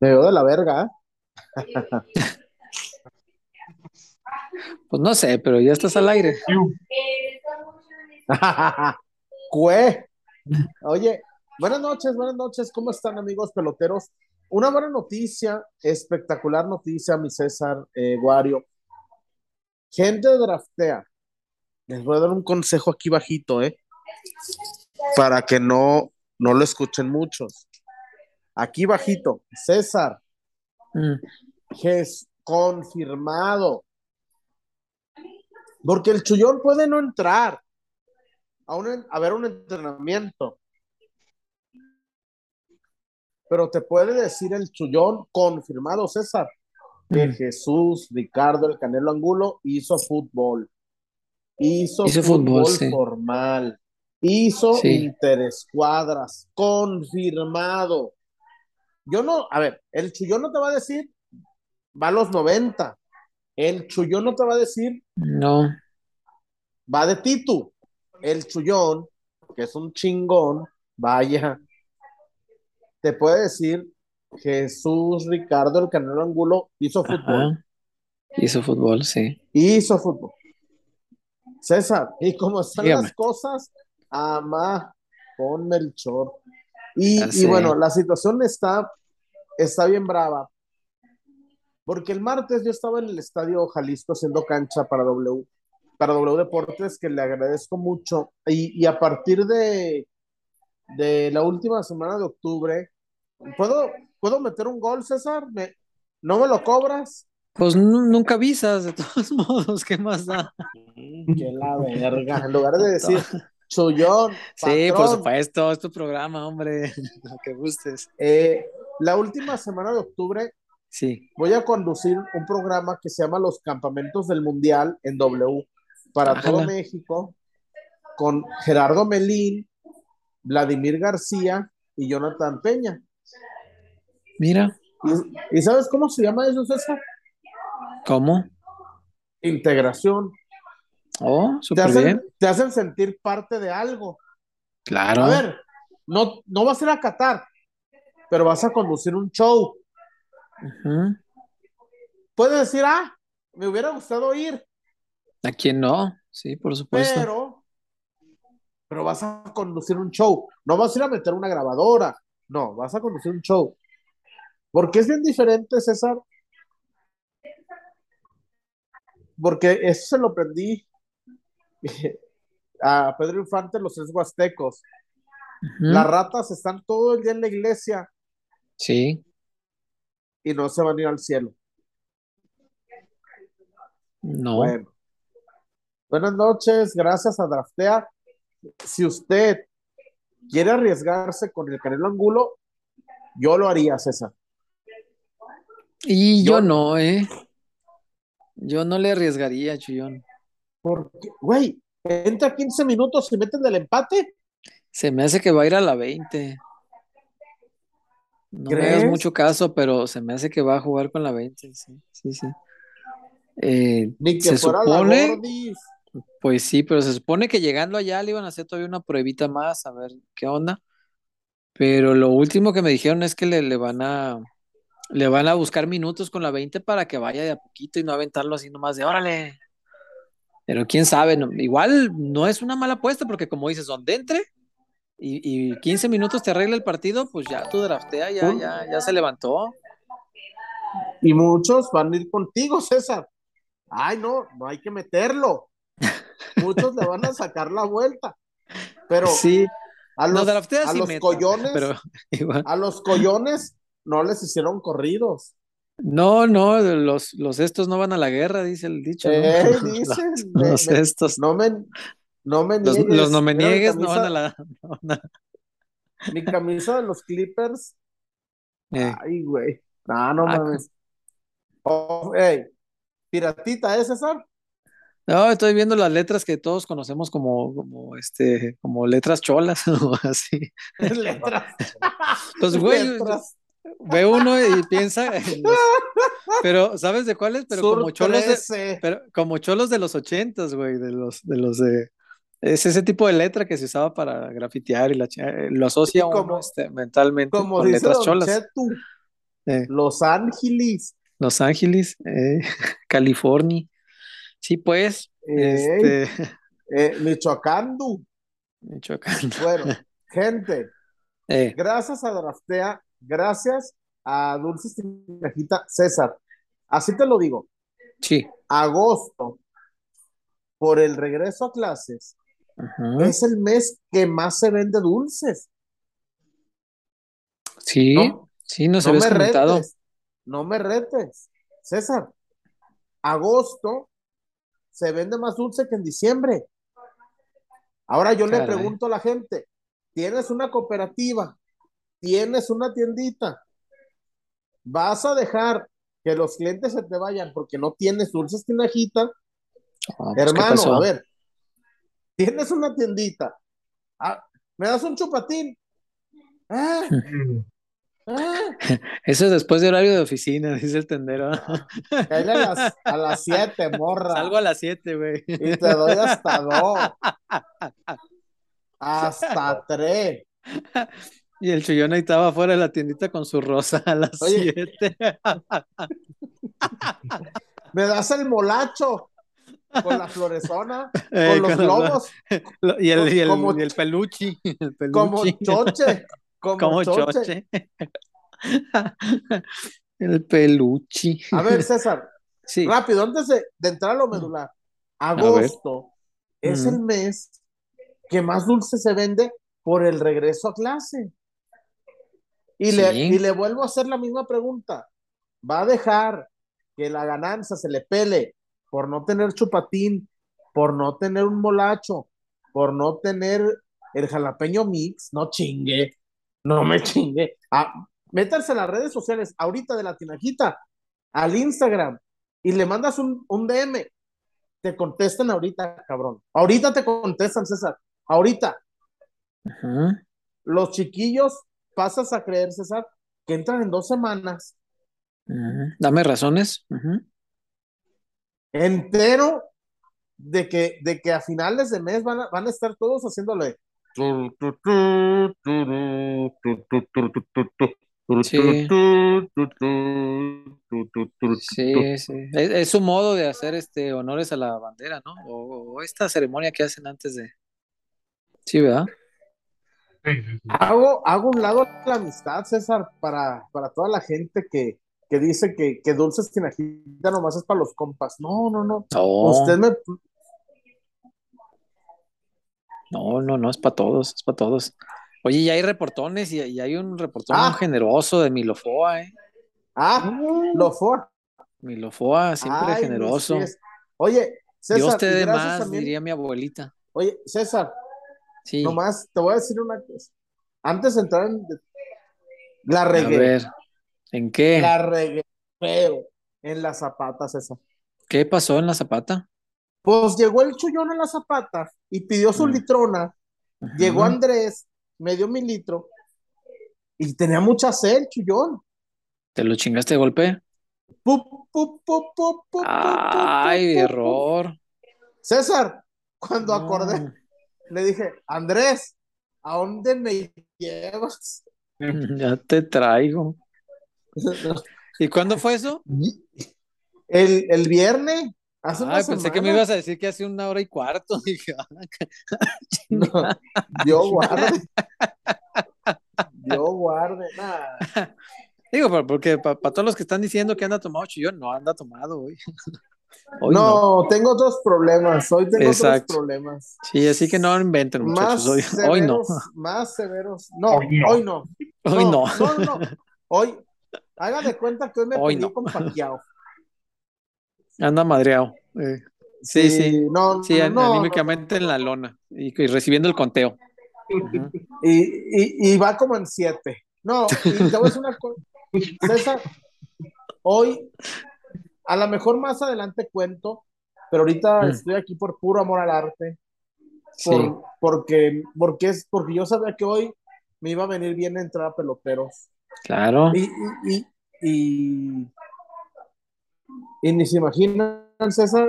Me veo de la verga. Pues no sé, pero ya estás al aire. Cue. Oye, buenas noches, buenas noches. ¿Cómo están, amigos peloteros? Una buena noticia, espectacular noticia, mi César eh, Guario. Gente draftea. Les voy a dar un consejo aquí bajito, ¿eh? Para que no, no lo escuchen muchos. Aquí bajito, César. Mm. Es confirmado. Porque el chullón puede no entrar a, un, a ver un entrenamiento. Pero te puede decir el chullón confirmado, César, que Mm. Jesús, Ricardo, el Canelo Angulo hizo fútbol. Hizo, Hizo fútbol, fútbol, sí. formal. Hizo Sí. interescuadras. Confirmado. Yo no, a ver, el chullón no te va a decir, va a los 90. El chullón no te va a decir, No, va de Titu. El chullón, que es un chingón, vaya, te puede decir Jesús, Ricardo, el Canelo Angulo hizo fútbol. ajá. Hizo fútbol, sí. Hizo fútbol. César, y como están Dígame. las cosas, ama, ponme el short. Y, bueno, la situación está, está bien brava. Porque el martes yo estaba en el estadio Jalisco haciendo cancha para W, para W Deportes, que le agradezco mucho. Y, y a partir de, de la última semana de octubre, ¿puedo, ¿puedo meter un gol, César? ¿Me- ¿No me lo cobras? Pues nu- nunca avisas, de todos modos, ¿qué más da? Que la verga. En lugar de decir, chullón, Sí, por supuesto, es tu programa, hombre, lo que gustes. Eh, la última semana de octubre Sí, voy a conducir un programa que se llama Los Campamentos del Mundial en W para todo. México con Gerardo Melín, Vladimir García y Jonathan Peña. mira, ¿Y, y sabes cómo se llama eso, César? ¿cómo? Integración. Oh, Te hacen, bien. te hacen sentir parte de algo. Claro. A ver, no, no vas a ir a Qatar, pero vas a conducir un show. Ujú. Puedes decir, ah, me hubiera gustado ir, ¿A quién no? Sí, por supuesto. pero, pero vas a conducir un show. No vas a ir a meter una grabadora. No, vas a conducir un show. Porque es bien diferente, César. Porque eso se lo aprendí a Pedro Infante, los tres huastecos. Las ratas están todo el día en la iglesia Sí, y no se van a ir al cielo. no. Bueno. Buenas noches, gracias a Draftea. Si usted quiere arriesgarse con el Canelo Angulo, yo lo haría, César. Y yo Yo- no, ¿eh? Yo no le arriesgaría, Chuyón. Porque, güey, entra 15 minutos y meten del empate. Se me hace que va a ir a la 20. No me hagas ¿Crees? mucho caso, pero se me hace que va a jugar con la 20. Sí, sí, sí. Eh, Ni que se fuera supone, la Gordis. pues sí, pero se supone que llegando allá le iban a hacer todavía una pruebita más, a ver qué onda. Pero lo último que me dijeron es que le, le van a le van a buscar minutos con la 20 para que vaya de a poquito y no aventarlo así nomás de órale. Pero quién sabe, no- igual no es una mala apuesta porque como dices, donde entre y, y 15 minutos te arregla el partido, pues ya tu draftea, ya, ya, ya se levantó. Y muchos van a ir contigo, César. Ay, no, no hay que meterlo. Muchos le van a sacar la vuelta. Pero Sí, a no los, draftea a los collones, pero igual. a los collones no les hicieron corridos. No, no, los, los estos no van a la guerra, dice el dicho, ¿no? Eh, Los- dicen, me- los estos. no me, no me niegues. los no me niegues no van a la. no van a- Mi camisa de los Clippers. Eh, Ay, güey. No, no Ah, mames. Oh, ey, piratita, ¿eh, César? No, estoy viendo las letras que todos conocemos como, como este, como letras cholas o así. Letras. Pues, güey, Letras. Ve uno y piensa en los- pero ¿sabes de cuáles? Pero Sur como cholos de, 13. pero como cholos de los ochentas, güey, de los, de los de, Es ese tipo de letra que se usaba para grafitear y la, eh, lo asocia uno este, mentalmente Como con dice letras Don cholas. Chetu, Eh, Los Ángeles. Los Ángeles, eh, California. Sí, pues, este, Eh, Michoacán, du. Michoacán. Bueno, gente, Eh, gracias a Draftea, gracias a Dulces Tinajita César. Así te lo digo, sí. agosto, por el regreso a clases, es el mes que más se vende dulces. Sí, No, sí, nos no habías me comentado. retes, no me retes. César, agosto se vende más dulce que en diciembre. Ahora yo le pregunto a la gente, ¿tienes una cooperativa? ¿Tienes una tiendita? ¿Vas a dejar que los clientes se te vayan porque no tienes dulces tinajita? Ah, pues, ¿qué Hermano, a ver, tienes una tiendita. Ah, ¿Me das un chupatín? Ah, ah, Eso es después de horario de oficina, dice el tendero. a las, a las siete, morra. Salgo a las 7, güey. Y te doy hasta dos. Hasta tres. Y el chullón ahí estaba afuera de la tiendita con su rosa a las Oye. 7. Me das el molacho con la florezona, Eh, con los con la- globos, Y el, y el, Como- y el peluchi. El como choche. Como, Como choche. choche. El peluchi. A ver, César, Sí. rápido, antes de, de entrar a lo medular. Agosto es Mm. el mes que más dulce se vende por el regreso a clase. Y, le, y le vuelvo a hacer la misma pregunta. ¿Va a dejar que la ganancia se le pele por no tener chupatín, por no tener un molacho, por no tener el jalapeño mix? No chingue, no me chingue. Ah, métanse a las redes sociales ahorita de la tinajita, al Instagram, y le mandas un, un DM. Te contestan ahorita, cabrón. Ahorita te contestan, César. Ahorita. Los chiquillos, pasas a creer, César, que entran en dos semanas. Dame razones. Entero de que, de que a finales de mes van a, van a estar todos haciéndole. Sí. Sí, sí. Es, es su modo de hacer este honores a la bandera, ¿no? O, o esta ceremonia que hacen antes de. Sí, ¿verdad? Sí, sí, sí. Hago, hago un lado la amistad, César, para, para toda la gente que, que dice que, que dulces tinajita nomás es para los compas. No, no, no. No, Usted me, no, no, no, es para todos, es para todos. Oye, ya hay reportones y, y hay un reportón Ah. generoso de Milofoa, ¿eh? Ah, lo fue. Milofoa, siempre Ay, generoso. Oye, César, Dios te y dé más, también- diría mi abuelita. Oye, César, Sí, nomás te voy a decir una cosa. Antes de entrar en. La a regué. ver, ¿en qué? La regué feo en la zapata, César. ¿Qué pasó en la zapata? Pues llegó el chullón a la zapata y pidió su Mm. litrona. Llegó. Andrés, me dio mi litro y tenía mucha sed, el chullón. ¿Te lo chingaste de golpe? Pu, pu, pu, pu, pu, pu, Ay, error. César, cuando No. acordé, le dije, Andrés, ¿a dónde me llevas? Ya te traigo. ¿Y cuándo fue eso? El, el viernes, hace Ay, pensé que me ibas a decir que hace una hora y cuarto. Dije, ah, No, Dios guarde. Dios guarde. Nah. Digo, porque para todos los que están diciendo que anda tomado chillón, no anda tomado hoy. Hoy no. no, tengo otros problemas. Hoy tengo Exacto. otros problemas. Sí, así que no inventen, Más muchachos. Hoy, severos, hoy no. Más severos. No, Hoy no. hoy no. Hoy no. Hoy, haga de cuenta que hoy me Hoy con Pacquiao. Anda madreado. Eh, Sí, sí. No, Sí, no, no, anímicamente en la lona y, y recibiendo el conteo. Y, y, y va como en siete. No, y te voy a decir una cosa. César, hoy, a lo mejor más adelante cuento, pero ahorita Mm. estoy aquí por puro amor al arte. Sí, Por, porque, porque, es, porque yo sabía que hoy me iba a venir bien entrar a peloteros. claro. Y, y, y, y, y ni se imaginan, César,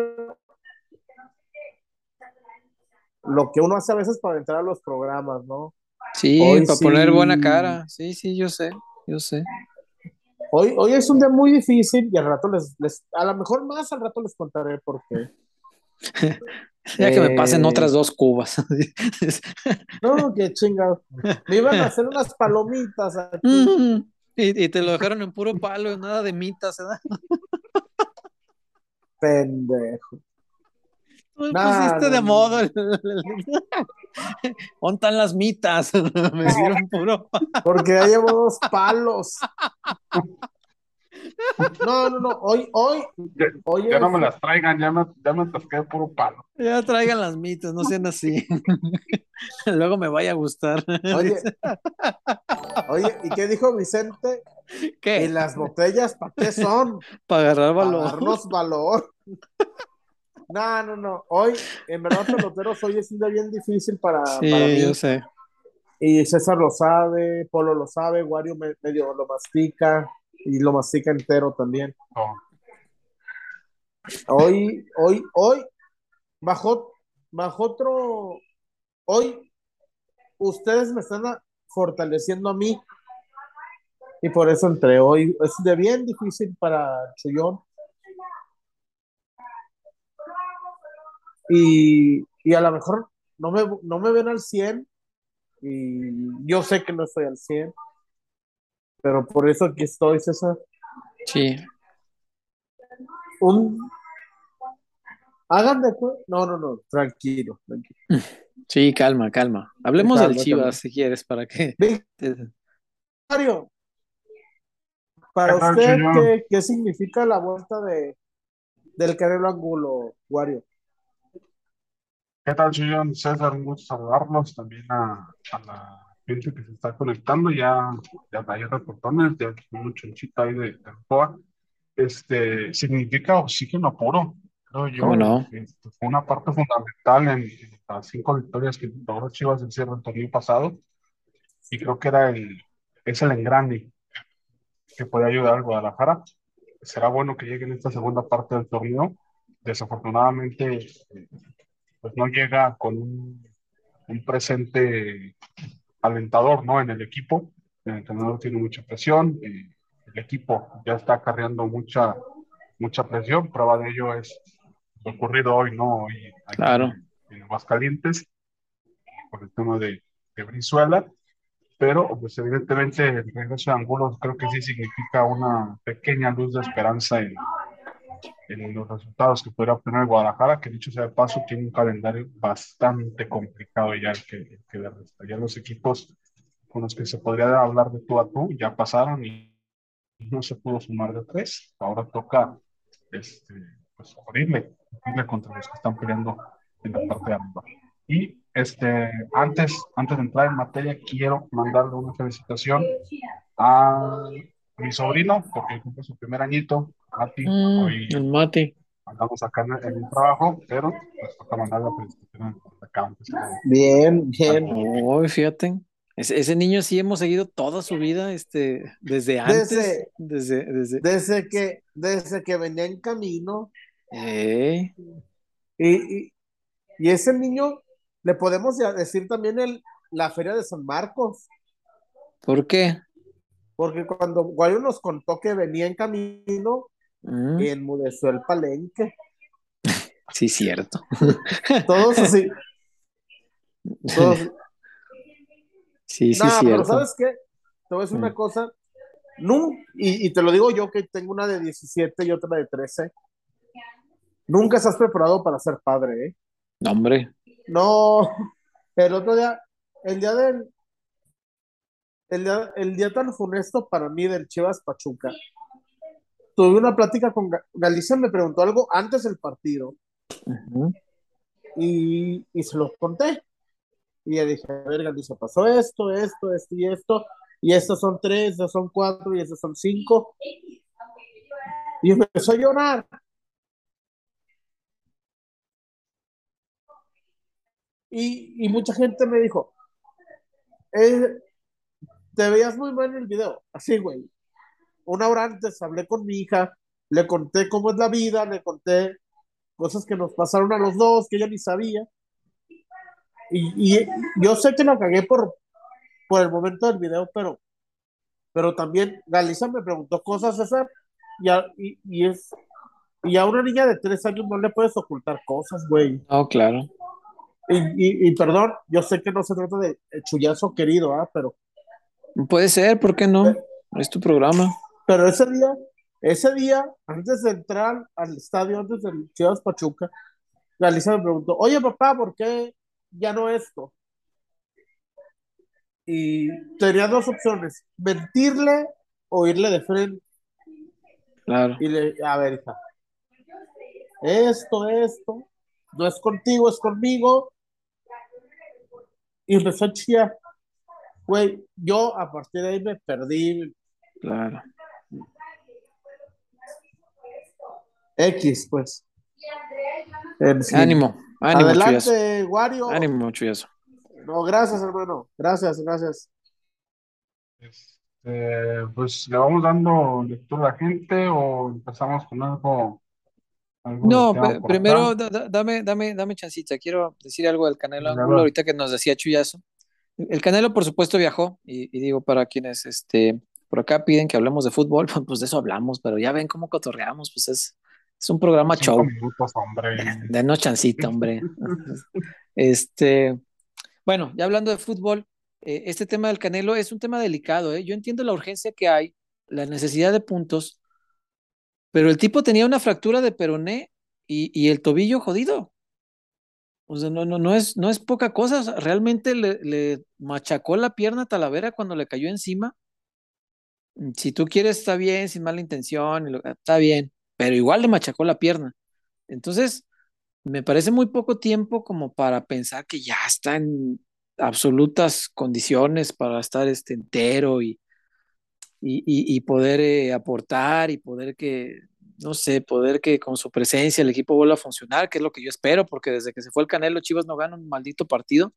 lo que uno hace a veces para entrar a los programas, ¿no? Sí, Hoy para poner buena cara. Sí, sí, yo sé, yo sé. Hoy, hoy es un día muy difícil y al rato les, les, a lo mejor más al rato les contaré por qué. Ya que me pasen Eh, otras dos cubas. No, qué chingado. Me iban a hacer unas palomitas aquí. Mm, y, y te lo dejaron en puro palo, nada de mitas, ¿verdad? Pendejo. Tú Nah, pusiste de no, modo. el- ¿Dónde están las mitas? Me dieron puro. Porque ya llevo dos palos. No, no, no. Hoy, hoy, Ya, hoy ya no me las traigan, ya me, ya me atasqué de puro palo. Ya traigan las mitas, no sean así. Luego me vaya a gustar. Oye, oye, ¿y qué dijo Vicente? ¿Y ¿Qué? las botellas para qué son? Para agarrar Para valor. darnos valor. No, no, no. Hoy, en verdad, peloteros, hoy es un día bien difícil para, Sí, para mí. yo sé. Y César lo sabe, Polo lo sabe, Wario me- medio lo mastica y lo mastica entero también. No. Hoy, hoy, hoy, bajo, bajo otro, hoy, ustedes me están fortaleciendo a mí y por eso entré hoy. Es de bien difícil para Chuyón. Y, y a lo mejor no me, no me ven al 100 y yo sé que no estoy al 100, pero por eso aquí estoy, César. Sí. Un... Hagan de. No, no, no, tranquilo, tranquilo. Sí, calma, calma. Hablemos Calma, del Chivas calma. si quieres, para que. Mario, para ¿Qué tal, usted? ¿qué, qué significa la vuelta de, del Canelo Angulo, Wario? ¿Qué tal, Chillón? César, un gusto saludarlos. También a, a la gente que se está conectando. Ya, ya hay reportones, ya hay un chonchito ahí de, de Alcoa. Este, significa oxígeno puro, creo yo. ¿Cómo no? Este, fue una parte fundamental en, en las cinco victorias que logró Chivas el cierre del torneo pasado. Y creo que era el, es el engrane que puede ayudar al Guadalajara. Será bueno que llegue en esta segunda parte del torneo. Desafortunadamente, eh, pues no llega con un, un presente alentador, ¿no? En el equipo. El entrenador tiene mucha presión, eh, el equipo ya está acarreando mucha, mucha presión. Prueba de ello es lo ocurrido hoy, ¿no? Hoy aquí Claro. en Aguascalientes, por el tema de, de Brizuela. Pero, pues evidentemente, el regreso de Angulo creo que sí significa una pequeña luz de esperanza en, los resultados que podrá obtener Guadalajara, que dicho sea de paso, tiene un calendario bastante complicado ya el que, el que le resta. Ya los equipos con los que se podría hablar de tú a tú ya pasaron y no se pudo sumar de tres. Ahora toca este, pues, abrirle, abrirle contra los que están peleando en la parte de arriba. Y este, antes, antes de entrar en materia, quiero mandarle una felicitación a mi sobrino, porque cumple su primer añito, Mati. Mm, Hoy el mate. andamos acá en, en un trabajo, pero pues toca mandarle la felicitación acá antes nada. Bien, bien. Uy, fíjate. Ese, ese niño sí hemos seguido toda su vida, este, desde antes, Desde- desde, desde, Desde que, desde que venía en camino, Eh, y, y, y ese niño, le podemos decir también el, la Feria de San Marcos, ¿por qué? Porque cuando Wario nos contó que venía en camino, Mm, enmudeció el palenque. sí, cierto. Todos así. Todos, Sí, sí, Nah, pero cierto. ¿sabes qué? Te voy a decir Mm. una cosa. Nun- y, y te lo digo yo que tengo una de 17 y otra de 13. Nunca estás preparado para ser padre, ¿eh? No, hombre. No, el otro día, el día del, el día, el día tan funesto para mí del Chivas Pachuca, tuve una plática con Ga- Galicia, me preguntó algo antes del partido y, y se lo conté. Y le dije, a ver, Galicia, pasó esto, esto, esto y esto, y estos son tres, estos son cuatro y estos son cinco. Y empezó a llorar. Y, y mucha gente me dijo, "Eh, te veías muy mal en el video. Así, güey. Una hora antes hablé con mi hija, le conté cómo es la vida, le conté cosas que nos pasaron a los dos, que ella ni sabía. Y, y yo sé que lo cagué por, por el momento del video, pero, pero también Galicia me preguntó cosas, César, y, y, y es y a una niña de tres años no le puedes ocultar cosas, güey. No, claro. Y, y, perdón, yo sé que no se trata de chullazo querido, ¿ah? Pero. Puede ser, ¿por qué no? Es tu programa. Pero ese día, ese día, antes de entrar al estadio, antes del Chivas Pachuca, la Lisa me preguntó, oye papá, ¿por qué ya no esto? Y tenía dos opciones, mentirle o irle de frente. Claro. Y le, a ver, hija, esto, esto, no es contigo, es conmigo. Y empezó a chillar. Güey, yo a partir de ahí me perdí. Claro. X, pues. Ánimo, ánimo. Adelante, Wario. Ánimo, chuyazo. No, gracias, hermano. Gracias, gracias. Este, pues le vamos dando lectura a la gente o empezamos con algo no, primero dame, dame, dame chancita. Quiero decir algo del Canelo Angulo, ahorita que nos decía Chuyazo. El Canelo, por supuesto, viajó, y, digo para quienes este, por acá piden que hablemos de fútbol, pues de eso hablamos, pero ya ven cómo cotorreamos, pues es, es un programa show. Minutos, hombre. Denos chancita, hombre. este, bueno, ya hablando de fútbol, eh, este tema del Canelo es un tema delicado, ¿eh? Yo entiendo la urgencia que hay, la necesidad de puntos, pero el tipo tenía una fractura de peroné y, el tobillo jodido. O sea, no, no, no, es, no es poca cosa. Realmente le, machacó la pierna a Talavera cuando le cayó encima. Si tú quieres, está bien, sin mala intención, está bien, pero igual le machacó la pierna. Entonces, me parece muy poco tiempo como para pensar que ya está en absolutas condiciones para estar este entero y, y, poder eh, aportar y poder que, no sé, poder que con su presencia el equipo vuelva a funcionar, que es lo que yo espero, porque desde que se fue el Canelo, Chivas no gana un maldito partido.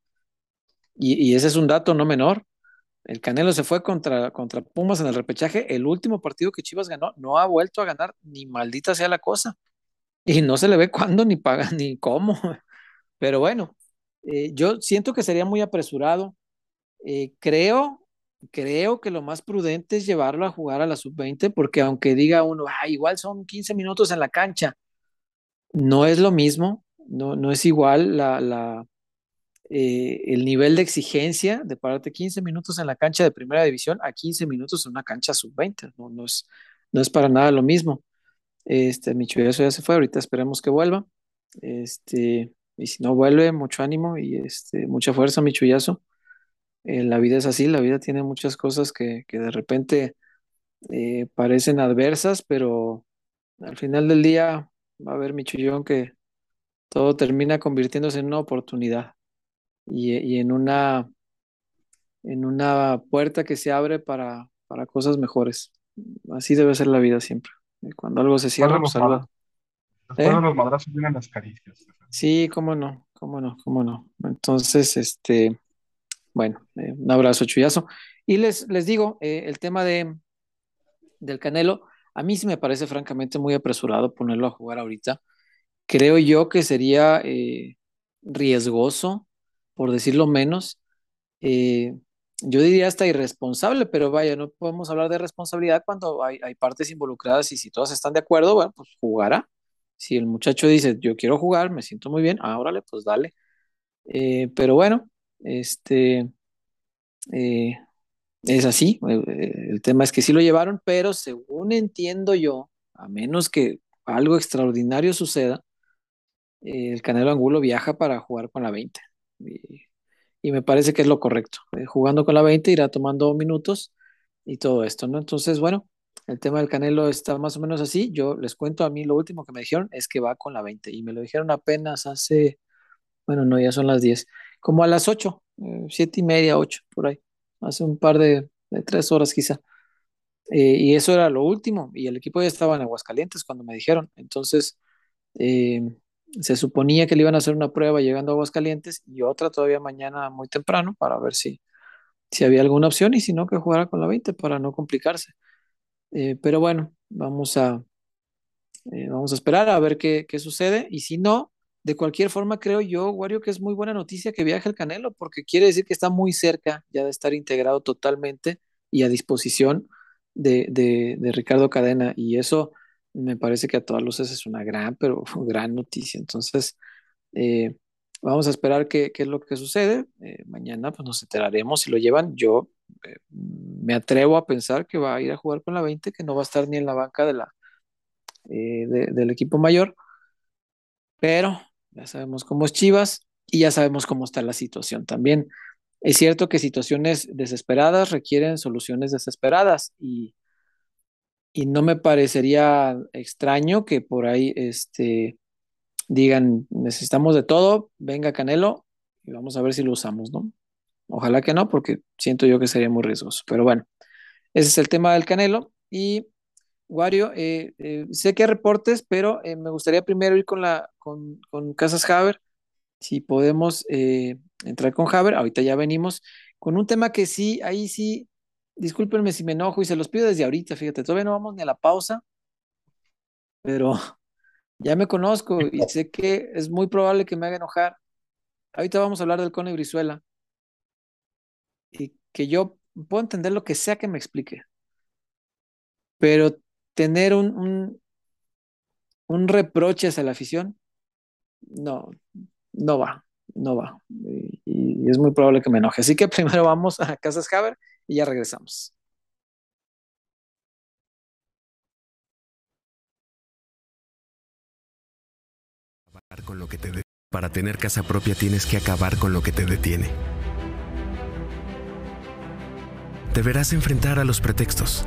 Y, ese es un dato no menor. El Canelo se fue contra, contra Pumas en el repechaje. El último partido que Chivas ganó no ha vuelto a ganar, ni maldita sea la cosa. Y no se le ve cuándo, ni paga, ni cómo. Pero bueno, eh, yo siento que sería muy apresurado. Eh, creo creo que lo más prudente es llevarlo a jugar a la sub-20, porque aunque diga uno, igual son 15 minutos en la cancha, no es lo mismo, no, no es igual la, la eh, el nivel de exigencia de pararte 15 minutos en la cancha de primera división a 15 minutos en una cancha sub-20, no, no, es, no es para nada lo mismo. Este, mi chuyazo ya se fue, ahorita esperemos que vuelva. Este, y si no vuelve, mucho ánimo y este, mucha fuerza, mi chuyazo. Eh, la vida es así, la vida tiene muchas cosas que, de repente eh, parecen adversas, pero al final del día va a haber mi chullón que todo termina convirtiéndose en una oportunidad y, en una en una puerta que se abre para, para cosas mejores. Así debe ser la vida siempre. cuando algo se cierra, pues algo... Después de ¿Eh? los madrazos vienen las caricias. Sí, cómo no, cómo no, cómo no. Entonces, este, bueno, eh, un abrazo, Chuyazo. Y les, les digo, eh, el tema de, del Canelo, a mí sí me parece francamente muy apresurado ponerlo a jugar ahorita. Creo yo que sería eh, riesgoso, por decirlo menos. yo diría hasta irresponsable, pero vaya, no podemos hablar de responsabilidad cuando hay, hay partes involucradas y si todas están de acuerdo, bueno, pues jugará. Si el muchacho dice, yo quiero jugar, me siento muy bien, ahora pues dale. pero bueno, este, eh, es así. Eh, el tema es que sí lo llevaron, pero según entiendo yo, a menos que algo extraordinario suceda, eh, el Canelo Angulo viaja para jugar con la 20. Y, me parece que es lo correcto. jugando con la 20 irá tomando minutos y todo esto, ¿no? Entonces, bueno, el tema del Canelo está más o menos así. Yo les cuento a mí lo último que me dijeron es que va con la 20 y me lo dijeron apenas hace, bueno, no, ya son las 10 como a las 8, eh, siete y media, 8, por ahí, hace un par de, tres horas quizá. Eh, y eso era lo último, y el equipo ya estaba en Aguascalientes cuando me dijeron. Entonces, eh, se suponía que le iban a hacer una prueba llegando a Aguascalientes y otra todavía mañana muy temprano para ver si, si había alguna opción y si no, que jugara con la 20 para no complicarse. pero bueno, vamos a, vamos a esperar a ver qué, qué sucede y si no, de cualquier forma, creo yo, Wario, que es muy buena noticia que viaje el Canelo, porque quiere decir que está muy cerca ya de estar integrado totalmente y a disposición de, Ricardo Cadena. Y eso me parece que a todas luces es una gran, pero gran noticia. Entonces, eh, vamos a esperar qué, qué, es lo que sucede. Eh, mañana pues nos enteraremos si lo llevan. Yo eh, me atrevo a pensar que va a ir a jugar con la 20, que no va a estar ni en la banca de la, del equipo mayor. Pero ya sabemos cómo es Chivas y ya sabemos cómo está la situación también. Es cierto que situaciones desesperadas requieren soluciones desesperadas y, y no me parecería extraño que por ahí este, digan, necesitamos de todo, venga Canelo y vamos a ver si lo usamos, ¿no? Ojalá que no, porque siento yo que sería muy riesgoso. Pero bueno, ese es el tema del Canelo. Y Wario, eh, eh, sé que hay reportes, pero eh, me gustaría primero ir con, la, con, con Casas Haber, si podemos entrar con Haber, ahorita ya venimos, con un tema que sí, ahí sí, discúlpenme si me enojo y se los pido desde ahorita, fíjate, todavía no vamos ni a la pausa, pero ya me conozco y sé que es muy probable que me haga enojar. Ahorita vamos a hablar del Cone Brizuela y que yo puedo entender lo que sea que me explique, pero tener un, un, reproche hacia la afición, no, no va, no va. Y, es muy probable que me enoje. Así que primero vamos a Casas Haber y ya regresamos. Para tener casa propia tienes que acabar con lo que te detiene. Deberás enfrentar a los pretextos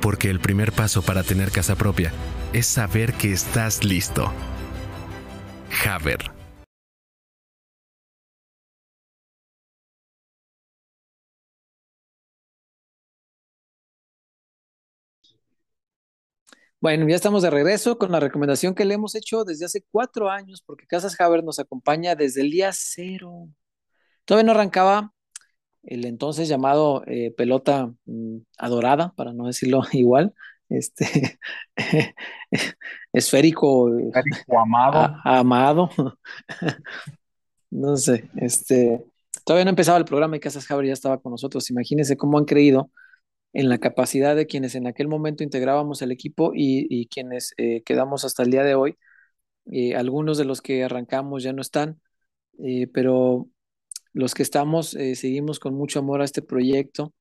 porque el primer paso para tener casa propia es saber que estás listo. Haber. Bueno, ya estamos de regreso con la recomendación que le hemos hecho desde hace cuatro años, porque Casas Haber nos acompaña desde el día cero. Todavía no arrancaba el entonces llamado eh, pelota mm, adorada, para no decirlo igual, este esférico, amado. amado. no sé, este todavía no empezaba el programa y Casas Javier ya estaba con nosotros. Imagínense cómo han creído en la capacidad de quienes en aquel momento integrábamos el equipo y, quienes eh, quedamos hasta el día de hoy. Eh, algunos de los que arrancamos ya no están, pero los que estamos eh, seguimos con mucho amor a este proyecto.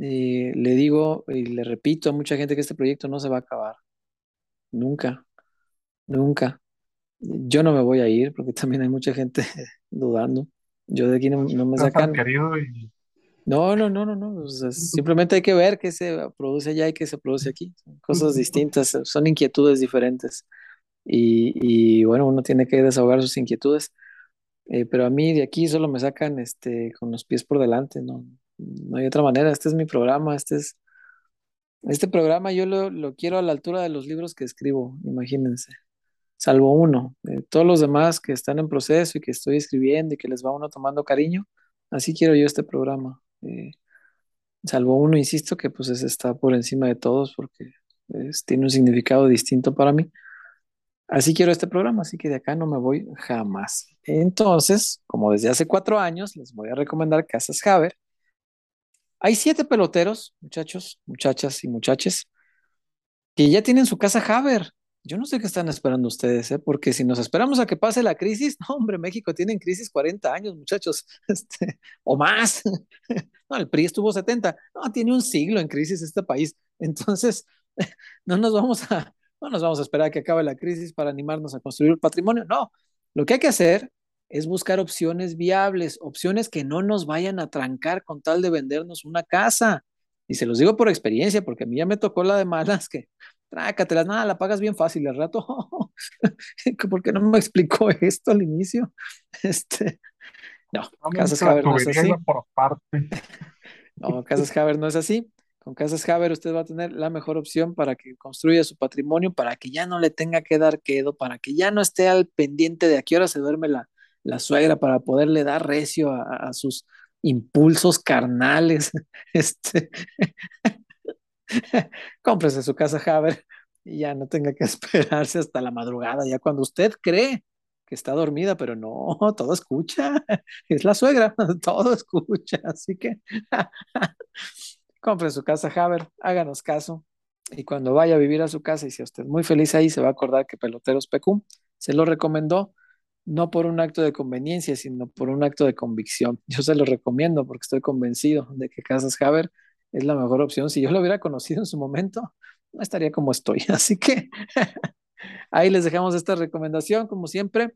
Eh, le digo y le repito a mucha gente que este proyecto no se va a acabar. Nunca, nunca. Yo no me voy a ir porque también hay mucha gente dudando. Yo de aquí no, me sacan. No, no, no, no, no. simplemente hay que ver qué se produce allá y qué se produce aquí. Son cosas distintas, son inquietudes diferentes. Y, y bueno, uno tiene que desahogar sus inquietudes. Eh, pero a mí de aquí solo me sacan este, con los pies por delante, no, no hay otra manera. Este es mi programa, este es, este programa yo lo, quiero a la altura de los libros que escribo, imagínense, salvo uno. todos los demás que están en proceso y que estoy escribiendo y que les va uno tomando cariño, así quiero yo este programa. Eh, salvo uno, insisto, que pues está por encima de todos porque tiene un significado distinto para mí. Así quiero este programa, así que de acá no me voy jamás. Entonces, como desde hace cuatro años, les voy a recomendar Casas Haber. Hay siete peloteros, muchachos, muchachas y muchaches, que ya tienen su casa Haber. Yo no sé qué están esperando ustedes, ¿eh? porque si nos esperamos a que pase la crisis, hombre, México tiene en crisis 40 años, muchachos, este, o más. No, el PRI estuvo 70, no, tiene un siglo en crisis este país. Entonces, no nos vamos a, no nos vamos a esperar a que acabe la crisis para animarnos a construir el patrimonio. No, lo que hay que hacer es buscar opciones viables, opciones que no nos vayan a trancar con tal de vendernos una casa. Y se los digo por experiencia, porque a mí ya me tocó la de malas que trácatelas, nada, la pagas bien fácil al rato. ¿Por qué no me explicó esto al inicio? Este, no, Casas Haber no es así. No, Casas Haber no es así. Con Casas Haber usted va a tener la mejor opción para que construya su patrimonio, para que ya no le tenga que dar quedo, para que ya no esté al pendiente de a qué hora se duerme la, la suegra, para poderle dar recio a, sus impulsos carnales. Este, cómprese su casa Haber y ya no tenga que esperarse hasta la madrugada, ya cuando usted cree que está dormida, pero no, todo escucha, es la suegra, todo escucha, así que compre su casa Haber, háganos caso, y cuando vaya a vivir a su casa y sea usted muy feliz ahí, se va a acordar que Peloteros PQ se lo recomendó, no por un acto de conveniencia, sino por un acto de convicción. Yo se lo recomiendo porque estoy convencido de que Casas Haber es la mejor opción. Si yo lo hubiera conocido en su momento, no estaría como estoy. Así que ahí les dejamos esta recomendación, como siempre.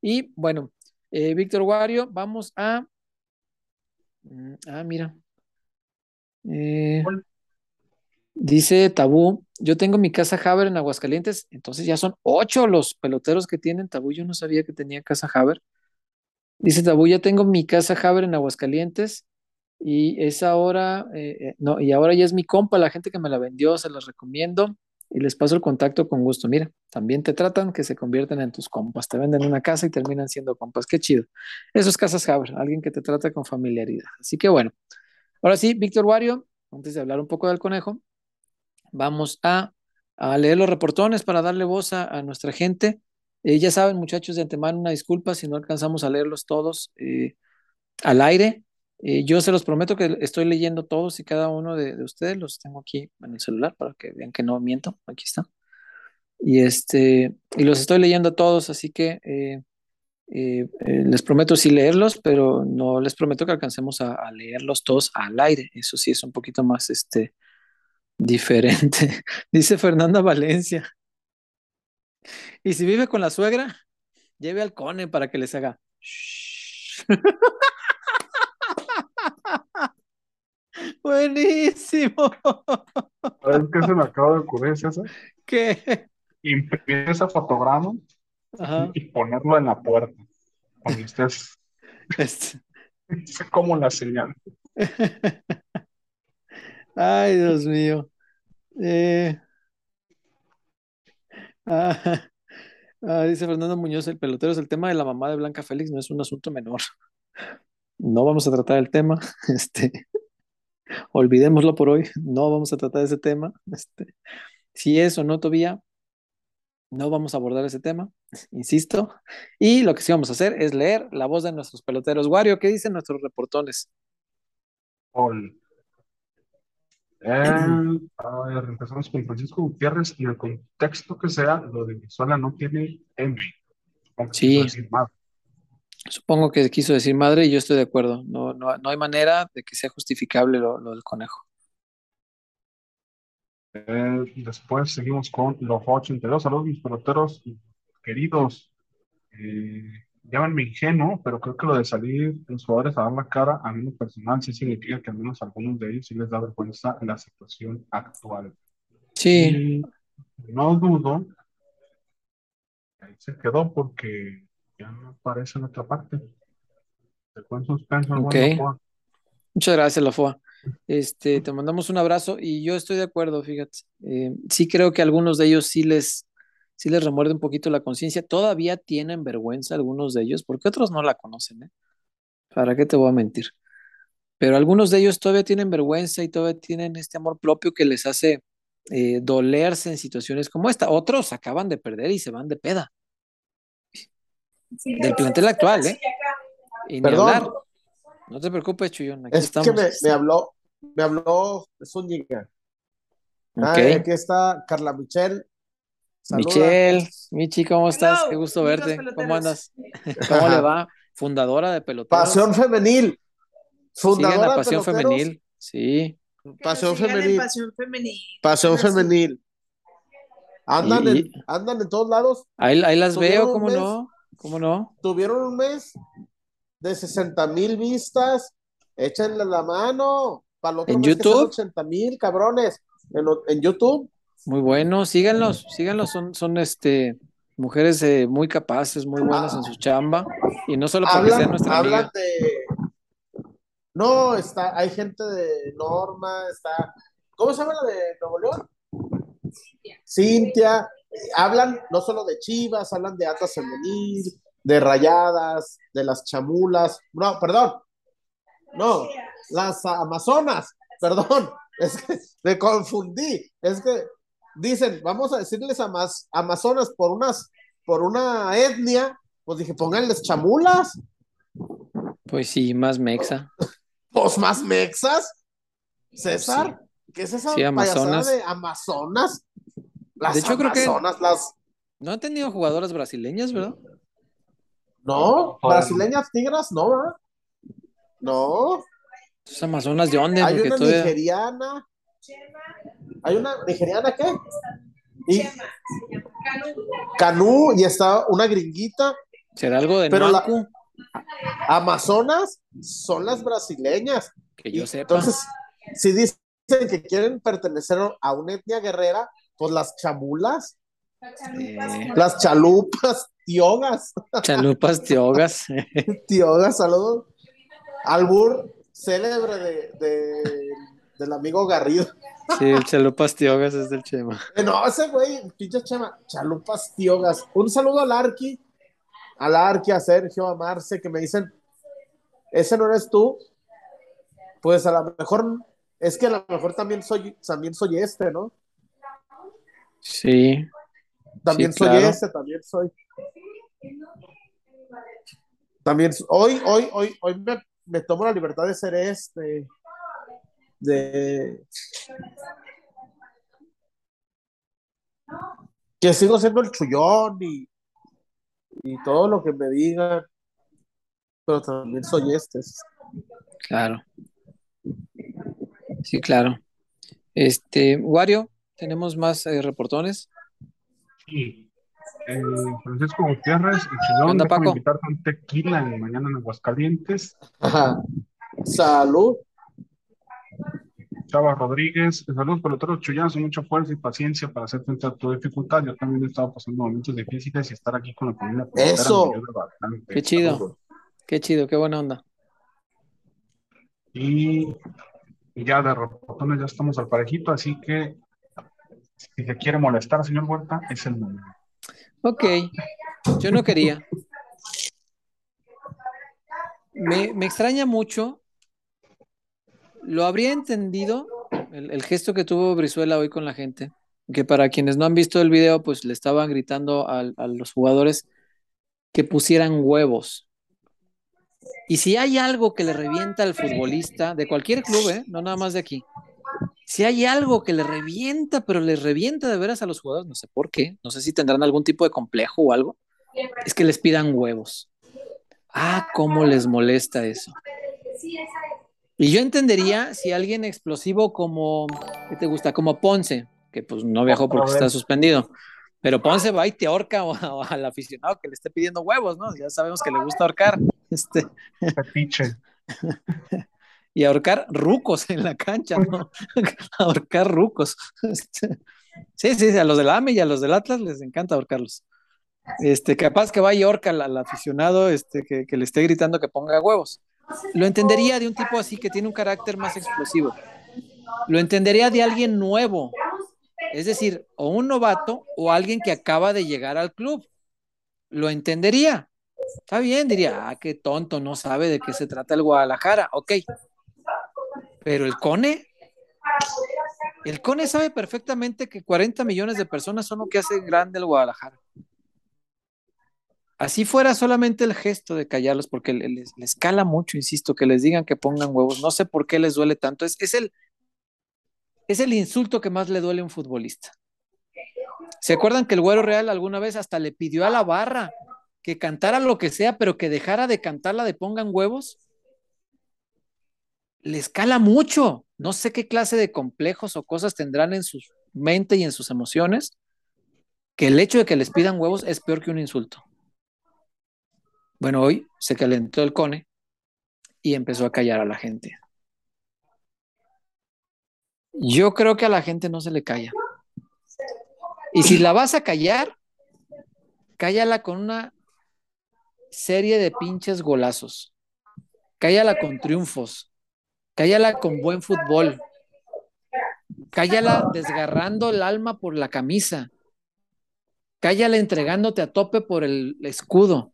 Y bueno, eh, Víctor Wario, vamos a... Mm, ah, mira. Eh, dice Tabú, yo tengo mi casa Haber en Aguascalientes, entonces ya son ocho los peloteros que tienen Tabú, yo no sabía que tenía casa Haber. Dice Tabú, ya tengo mi casa Haber en Aguascalientes y es ahora, eh, eh, no, y ahora ya es mi compa, la gente que me la vendió, se las recomiendo y les paso el contacto con gusto. Mira, también te tratan que se convierten en tus compas, te venden una casa y terminan siendo compas. Qué chido. Eso es Casas Haber, alguien que te trata con familiaridad. Así que bueno, ahora sí, Víctor Wario, antes de hablar un poco del conejo, vamos a, leer los reportones para darle voz a, nuestra gente. Eh, ya saben, muchachos, de antemano, una disculpa si no alcanzamos a leerlos todos al aire. Eh, yo se los prometo que estoy leyendo todos y cada uno de, ustedes, los tengo aquí en el celular para que vean que no miento, aquí está. Y, este, y los estoy leyendo todos, así que eh, eh, les prometo sí leerlos, pero no les prometo que alcancemos a, leerlos todos al aire. Eso sí es un poquito más este, diferente. Dice Fernanda Valencia. Y si vive con la suegra, lleve al cone para que les haga. Buenísimo. ¿Sabes qué se me acaba de ocurrir, César? ¿Qué? Imprimir ese fotograma y ponerlo en la puerta. Cuando estés. Es como la señal. Ay, Dios mío. Eh... Ah, ah, dice Fernando Muñoz, el pelotero es el tema de la mamá de Blanca Félix, no es un asunto menor. No vamos a tratar el tema. Este, olvidémoslo por hoy, no vamos a tratar ese tema. Este, si es o no todavía, no vamos a abordar ese tema, insisto. Y lo que sí vamos a hacer es leer la voz de nuestros peloteros. Wario, ¿qué dicen nuestros reportones? Eh, a ver, empezamos con Francisco Gutiérrez y el contexto que sea, lo de Venezuela no tiene M. Sí. Supongo que quiso decir madre y yo estoy de acuerdo. No, no, no hay manera de que sea justificable lo, del conejo. Eh, después seguimos con los 82. Saludos, mis peloteros queridos. Eh, llámenme ingenuo, pero creo que lo de salir los jugadores a dar la cara, a mí lo personal, sí significa que al menos algunos de ellos sí les da vergüenza en la situación actual. Sí. no dudo. Ahí se quedó porque ya no aparece en otra parte. Muchas gracias, Lafoa. Este, te mandamos un abrazo y yo estoy de acuerdo, fíjate. Eh, sí creo que algunos de ellos sí les, sí les remuerde un poquito la conciencia. Todavía tienen vergüenza algunos de ellos, porque otros no la conocen, ¿eh? ¿Para qué te voy a mentir? Pero algunos de ellos todavía tienen vergüenza y todavía tienen este amor propio que les hace eh, dolerse en situaciones como esta. Otros acaban de perder y se van de peda del plantel actual, ¿eh? Y Perdón. No te preocupes, Chuyón. es que me, habló, me habló Zúñiga. Ah, aquí está Carla Michelle. Michelle, Michi, ¿cómo estás? Qué gusto verte. ¿Cómo andas? ¿Cómo le va? Fundadora de Peloteros. Pasión Femenil. Fundadora Pasión Femenil. Sí. Pasión femenil. Pasión femenil. Andan, en, andan en todos lados. Ahí, ahí las veo, ¿cómo no? ¿Cómo no? Tuvieron un mes de 60 mil vistas. Échenle la mano. Para ¿En YouTube? 80 mil cabrones. En, YouTube. Muy bueno, síganlos, síganlos, son, son este mujeres eh, muy capaces, muy buenas en su chamba, y no solo porque Hablan, sea nuestra hablan amiga. de. No, está, hay gente de Norma, está. ¿Cómo se llama la de Nuevo León? Cintia. Hablan no solo de Chivas, hablan de Atlas Femenil, de Rayadas, de las Chamulas. No, perdón. No, las Amazonas. Perdón. Es que me confundí. Es que dicen, vamos a decirles a más Amazonas por unas, por una etnia. Pues dije, pónganles chamulas. Pues sí, más mexa. Pues más mexas. César, ¿qué es esa Sí, Amazonas. de Amazonas? Las De hecho, creo que- Amazonas, las. No han tenido jugadoras brasileñas, ¿verdad? No, brasileñas tigras, no, ¿verdad? No, Esas Amazonas de dónde, hay porque una todavía. nigeriana. ¿Hay una nigeriana qué? Y Canú y está una gringuita. ¿Será algo de Pero la-? Amazonas son las brasileñas. Que Y yo sepa. Entonces, si dicen que quieren pertenecer a una etnia guerrera, pues las chamulas, Eh, las chalupas, tiogas, chalupas tiogas. tiogas, saludos. Albur célebre de, de- del amigo Garrido. sí, chalupas tiogas es del Chema. Eh, No, ese güey, pinche chama, chalupas tiogas. Un saludo al Arqui, al Arqui, a Sergio, a Marce, que me dicen, ese no eres tú. Pues a lo mejor, es que a lo mejor también soy, también soy este, ¿no? Sí. También Sí, soy claro. este, también soy. También, hoy, hoy, hoy, hoy me, me tomo la libertad de ser este. De. Que sigo siendo el chullón y, y todo lo que me digan. Pero también soy este. Claro. Sí, claro. Este, Wario, tenemos más eh, reportones. Sí. Eh, Francisco Gutiérrez, el ¿Qué chillón, onda, déjame Paco? invitarte a un tequila en mañana en Aguascalientes. Ajá. Salud. Chava Rodríguez, saludos peloteros chullanos, mucha fuerza y paciencia para hacer frente a tu dificultad. Yo también he estado pasando momentos difíciles y estar aquí con la familia Eso. me ayuda bastante. Qué chido. Saludos. Qué chido, qué buena onda. Y, y ya de reportones ya estamos al parejito, así que si se quiere molestar, señor Huerta, es el momento. Ok, yo no quería. Me, me extraña mucho. Lo habría entendido el, el gesto que tuvo Brizuela hoy con la gente, que para quienes no han visto el video, pues le estaban gritando a, los jugadores que pusieran huevos. Y si hay algo que le revienta al futbolista de cualquier club, ¿eh? no nada más de aquí, si hay algo que le revienta, pero le revienta de veras a los jugadores, no sé por qué, no sé si tendrán algún tipo de complejo o algo, es que les pidan huevos. Ah, cómo les molesta eso. Y yo entendería si alguien explosivo como, ¿qué te gusta? Como Ponce, que pues no viajó porque está suspendido. Pero Ponce va y te ahorca o, o al aficionado que le esté pidiendo huevos, ¿no? Ya sabemos que le gusta ahorcar. Este, Fetiche. y ahorcar rucos en la cancha, ¿no? ahorcar rucos. Este, sí, sí, a los del AME y a los del Atlas les encanta ahorcarlos. Este, capaz que vaya y ahorca al, al aficionado este, que, que le esté gritando que ponga huevos. Lo entendería de un tipo así que tiene un carácter más explosivo. Lo entendería de alguien nuevo. Es decir, o un novato o alguien que acaba de llegar al club. Lo entendería. Está bien, diría, ah, qué tonto, no sabe de qué se trata el Guadalajara. Ok. Pero el Cone, el Cone sabe perfectamente que 40 millones de personas son lo que hace grande el Guadalajara. Así fuera solamente el gesto de callarlos, porque le- les, les cala mucho, insisto, que les digan que pongan huevos. No sé por qué les duele tanto. Es, es el, es el insulto que más le duele a un futbolista. ¿Se acuerdan que el Güero Real alguna vez hasta le pidió a la barra que cantara lo que sea, pero que dejara de cantar la de pongan huevos? Les cala mucho. No sé qué clase de complejos o cosas tendrán en su mente y en sus emociones, que el hecho de que les pidan huevos es peor que un insulto. Bueno, hoy se calentó el cone y empezó a callar a la gente. Yo creo que a la gente no se le calla. Y si la vas a callar, cállala con una serie de pinches golazos. Cállala con triunfos. Cállala con buen fútbol. Cállala desgarrando el alma por la camisa. Cállala entregándote a tope por el escudo.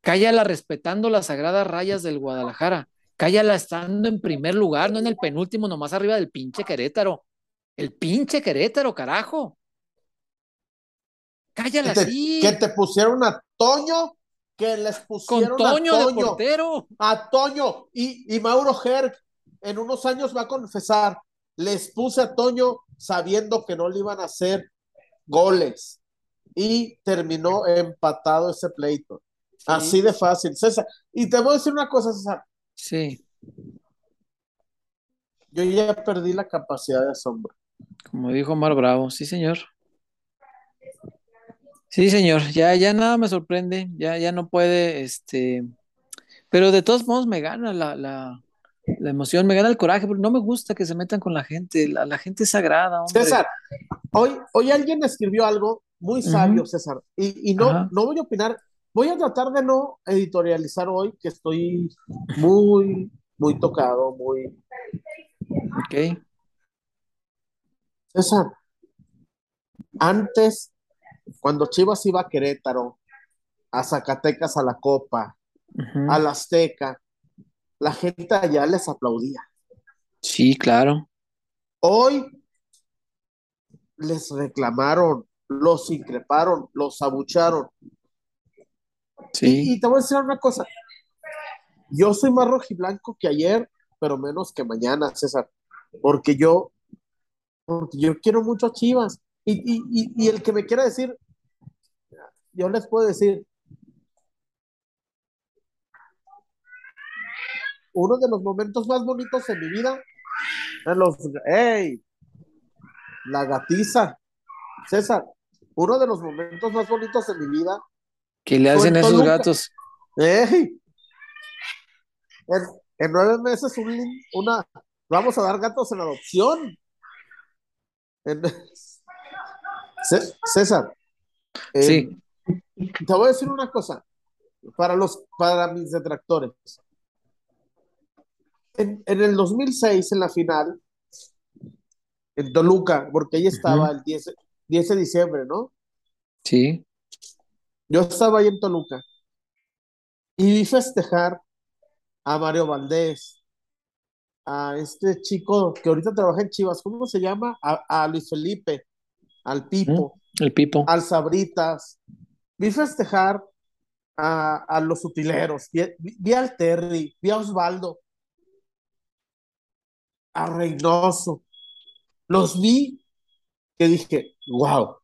Cállala respetando las sagradas rayas del Guadalajara. Cállala estando en primer lugar, no en el penúltimo, nomás arriba del pinche Querétaro. El pinche Querétaro, carajo. Cállala así. Que te pusieron a Toño, que les pusieron Con Toño, a de portero. A Toño. Y, y Mauro Herc en unos años va a confesar, les puse a Toño sabiendo que no le iban a hacer goles. Y terminó empatado ese pleito. Así de fácil, César. Y te voy a decir una cosa, César. Sí. Yo ya perdí la capacidad de asombro. Como dijo Mar Bravo, sí, señor. Sí, señor, ya, ya nada me sorprende, ya, ya no puede, este, pero de todos modos me gana la, la, la emoción, me gana el coraje, porque no me gusta que se metan con la gente, la, la gente es sagrada. Hombre. César, hoy, hoy alguien escribió algo muy sabio. César, y, y no, Ajá. no voy a opinar, voy a tratar de no editorializar hoy, que estoy muy, muy tocado, muy... Ok, César, antes, cuando Chivas iba a Querétaro, a Zacatecas a la Copa, ujú. a la Azteca, la gente allá les aplaudía. Sí, claro, Hoy les reclamaron, los increparon, los abucharon. sí, Y, y te voy a decir una cosa. Yo soy más rojiblanco que ayer, pero menos que mañana, César. Porque yo, porque yo quiero mucho a Chivas. Y, y, y, y el que me quiera decir, yo les puedo decir, uno de los momentos más bonitos en mi vida, en los, ¡ey! La gatiza, César, uno de los momentos más bonitos en mi vida ¿qué le hacen a esos Toluca. gatos? En, en nueve meses un una, vamos a dar gatos en adopción. En- César, eh, Sí, te voy a decir una cosa para los, para mis detractores. En, en el 2006, en la final, en Toluca, porque ahí estaba el 10, 10 de diciembre, ¿no? sí, Yo estaba ahí en Toluca y vi festejar a Mario Valdés, a este chico que ahorita trabaja en Chivas, ¿cómo se llama? A, a Luis Felipe, al Pipo, el Pipo. al Sabritas. Vi festejar a, a los utileros, vi, vi- al Terry, vi a Osvaldo, a Reynoso. Los vi que dije, wow,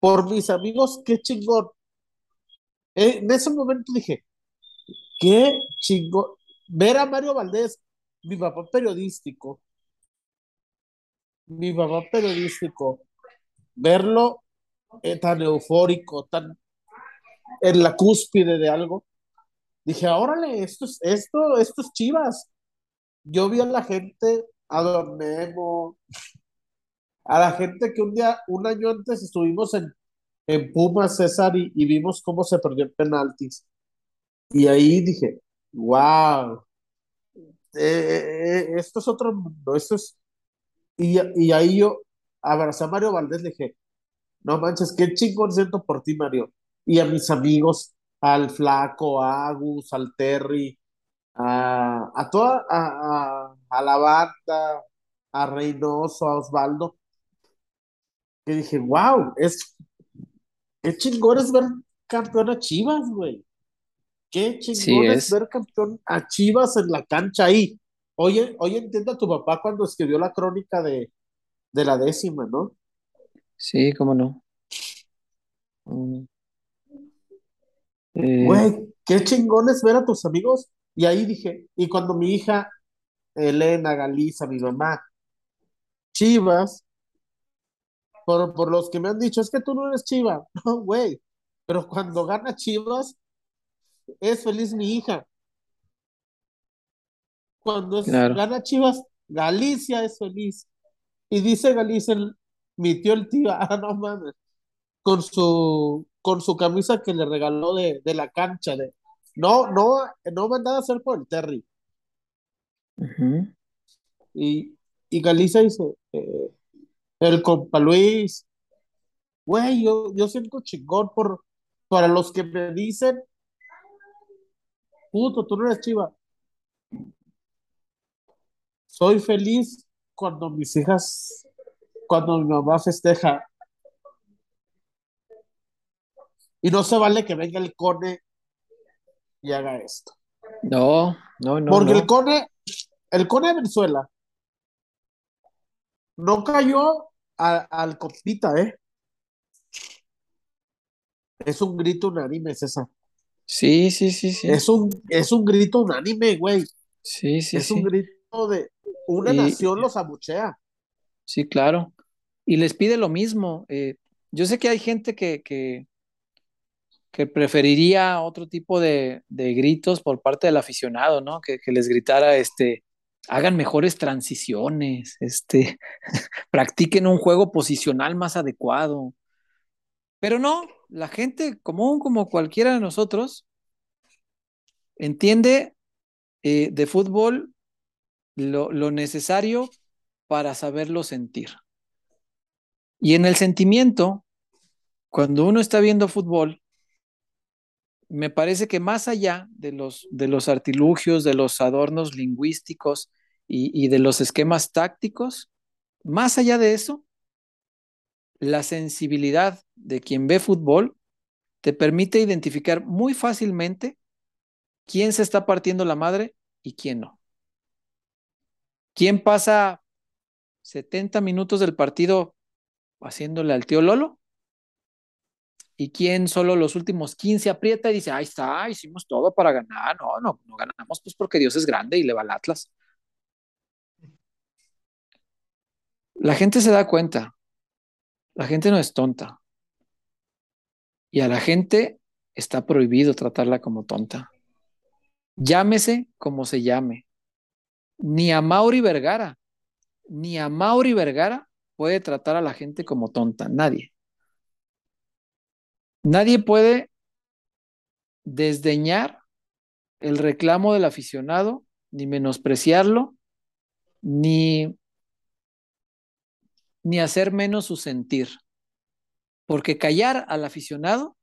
por mis amigos, qué chingón. Eh, En ese momento dije, qué chingón. Ver a Mario Valdés, mi papá periodístico, mi papá periodístico, verlo eh, tan eufórico, tan en la cúspide de algo, dije, órale, esto es, esto, esto es Chivas. Yo vi a la gente, a Don Memo, a la gente que un día, un año antes estuvimos en, en Pumas, César, y, vimos cómo se perdió en penaltis. Y ahí dije, wow, esto es otro mundo, esto es... Y, y ahí yo abracé a Mario Valdés, le dije, no manches, qué chingón siento por ti, Mario. Y a mis amigos, al Flaco, a Agus, al Terry, a, a toda, a, a, a la banda, a Reynoso, a Osvaldo, que dije, wow, es, qué chingón es ver campeón a Chivas, güey. Qué Sí chingón es es. ver campeón a Chivas en la cancha ahí. Oye, oye, entiendo a tu papá cuando escribió la crónica de, de la décima, ¿no? Sí, cómo no. Mm. Eh, Güey, qué chingón es ver a tus amigos. Y ahí dije, y cuando mi hija Elena, Galiza, mi mamá, Chivas, por, por los que me han dicho, es que tú no eres Chiva. No, güey. Pero cuando gana Chivas, es feliz mi hija. Cuando es- Claro. gana Chivas, Galicia es feliz. Y dice Galicia mi tío el tío, ah, no mames, con su, con su camisa que le regaló de, de la cancha, de, no, no, no mandaba a hacer por el Terry. Y, y Galicia dice, eh, el compa Luis, güey, yo, yo siento chingón por, para los que me dicen, puto, tú no eres chiva. Soy feliz cuando mis hijas, cuando mi mamá festeja. Y no se vale que venga el cone y haga esto. No, no, no. Porque no. el cone, el cone de Venezuela no cayó a- al compita, ¿eh? Es un grito unánime, César. Sí, sí, sí, sí. Es un, es un grito unánime, güey. Sí, sí, es sí. un grito de una Y- nación los abuchea. Sí, claro. Y les pide lo mismo. eh, yo sé que hay gente que, que, que preferiría otro tipo de, de gritos por parte del aficionado, ¿no? Que, que les gritara, este, hagan mejores transiciones, este, practiquen un juego posicional más adecuado. Pero no, la gente común como cualquiera de nosotros entiende eh, de fútbol lo, necesario para saberlo sentir. Y en el sentimiento, cuando uno está viendo fútbol, me parece que más allá de los, de los artilugios, de los adornos lingüísticos y, y de los esquemas tácticos, más allá de eso, la sensibilidad de quien ve fútbol te permite identificar muy fácilmente quién se está partiendo la madre y quién no. ¿Quién pasa 70 minutos del partido haciéndole al tío Lolo? ¿Y quién solo los últimos 15 aprieta y dice, ahí está, hicimos todo para ganar? No, no, no ganamos pues porque Dios es grande y le va al Atlas. La gente se da cuenta, la gente no es tonta. Y a la gente está prohibido tratarla como tonta. Llámese como se llame. Ni a Mauri Vergara, ni a Mauri Vergara puede tratar a la gente como tonta, nadie. Nadie puede desdeñar el reclamo del aficionado, ni menospreciarlo, ni, ni hacer menos su sentir. Porque callar al aficionado,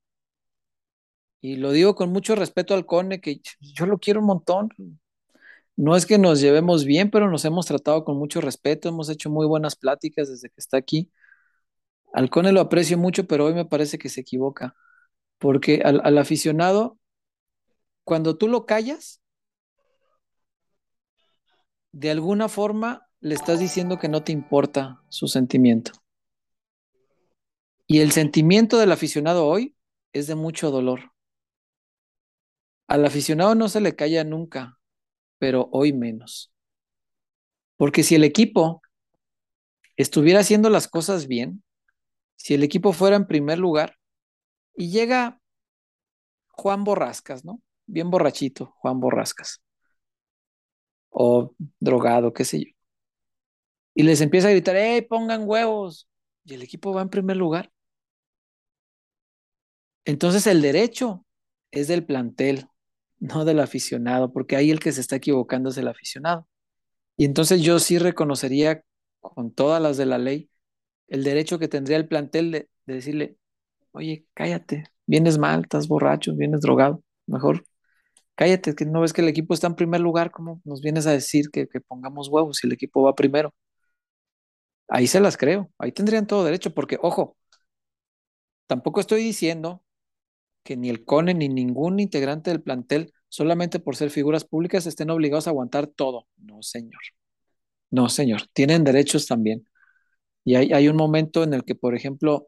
y lo digo con mucho respeto al Cone, que yo lo quiero un montón. No es que nos llevemos bien, pero nos hemos tratado con mucho respeto, hemos hecho muy buenas pláticas desde que está aquí. Al Cone lo aprecio mucho, pero hoy me parece que se equivoca. Porque al, al aficionado, cuando tú lo callas, de alguna forma le estás diciendo que no te importa su sentimiento. Y el sentimiento del aficionado hoy es de mucho dolor. Al aficionado no se le calla nunca, pero hoy menos. Porque si el equipo estuviera haciendo las cosas bien, si el equipo fuera en primer lugar y llega Juan Borrascas, ¿no? Bien borrachito, Juan Borrascas. O drogado, qué sé yo. Y les empieza a gritar, ¡hey, pongan huevos! Y el equipo va en primer lugar. Entonces el derecho es del plantel, no del aficionado, porque ahí el que se está equivocando es el aficionado. Y entonces yo sí reconocería con todas las de la ley el derecho que tendría el plantel de, de decirle, oye, cállate, vienes mal, estás borracho, vienes drogado, mejor cállate, que no ves que el equipo está en primer lugar, ¿cómo nos vienes a decir que, que pongamos huevos si el equipo va primero? Ahí se las creo, ahí tendrían todo derecho, porque ojo, tampoco estoy diciendo que ni el CONE ni ningún integrante del plantel, solamente por ser figuras públicas, estén obligados a aguantar todo. No, señor. No, señor. Tienen derechos también. Y hay, hay un momento en el que, por ejemplo,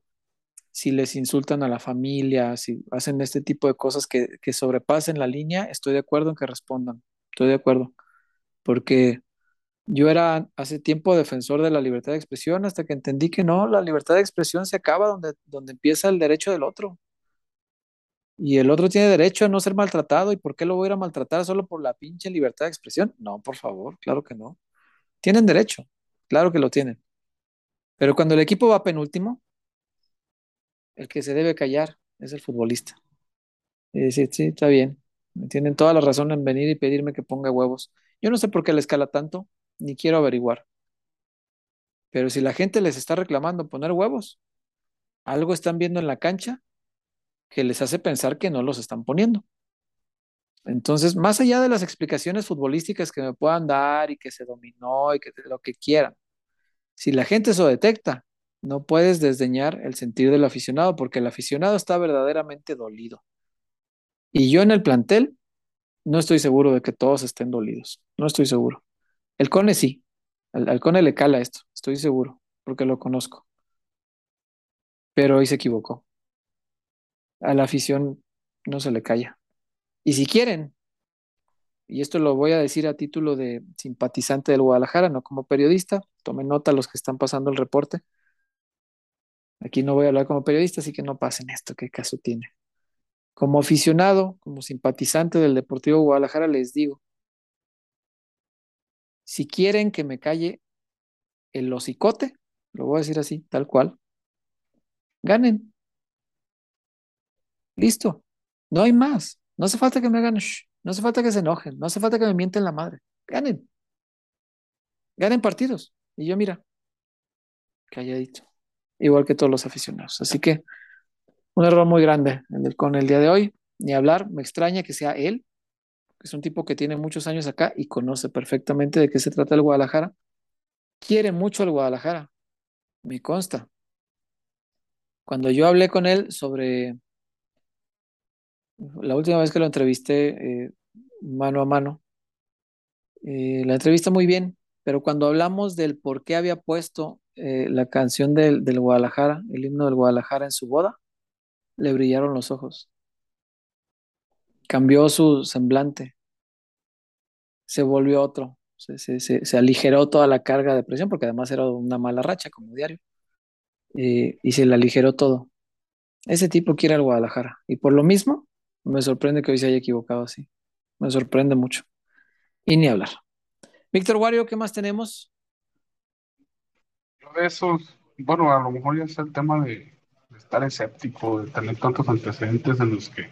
si les insultan a la familia, si hacen este tipo de cosas que, que sobrepasen la línea, estoy de acuerdo en que respondan. Estoy de acuerdo. Porque yo era hace tiempo defensor de la libertad de expresión hasta que entendí que no, la libertad de expresión se acaba donde, donde empieza el derecho del otro. Y el otro tiene derecho a no ser maltratado. ¿Y por qué lo voy a ir a maltratar solo por la pinche libertad de expresión? No, por favor, claro que no. Tienen derecho, claro que lo tienen. Pero cuando el equipo va penúltimo, el que se debe callar es el futbolista. Y decir, sí, está bien. Tienen toda la razón en venir y pedirme que ponga huevos. Yo no sé por qué le escala tanto, ni quiero averiguar. Pero si la gente les está reclamando poner huevos, algo están viendo en la cancha que les hace pensar que no los están poniendo. Entonces, más allá de las explicaciones futbolísticas que me puedan dar y que se dominó y que lo que quieran, si la gente eso detecta, no puedes desdeñar el sentir del aficionado porque el aficionado está verdaderamente dolido. Y yo en el plantel no estoy seguro de que todos estén dolidos. No estoy seguro. El Cone sí. Al, Cone le cala esto. Estoy seguro porque lo conozco. Pero hoy se equivocó. A la afición no se le calla. Y si quieren, y esto lo voy a decir a título de simpatizante del Guadalajara, no como periodista, tomen nota los que están pasando el reporte. Aquí no voy a hablar como periodista, así que no pasen esto, qué caso tiene. Como aficionado, como simpatizante del Deportivo Guadalajara, les digo, si quieren que me calle el hocicote, lo voy a decir así, tal cual, ganen. Listo, no hay más. No hace falta que me hagan, no hace falta que se enojen, no hace falta que me mienten la madre. Ganen. Ganen partidos. Y yo, mira, calladito. Igual que todos los aficionados. Así que un error muy grande con el día de hoy. Ni hablar, me extraña que sea él, que es un tipo que tiene muchos años acá y conoce perfectamente de qué se trata el Guadalajara. Quiere mucho al Guadalajara, me consta. Cuando yo hablé con él sobre la última vez que lo entrevisté eh, mano a mano, eh, la entrevista muy bien, pero cuando hablamos del por qué había puesto eh, la canción del, Guadalajara, el himno del Guadalajara en su boda, le brillaron los ojos. Cambió su semblante. Se volvió otro. Se, aligeró toda la carga de presión, porque además era una mala racha como diario. Y se le aligeró todo. Ese tipo quiere al Guadalajara. Y por lo mismo, me sorprende que hoy se haya equivocado así. Me sorprende mucho. Y ni hablar. Víctor Wario, ¿qué más tenemos? De eso, bueno, a lo mejor ya es el tema de, estar escéptico, de tener tantos antecedentes en los que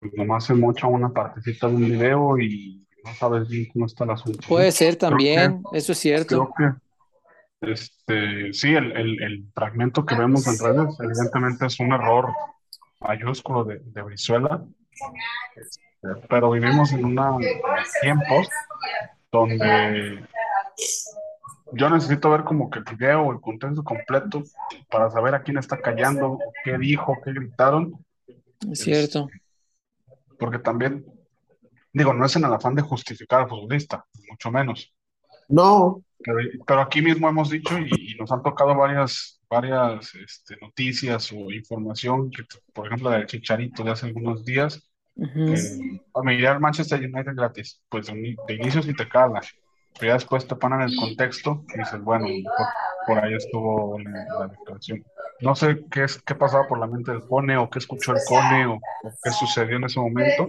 pues, nomás se mocha una partecita de un video y no sabes bien cómo está el asunto. Puede ser también, eso es cierto. Creo que este, sí, el, el, el, fragmento que vemos en redes evidentemente es un error mayúsculo de, de Brizuela, este, pero vivimos en unos tiempos donde yo necesito ver como que el video, el contexto completo para saber a quién está callando, qué dijo, qué gritaron. Es cierto. Porque también, digo, no es en el afán de justificar al futbolista, mucho menos. No. Pero, aquí mismo hemos dicho y, nos han tocado varias, varias este, noticias o información, que, por ejemplo, la del Chicharito de hace algunos días, a mirar al Manchester United gratis, pues de, inicio si te cala, pero ya después te ponen el contexto y dices, bueno, por, ahí estuvo la, declaración. No sé qué, es, qué pasaba por la mente del Cone o qué escuchó el Cone o, qué sucedió en ese momento.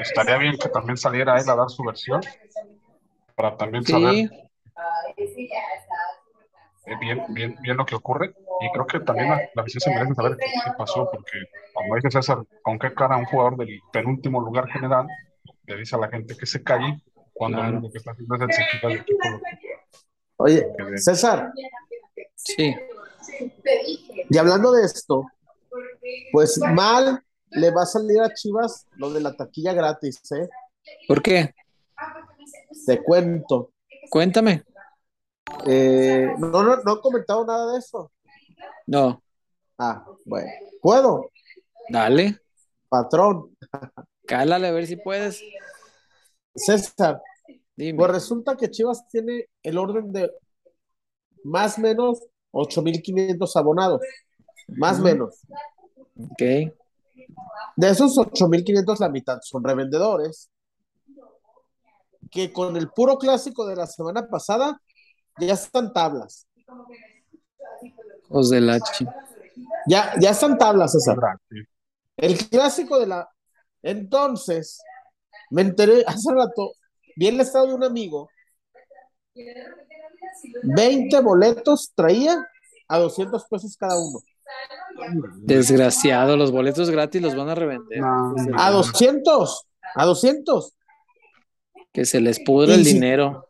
Estaría bien que también saliera él a dar su versión para también saber bien, bien, bien lo que ocurre. Y creo que también la, la se merece saber qué, pasó, porque como dice César, con qué cara un jugador del penúltimo lugar general le dice a la gente que se calle cuando lo que está haciendo es el equipo. Oye, César. Sí. Y hablando de esto, pues mal le va a salir a Chivas lo de la taquilla gratis, ¿eh? ¿Por qué? Te cuento. Cuéntame. Eh, no, no, no he comentado nada de eso. No. Ah, bueno. ¿Puedo? Dale. Patrón. Cálale a ver si puedes. César, pues resulta que Chivas tiene el orden de más o menos 8.500 abonados. Más o menos. Ok. De esos 8.500, la mitad son revendedores. Que con el puro clásico de la semana pasada ya están tablas. Os de la Ya, ya están tablas, César. El clásico de la. Entonces, me enteré hace rato, vi el estado de un amigo 20 boletos traía a 200 pesos cada uno. Desgraciado, los boletos gratis los van a revender. No, A 200, a 200. Que se les pudre Y el si- dinero.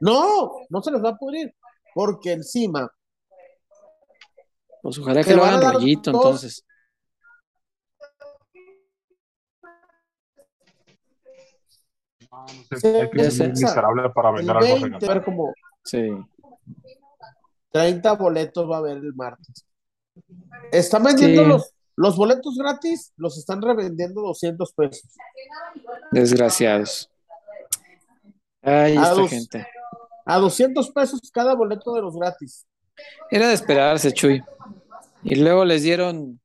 No, no se les va a pudrir, porque encima Pues ojalá que lo hagan rollito, dos- entonces. no, no sé, Sí, hay que ya ser sé. muy miserable para vender algo 20, regalado. va a haber como Sí. 30 boletos va a haber el martes. Están vendiendo Sí. los, los boletos gratis, los están revendiendo 200 pesos. Desgraciados. Ay, A esta dos. gente. A 200 pesos cada boleto de los gratis. Era de esperarse, Chuy. Y luego les dieron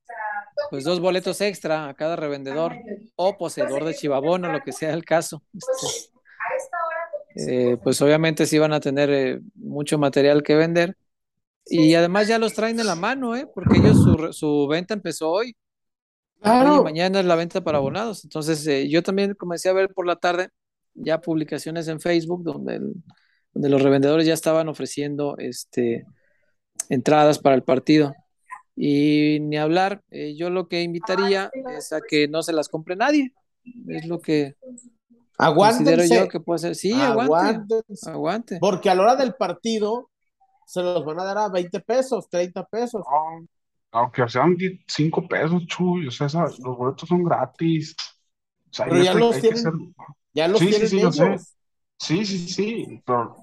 pues dos boletos extra a cada revendedor o poseedor de chivabono, lo que sea el caso. Este, eh, pues obviamente sí van a tener eh, mucho material que vender. Y además ya los traen en la mano, ¿eh? Porque ellos su, su venta empezó hoy. Claro. Oye, mañana es la venta para abonados. Entonces, eh, yo también comencé a ver por la tarde ya publicaciones en Facebook donde, el- donde los revendedores ya estaban ofreciendo este, entradas para el partido. Y ni hablar, eh, yo lo que invitaría es a que no se las compre nadie. Es lo que considero Aguántense. yo que puede ser. Sí, aguante, aguante. Porque a la hora del partido se los van a dar a 20 pesos, 30 pesos. Aunque sean 5 pesos, chuy, o sea, esa- los boletos son gratis. O sea, Pero ya los hay que tienen- ser- Ya los Sí, sí, sí, yo sé. ellos. Sí, sí, sí, pero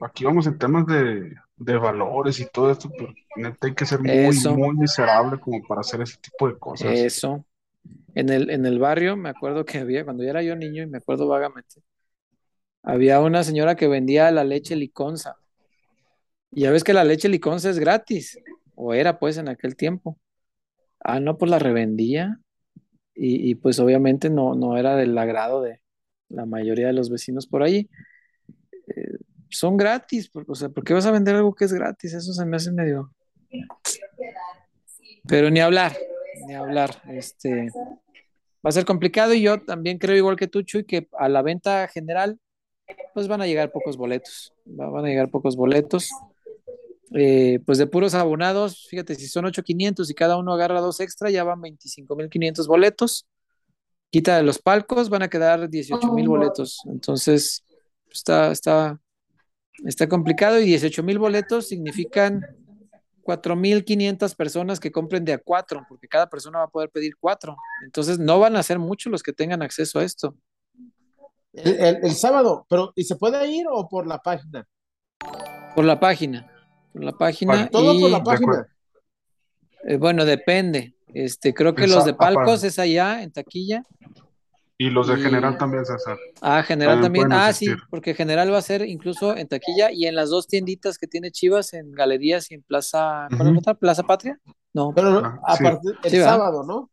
aquí vamos en temas de, de valores y todo esto, pero neta hay que ser muy, Eso. muy miserable como para hacer ese tipo de cosas. Eso. En el, en el barrio, me acuerdo que había, cuando yo era yo niño, y me acuerdo vagamente, había una señora que vendía la leche liconza. Y ya ves que la leche liconza es gratis, o era pues en aquel tiempo. Ah, no, pues la revendía. Y, y, pues obviamente no, no era del agrado de la mayoría de los vecinos por ahí. Eh, son gratis, o sea, ¿por qué vas a vender algo que es gratis? Eso se me hace medio. Pero ni hablar, ni hablar. Este, va a ser complicado y yo también creo, igual que tú, Chuy, que a la venta general, pues van a llegar pocos boletos. Va- Van a llegar pocos boletos. Eh, pues de puros abonados, fíjate, si son 8,500 y cada uno agarra dos extra, ya van 25,500 boletos. Quita de los palcos, van a quedar 18,000 boletos. Entonces, está, está, está complicado y 18,000 boletos significan 4.500 personas que compren de a cuatro, porque cada persona va a poder pedir cuatro. Entonces, no van a ser muchos los que tengan acceso a esto. El, el- el sábado, pero ¿y se puede ir o por la página? Por la página. Por la página. Todo y, por la página. eh, bueno, depende. Este, creo que los de palcos aparte. es allá, en taquilla. Y los de Y- general también, César. Ah, general También Ah, sí, porque general va a ser incluso en taquilla y en las dos tienditas que tiene Chivas, en galerías y en Plaza. ¿Cuál es Ujú. la otra? ¿Plaza Patria? No, Pero Ah, a sí. partir el Sí, ¿verdad? sábado, ¿no?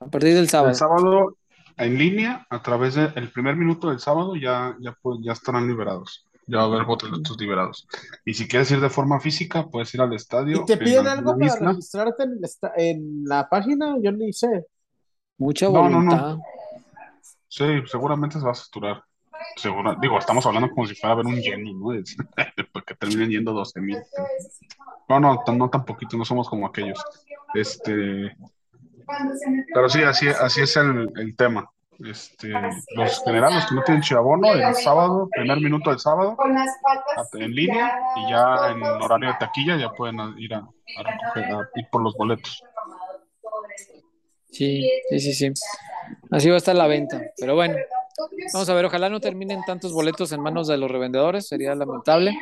a partir del sábado. El sábado en línea, a través del primer minuto del sábado, ya, ya, pues, ya estarán liberados. Ya va a haber boletos liberados. Y si quieres ir de forma física, puedes ir al estadio. ¿Y te en piden algo para isla. registrarte en, esta- en la página? Yo ni sé. Mucha No, no, no. voluntad. Sí, seguramente se va a saturar. Seguro, digo, estamos hablando como si fuera a ver un lleno, ¿no? Es- Porque terminen yendo 12 mil. No, no, no tan poquito, no somos como aquellos. Este, pero sí, así, así es el, el tema. Este, los generales que no tienen chiabono, el sábado, primer minuto del sábado, en línea, y ya en horario de taquilla ya pueden ir a, a recoger, a ir por los boletos. Sí, sí, sí, sí. Así va a estar la venta. Pero bueno, vamos a ver, ojalá no terminen tantos boletos en manos de los revendedores, sería lamentable,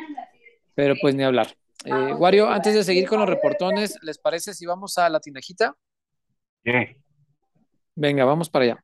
pero pues ni hablar. Eh, Wario, antes de seguir con los reportones, ¿les parece si vamos a la tinajita? Yeah. Venga, vamos para allá.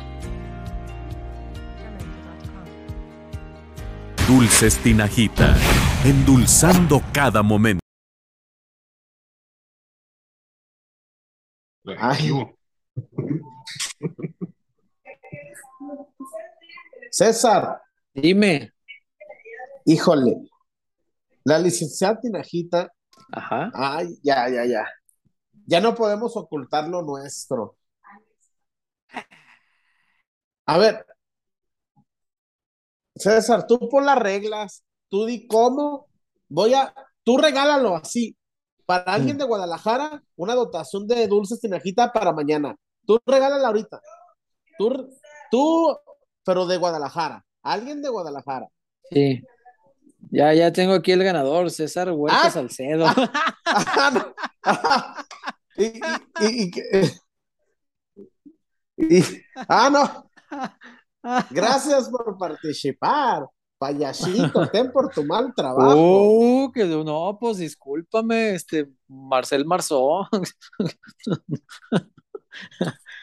Dulces Tinajita, endulzando cada momento. Ay. César, Dime. híjole, la licenciada Tinajita, Ajá. ay, ya, ya, ya. Ya no podemos ocultar lo nuestro. A ver, César, tú pon las reglas, tú di cómo, voy a, tú regálalo así. Para alguien de Guadalajara, una dotación de dulces tinajita para mañana. Tú regálala ahorita. Tú, tú, pero de Guadalajara. Alguien de Guadalajara. Sí. Ya, ya tengo aquí el ganador, César Huerta Ah. Salcedo. Y- ah, no. Gracias por participar. Payasito, ten por tu mal trabajo. Oh, que no, pues discúlpame, este, Marcel Marzó.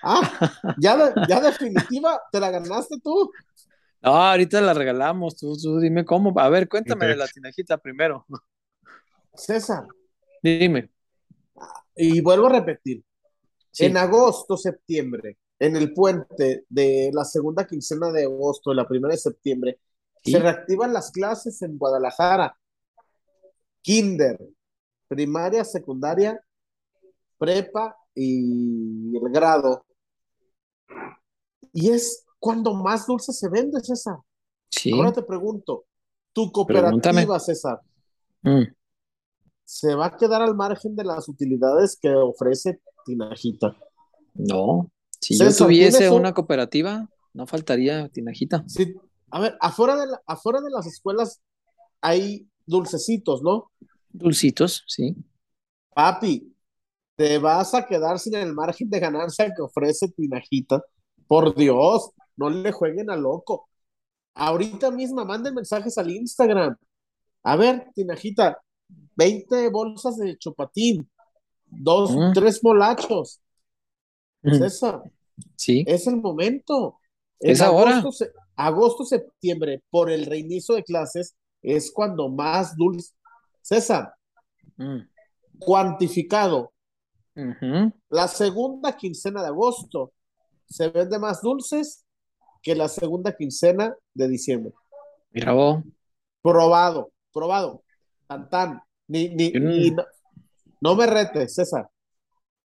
Ah, ya, de- ya definitiva, te la ganaste tú. No, ahorita la regalamos, tú, tú dime cómo. A ver, cuéntame de la tinajita primero. César, Dime. y vuelvo a repetir, Sí. en agosto, septiembre, en el puente de la segunda quincena de agosto, la primera de septiembre, Sí. se reactivan las clases en Guadalajara. Kinder, primaria, secundaria, prepa y el grado. Y es cuando más dulce se vende, César. Sí. Ahora te pregunto, tu Pregúntame. cooperativa, César, Mm. ¿se va a quedar al margen de las utilidades que ofrece Tinajita? No. Si yo tuviese ¿tienes un- una cooperativa, no faltaría tinajita. Sí, a ver, afuera de, la- afuera de las escuelas hay dulcecitos, ¿no? Dulcitos, sí. Papi, te vas a quedar sin el margen de ganancia que ofrece Tinajita. Por Dios, no le jueguen a loco. Ahorita misma manden mensajes al Instagram. A ver, Tinajita, 20 bolsas de chupatín, dos, Mm. tres molachos. César, Sí. es el momento. Es ahora. agosto, se- agosto, septiembre, por el reinicio de clases, es cuando más dulce. César, Mm. cuantificado, la segunda quincena de agosto se vende más dulces que la segunda quincena de diciembre. Mira vos. Probado, probado. Tan, tan. Ni, ni, ni- no, no me retes, César.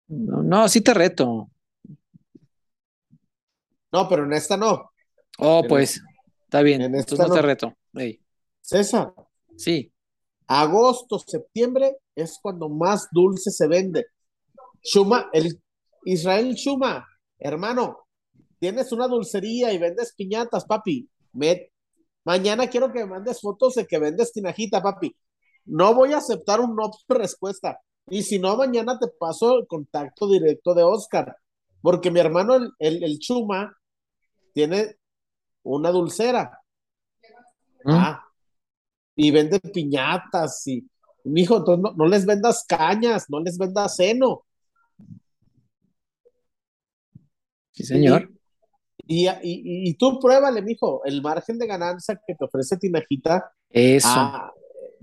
No, no, sí te reto. No, pero en esta no. Oh, En pues, está bien. en Entonces esta no te no. reto. César, Sí. agosto, septiembre es cuando más dulce se vende. Shuma, el Israel Shuma, hermano, tienes una dulcería y vendes piñatas, papi. Mañana quiero que me mandes fotos de que vendes tinajita, papi. No voy a aceptar un no por respuesta. Y si no, mañana te paso el contacto directo de Oscar. Porque mi hermano, el, el, el Chuma, tiene una dulcera. Mm. Ah, y vende piñatas y, mijo, entonces no, no les vendas cañas, no les vendas seno. Sí, señor. Y, y, y, y tú pruébale, mijo, el margen de ganancia que te ofrece Tinajita. Eso, Ah,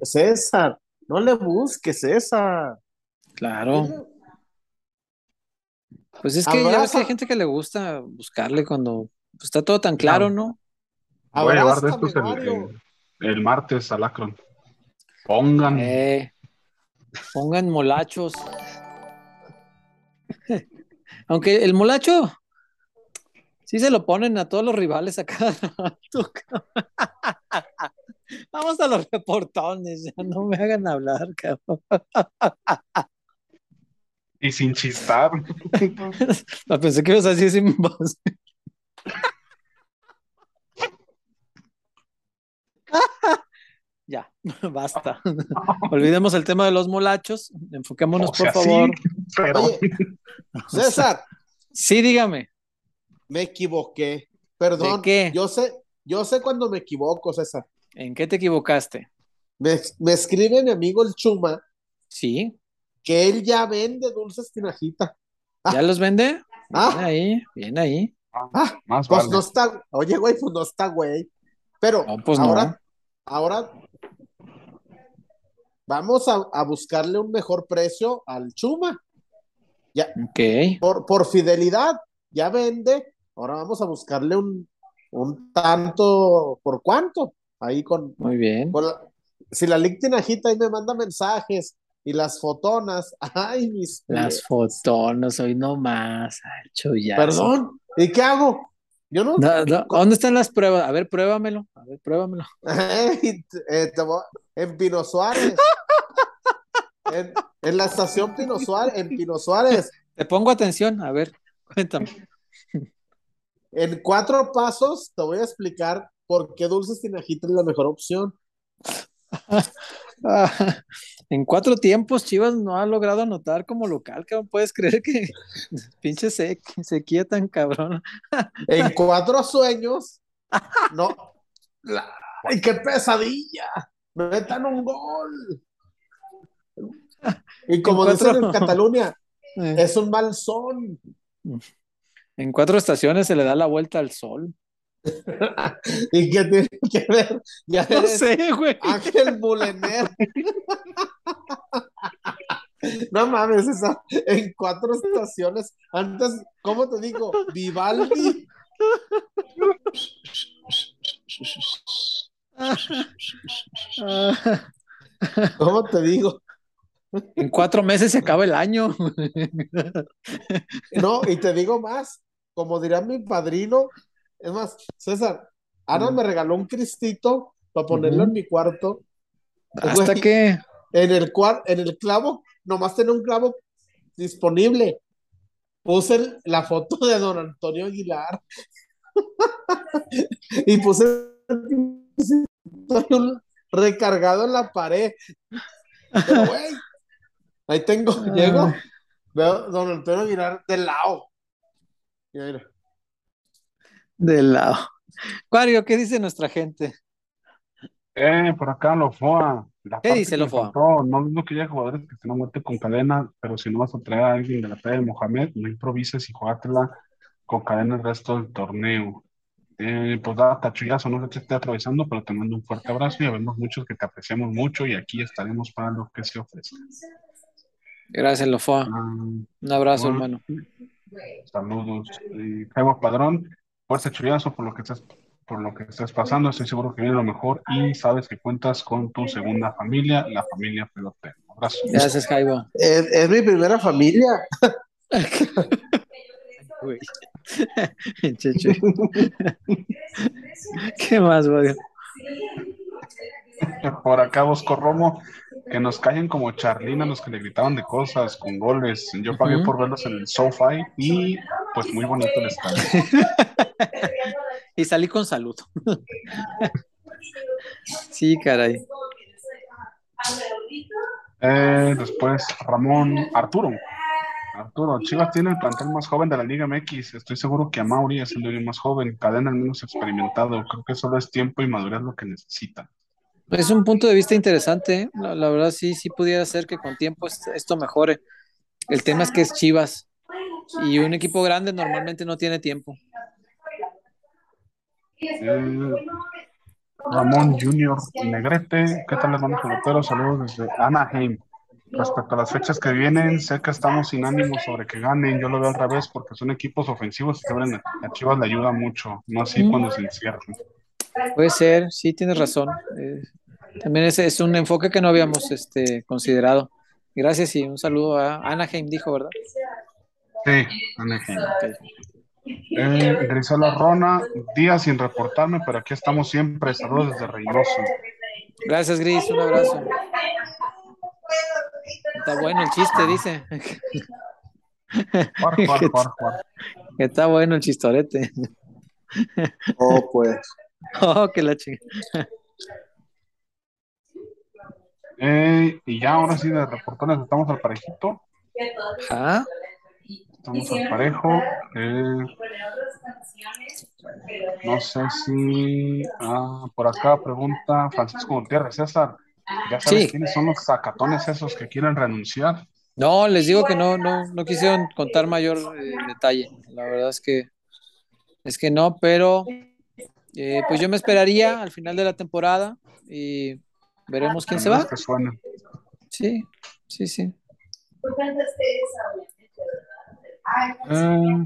César, no le busques, César. claro. Pues es que ya ves que hay gente que le gusta buscarle cuando pues, está todo tan claro, ¿no? Voy a llevar de estos el, el- el martes al Akron. Pongan. Eh, pongan molachos. Aunque el molacho sí se lo ponen a todos los rivales a cada rato. Vamos a los reportones, ya no me hagan hablar, cabrón. Y sin chistar. No, pensé que ibas a decir sin voz. Ya, basta. Olvidemos el tema de los molachos. Enfoquémonos, O sea, por favor. sí, pero Oye, César, Sí, dígame. me equivoqué. Perdón. ¿De qué? Yo sé, yo sé cuando me equivoco, César. ¿En qué te equivocaste? Me, me escribe mi amigo el Chuma Sí, que él ya vende dulces tinajita. ¿ya los vende? Bien Ah, ahí, bien ahí. Ah, más pues vale. no está, oye, güey, pues no está, güey. Pero No, pues no. ahora, ahora vamos a, a buscarle un mejor precio al Chuma. Ya, Ok, por, por fidelidad, ya vende. Ahora vamos a buscarle un, un tanto, ¿por cuánto? Ahí con, muy bien. con la- si la Lic Tinajita ahí me manda mensajes y las fotonas, ay, mis Las fotonas, hoy no más. Ay, chullazo. Perdón, ¿y qué hago? Yo no. No, no, ¿Dónde están las pruebas? A ver, pruébamelo. A ver, pruébamelo. Eh, en Pino Suárez. En, en la estación Pino Suárez, en Pino Suárez, Te pongo atención. A ver, cuéntame. en cuatro pasos te voy a explicar por qué Dulces Tinajita es la mejor opción. Ah, en cuatro tiempos, Chivas no ha logrado anotar como local. ¿Cómo puedes creer que pinche se- sequía tan cabrón? En cuatro sueños, no. la- ¡Ay, qué pesadilla! Metan un gol. Y como En dicen cuatro- en Cataluña, Eh, es un mal son. En cuatro estaciones se le da la vuelta al sol. ¿Y qué tiene que ver? Ya No sé, güey. Ángel Bulener. No mames, esa, en cuatro estaciones. Antes, ¿cómo te digo? Vivaldi. ¿Cómo te digo? En cuatro meses se acaba el año. No, y te digo más, como diría mi padrino, es más, César, Ana me regaló un cristito para ponerlo en mi cuarto. Hasta que En el, en el clavo, nomás tenía un clavo disponible. Puse el- la foto de don Antonio Aguilar y puse recargado en la pared. Pero, güey, ahí tengo, Ah. llego, veo don Antonio Aguilar del lado. Y mira, de lado. Cuario, ¿qué dice nuestra gente? Eh, por acá lo FOA. La ¿Qué dice que lo me FOA? faltó, no digo que haya jugadores que estén a muerte con cadena, pero si no vas a traer a alguien de la talla de Mohamed, no improvises y jugátela con cadena el resto del torneo. Eh, pues da tachuyazo, no sé qué esté atravesando, pero te mando un fuerte abrazo y vemos muchos que te apreciamos mucho y aquí estaremos para lo que se ofrezca. Gracias, Lofoa. Ah, Un abrazo, bueno. hermano. Saludos. Jaime Padrón, fuerte chullazo por lo que estás, por lo que estás pasando. Estoy seguro que viene lo mejor y sabes que cuentas con tu segunda familia, la familia pelotera. Abrazo. Gracias, Jaibo. es, es mi primera familia. ¿Qué más, güey? Por acá Bosco Romo, que nos callen como Charlina, los que le gritaban de cosas con goles. Yo pagué por verlos en el SoFi y pues muy bonito el estadio. Y salí con salud. Sí, caray. Eh, después Ramón Arturo. Arturo, Chivas tiene el plantel más joven de la Liga MX. Estoy seguro que a Mauri es el dueño más joven, Cadena el menos experimentado. Creo que solo es tiempo y madurez lo que necesita. Es un punto de vista interesante. ¿eh? La, la verdad, sí, sí pudiera ser que con tiempo est- esto mejore. El tema es que es Chivas. Y un equipo grande normalmente no tiene tiempo. Eh, Ramón Junior Negrete, ¿qué tal hermanos peloteros? Saludos desde Anaheim. Respecto a las fechas que vienen, sé que estamos sin ánimo sobre que ganen. Yo lo veo al revés porque son equipos ofensivos y a Chivas le ayuda mucho, no así Mm. cuando se encierran. Puede ser, sí, tienes razón. Eh, También ese es un enfoque que no habíamos este, considerado. Gracias y un saludo a Anaheim, dijo, ¿verdad? Sí, Anaheim. Eh, Grisela Rona, días sin reportarme, pero aquí estamos siempre. Saludos desde Reynoso. Gracias, Gris, un abrazo. Está bueno el chiste, dice. Juar, juar, juar, juar. Está bueno el chistorete. Oh, pues. Oh, que la chica. Eh, y ya ahora sí de reportones estamos al parejito. Ajá. Estamos al parejo. Eh, no sé si ah, por acá pregunta Francisco Gutiérrez, César. ¿Ya sabes Sí. quiénes son los sacatones esos que quieren renunciar? No, les digo que no, no, no quisieron contar mayor eh, detalle. La verdad es que es que no, pero eh, pues yo me esperaría al final de la temporada y veremos quién se va. Sí, sí, sí. Eh,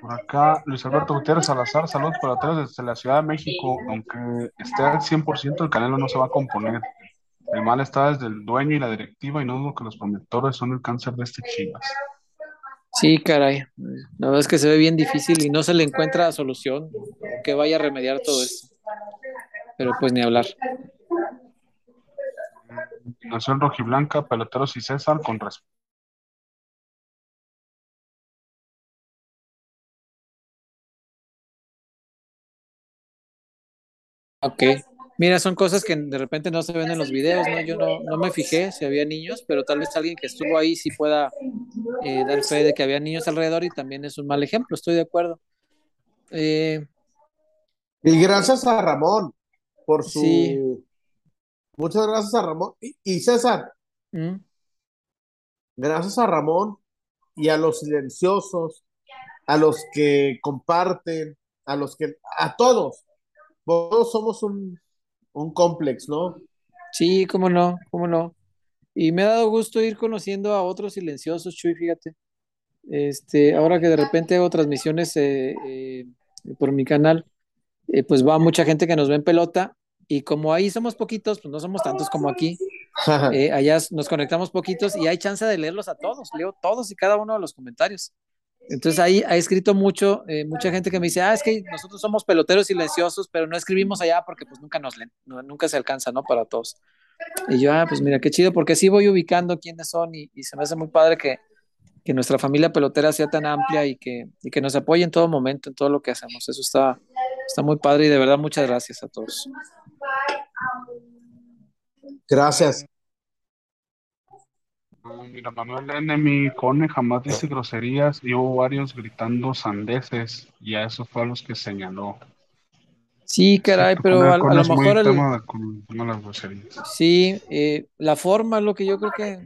por acá, Luis Alberto Gutiérrez Salazar, saludos peloteros desde la Ciudad de México. Aunque esté al 100%, el Canelo no se va a componer. El mal está desde el dueño y la directiva, y no dudo que los promotores son el cáncer de este Chivas. Sí, caray. La verdad es que se ve bien difícil y no se le encuentra solución que vaya a remediar todo esto. Pero pues ni hablar. Nación Rojiblanca, Peloteros y César, con respeto. Ok. Mira, son cosas que de repente no se ven en los videos, ¿no? Yo no, no me fijé si había niños, pero tal vez alguien que estuvo ahí sí pueda eh, dar fe de que había niños alrededor y también es un mal ejemplo, estoy de acuerdo. Eh, Y gracias a Ramón por su. Sí. Muchas gracias a Ramón. Y, y César, mm, gracias a Ramón y a los silenciosos, a los que comparten, a los que. A todos. Todos somos un, un complex, ¿no? sí, cómo no, cómo no. Y me ha dado gusto ir conociendo a otros silenciosos, Chuy, fíjate. Este, ahora que de repente hago transmisiones eh, eh, por mi canal, eh, pues va mucha gente que nos ve en pelota y como ahí somos poquitos, pues no somos tantos como aquí, allá nos conectamos poquitos y hay chance de leerlos a todos, leo todos y cada uno de los comentarios. Entonces ahí ha escrito mucho, eh, mucha gente que me dice, ah, es que nosotros somos peloteros silenciosos, pero no escribimos allá porque pues nunca nos leen, no- nunca se alcanza, ¿no? Para todos. Y yo, ah, pues mira, qué chido, porque sí voy ubicando quiénes son y, y se me hace muy padre que, que nuestra familia pelotera sea tan amplia y que, y que nos apoye en todo momento, en todo lo que hacemos. Eso está, está muy padre y de verdad muchas gracias a todos. Gracias. Mira, Manuel Enemy Cone jamás dice groserías y hubo varios gritando sandeces, y a eso fue a los que señaló. Sí, caray, pero a, lo es mejor el- tema de- con el tema de las groserías. sí, eh, la forma, lo que yo creo que,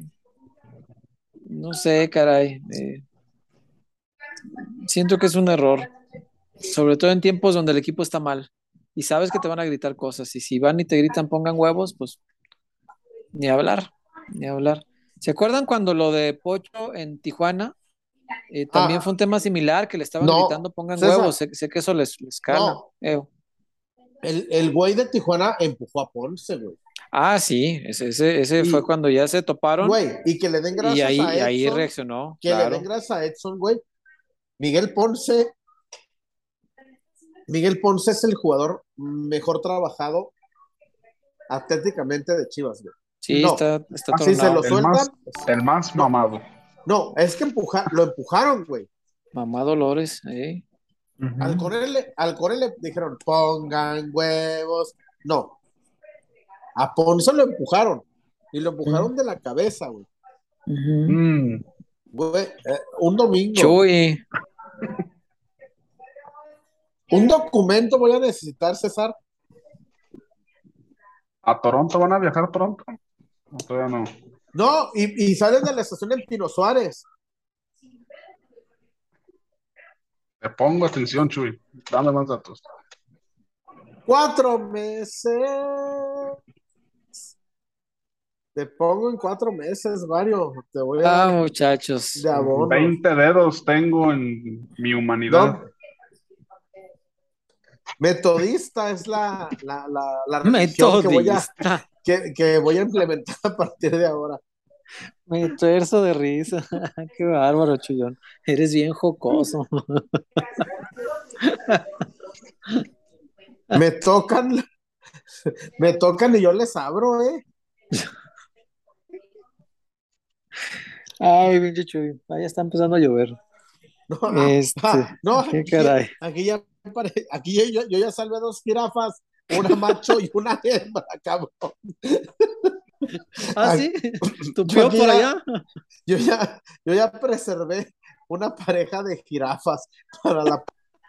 no sé, caray, eh, siento que es un error, sobre todo en tiempos donde el equipo está mal y sabes que te van a gritar cosas y si van y te gritan pongan huevos, pues ni hablar, ni hablar. ¿Se acuerdan cuando lo de Pocho en Tijuana? Eh, también Ah. fue un tema similar que le estaban No, gritando pongan César. huevos, sé, sé que eso les, les cala. No. El, el güey de Tijuana empujó a Ponce, güey. Ah, sí, ese, ese, ese Y- fue cuando ya se toparon Güey, y que le den gracias y ahí, a y ahí Edson, reaccionó, que le den gracias a Edson, güey. Miguel Ponce, Miguel Ponce es el jugador mejor trabajado atléticamente de Chivas, güey. Sí, No. está, está Así se El más, el más mamado. No, es que empuja, lo empujaron, güey. Mamá Dolores, eh. Al Corele, al Corele dijeron, pongan huevos. No. A Ponce lo empujaron. Y lo empujaron de la cabeza, güey. Mm, Güey, eh, un domingo. Chuy, Un documento voy a necesitar, César. ¿A Toronto van a viajar a Toronto? No, todavía no. No, y, y salen de la estación en Pino Suárez. Te pongo atención, Chuy. Dame más datos. Cuatro meses. Te pongo en cuatro meses, Mario. Te voy a ah, muchachos. de abono. 20 dedos tengo en mi humanidad. No. Metodista es la, la, la, la religión que voy, a, Metodista. Que, que voy a implementar a partir de ahora. Me tuerzo de risa. Qué bárbaro, Chuyón. Eres bien jocoso. Me tocan, me tocan y yo les abro, ¿eh? Ay, pinche Chuy. Ah, ya está empezando a llover. No, ah, Este, no, qué aquí, caray. aquí ya, aquí ya- yo, yo ya salvé dos jirafas, una macho y una hembra, cabrón. Ah, sí. ¿Tu yo por ya- allá? Yo ya, yo ya preservé una pareja de jirafas para la...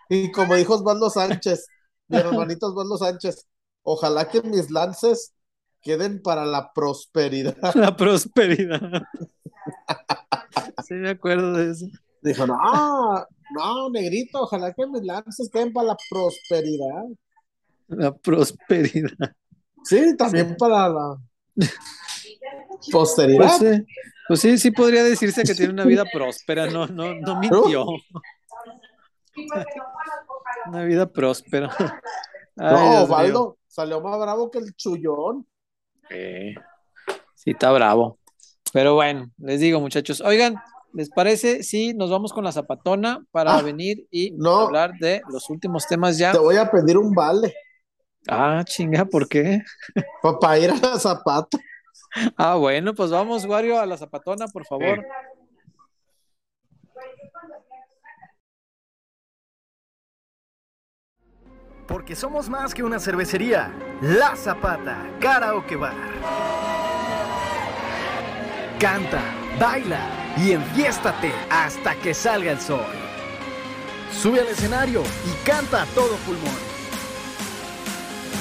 Y como dijo Osvaldo Sánchez, mi hermanito Osvaldo Sánchez, ojalá que mis lances queden para la prosperidad. La prosperidad. Sí, me acuerdo de eso. Dijo, no, no, negrito, ojalá que mis lances queden para la prosperidad. La prosperidad. Sí, también Sí. para la posteridad. Pues, sí, pues sí, sí podría decirse que tiene una vida próspera, no, no, no mintió. Una vida próspera. Ay, no. Osvaldo salió más bravo que el chullón. Sí, sí, está bravo. Pero bueno, les digo, muchachos, oigan, ¿les parece si nos vamos con la zapatona para Ah, venir y no. hablar de los últimos temas ya? Te voy a pedir un vale Ah, chinga, ¿por qué? para ir a la zapata. Ah, bueno, pues vamos, Wario, a la zapatona, por favor. Porque somos más que una cervecería. La Zapata, Karaoke Bar. Canta, baila y enfiéstate hasta que salga el sol. Sube al escenario y canta a todo pulmón.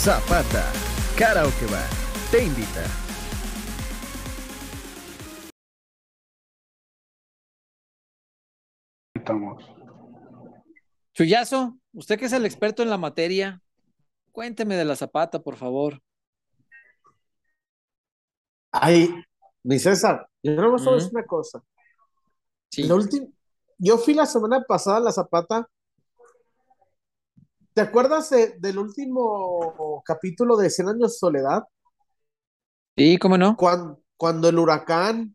Zapata, Karaoke Bar, te invita. Estamos. Chuyazo, usted que es el experto en la materia, cuénteme de la zapata, por favor. Ay, mi César, yo no a Ujú. decir una cosa. Sí. La última, yo fui la semana pasada a la Zapata. ¿Te acuerdas de- del último capítulo de Cien años de soledad? Sí, ¿cómo no? Cuando, cuando el huracán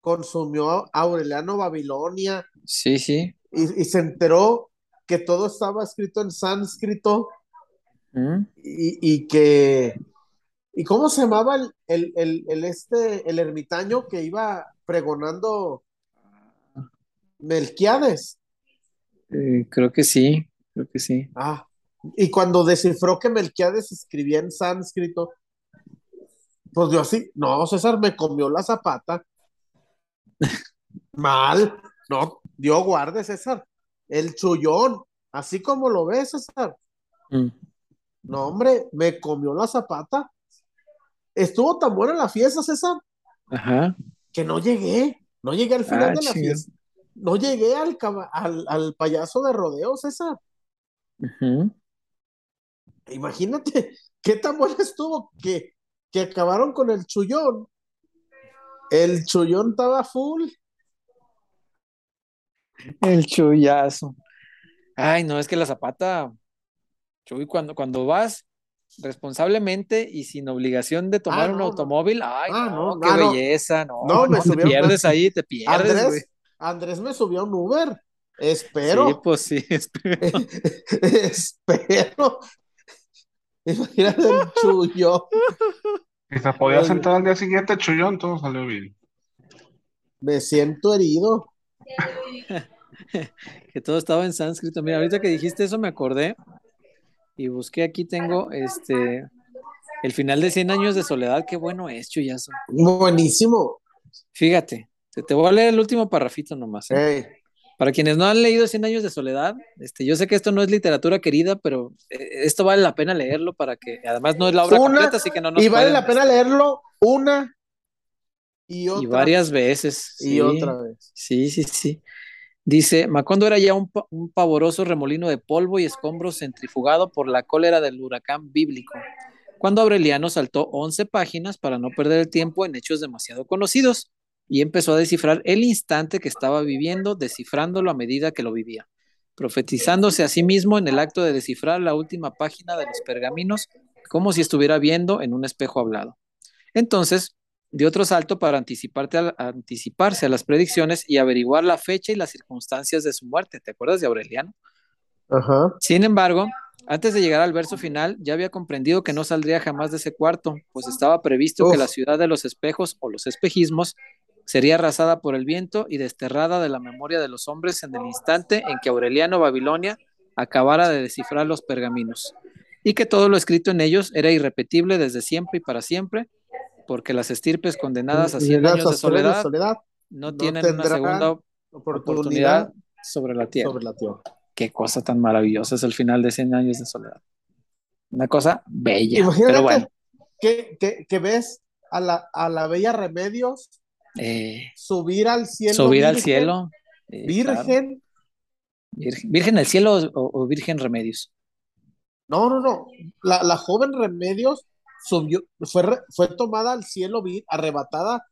consumió a Aureliano Babilonia Sí, sí. y, y se enteró que todo estaba escrito en sánscrito Mm. y, y que ¿y cómo se llamaba el, el, el, el este el ermitaño que iba pregonando Melquiades? Eh, creo que sí, creo que sí. Ah, y cuando descifró que Melquiades escribía en sánscrito, pues yo así, no, César me comió la zapata. Mal, no, Dios guarde, César. El chullón, así como lo ves, César. Mm. No, hombre, me comió la zapata. Estuvo tan buena la fiesta, César, Ajá. que no llegué. No llegué al final Ah, de la fiesta. No llegué al, al, al payaso de rodeo, César. Ujú. Imagínate qué tan bueno estuvo que, que acabaron con el chullón. El chullón estaba full. El chullazo. Ay, no, es que la zapata, Chuy, cuando, cuando vas responsablemente y sin obligación de tomar Ah, un no, automóvil, ay, Ah, no, no, qué ah, belleza, no, No, me te pierdes ahí, te pierdes, güey. Andrés, Andrés me subió a un Uber. Espero, Sí, pues sí, espero. espero. Imagínate el chullón. Si se podía sentar al día siguiente, Chullón, todo salió bien. Me siento herido. que todo estaba en sánscrito. Mira, ahorita que dijiste eso me acordé y busqué aquí tengo este el final de 100 años de soledad, qué bueno es, Chuyazo. Buenísimo. Fíjate, te, te voy a leer el último parrafito nomás. ¿eh? Ey, Para quienes no han leído Cien años de soledad, este, yo sé que esto no es literatura querida, pero eh, esto vale la pena leerlo para que, además no es la obra Una, completa, así que no nos y vale la pena leerlo una y otra. Y varias veces. y sí. otra vez. Sí, sí, sí. Dice, Macondo era ya un, un pavoroso remolino de polvo y escombros centrifugado por la cólera del huracán bíblico, cuando Aureliano saltó 11 páginas para no perder el tiempo en hechos demasiado conocidos y empezó a descifrar el instante que estaba viviendo, descifrándolo a medida que lo vivía, profetizándose a sí mismo en el acto de descifrar la última página de los pergaminos como si estuviera viendo en un espejo hablado. Entonces, dio otro salto para anticiparte a- anticiparse a las predicciones y averiguar la fecha y las circunstancias de su muerte. ¿Te acuerdas de Aureliano? Ajá. Sin embargo, antes de llegar al verso final, ya había comprendido que no saldría jamás de ese cuarto, pues estaba previsto que la ciudad de los espejos o los espejismos sería arrasada por el viento y desterrada de la memoria de los hombres en el instante en que Aureliano Babilonia acabara de descifrar los pergaminos, y que todo lo escrito en ellos era irrepetible desde siempre y para siempre, porque las estirpes condenadas a cien años de soledad no no tienen una segunda oportunidad oportunidad sobre la tierra. sobre la tierra. Qué cosa tan maravillosa es el final de 100 años de soledad. Una cosa bella. Imagínate pero bueno, que, que, que ves a la, a la bella Remedios eh, subir al cielo. subir al virgen, cielo. eh, claro. Virgen. Virgen. ¿Virgen al cielo o, o Virgen Remedios? No, no, no. La, la joven Remedios subió, fue, fue tomada al cielo, vir- arrebatada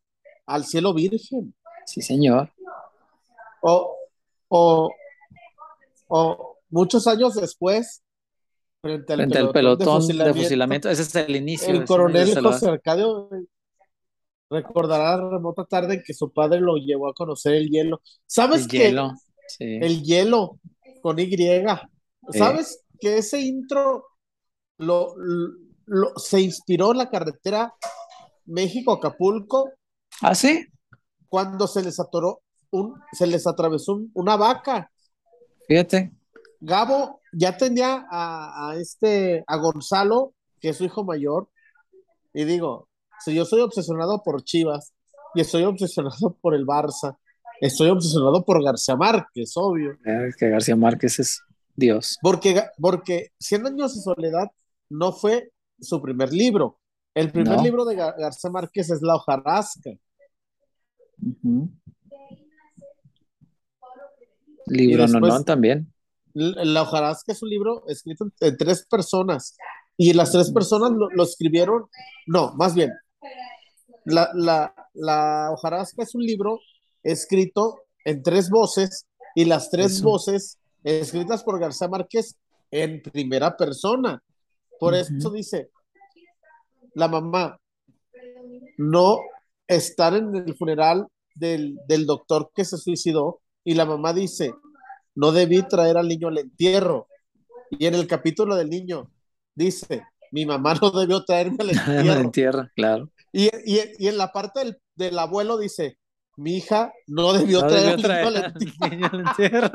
al cielo virgen. Sí, señor. O, o, o muchos años después, frente al Frente al pelotón de fusilamiento. Ese es el inicio. el de 100 años de coronel. José Arcadio recordará la remota tarde en que su padre lo llevó a conocer el hielo. ¿Sabes El hielo. Sí. el hielo con Y? ¿Sabes que ese intro lo, lo- se inspiró en la carretera México-Acapulco ¿Ah, sí? cuando se les atoró un, se les atravesó un- una vaca? Fíjate. Gabo ya tenía a, a este, a Gonzalo, que es su hijo mayor, y digo, si yo soy obsesionado por Chivas y estoy obsesionado por el Barça, estoy obsesionado por García Márquez, obvio, Eh, que García Márquez es Dios. porque, porque Cien años de soledad no fue su primer libro. El primer No. libro de Gar- García Márquez es La hojarasca. Libro después- no, también. L- La hojarasca es un libro escrito en, en tres personas y las tres personas lo, lo escribieron, no, más bien, la, la, la hojarasca es un libro escrito en tres voces y las tres Eso. voces escritas por García Márquez en primera persona. Por Ujú. eso dice, la mamá, no estar en el funeral del, del doctor que se suicidó y la mamá dice, no debí traer al niño al entierro. Y en el capítulo del niño dice, mi mamá no debió traerme al En entierro. entierra, claro. Y, y, y en la parte del, del abuelo dice, mi hija no debió No traer al traer entierro. entierro.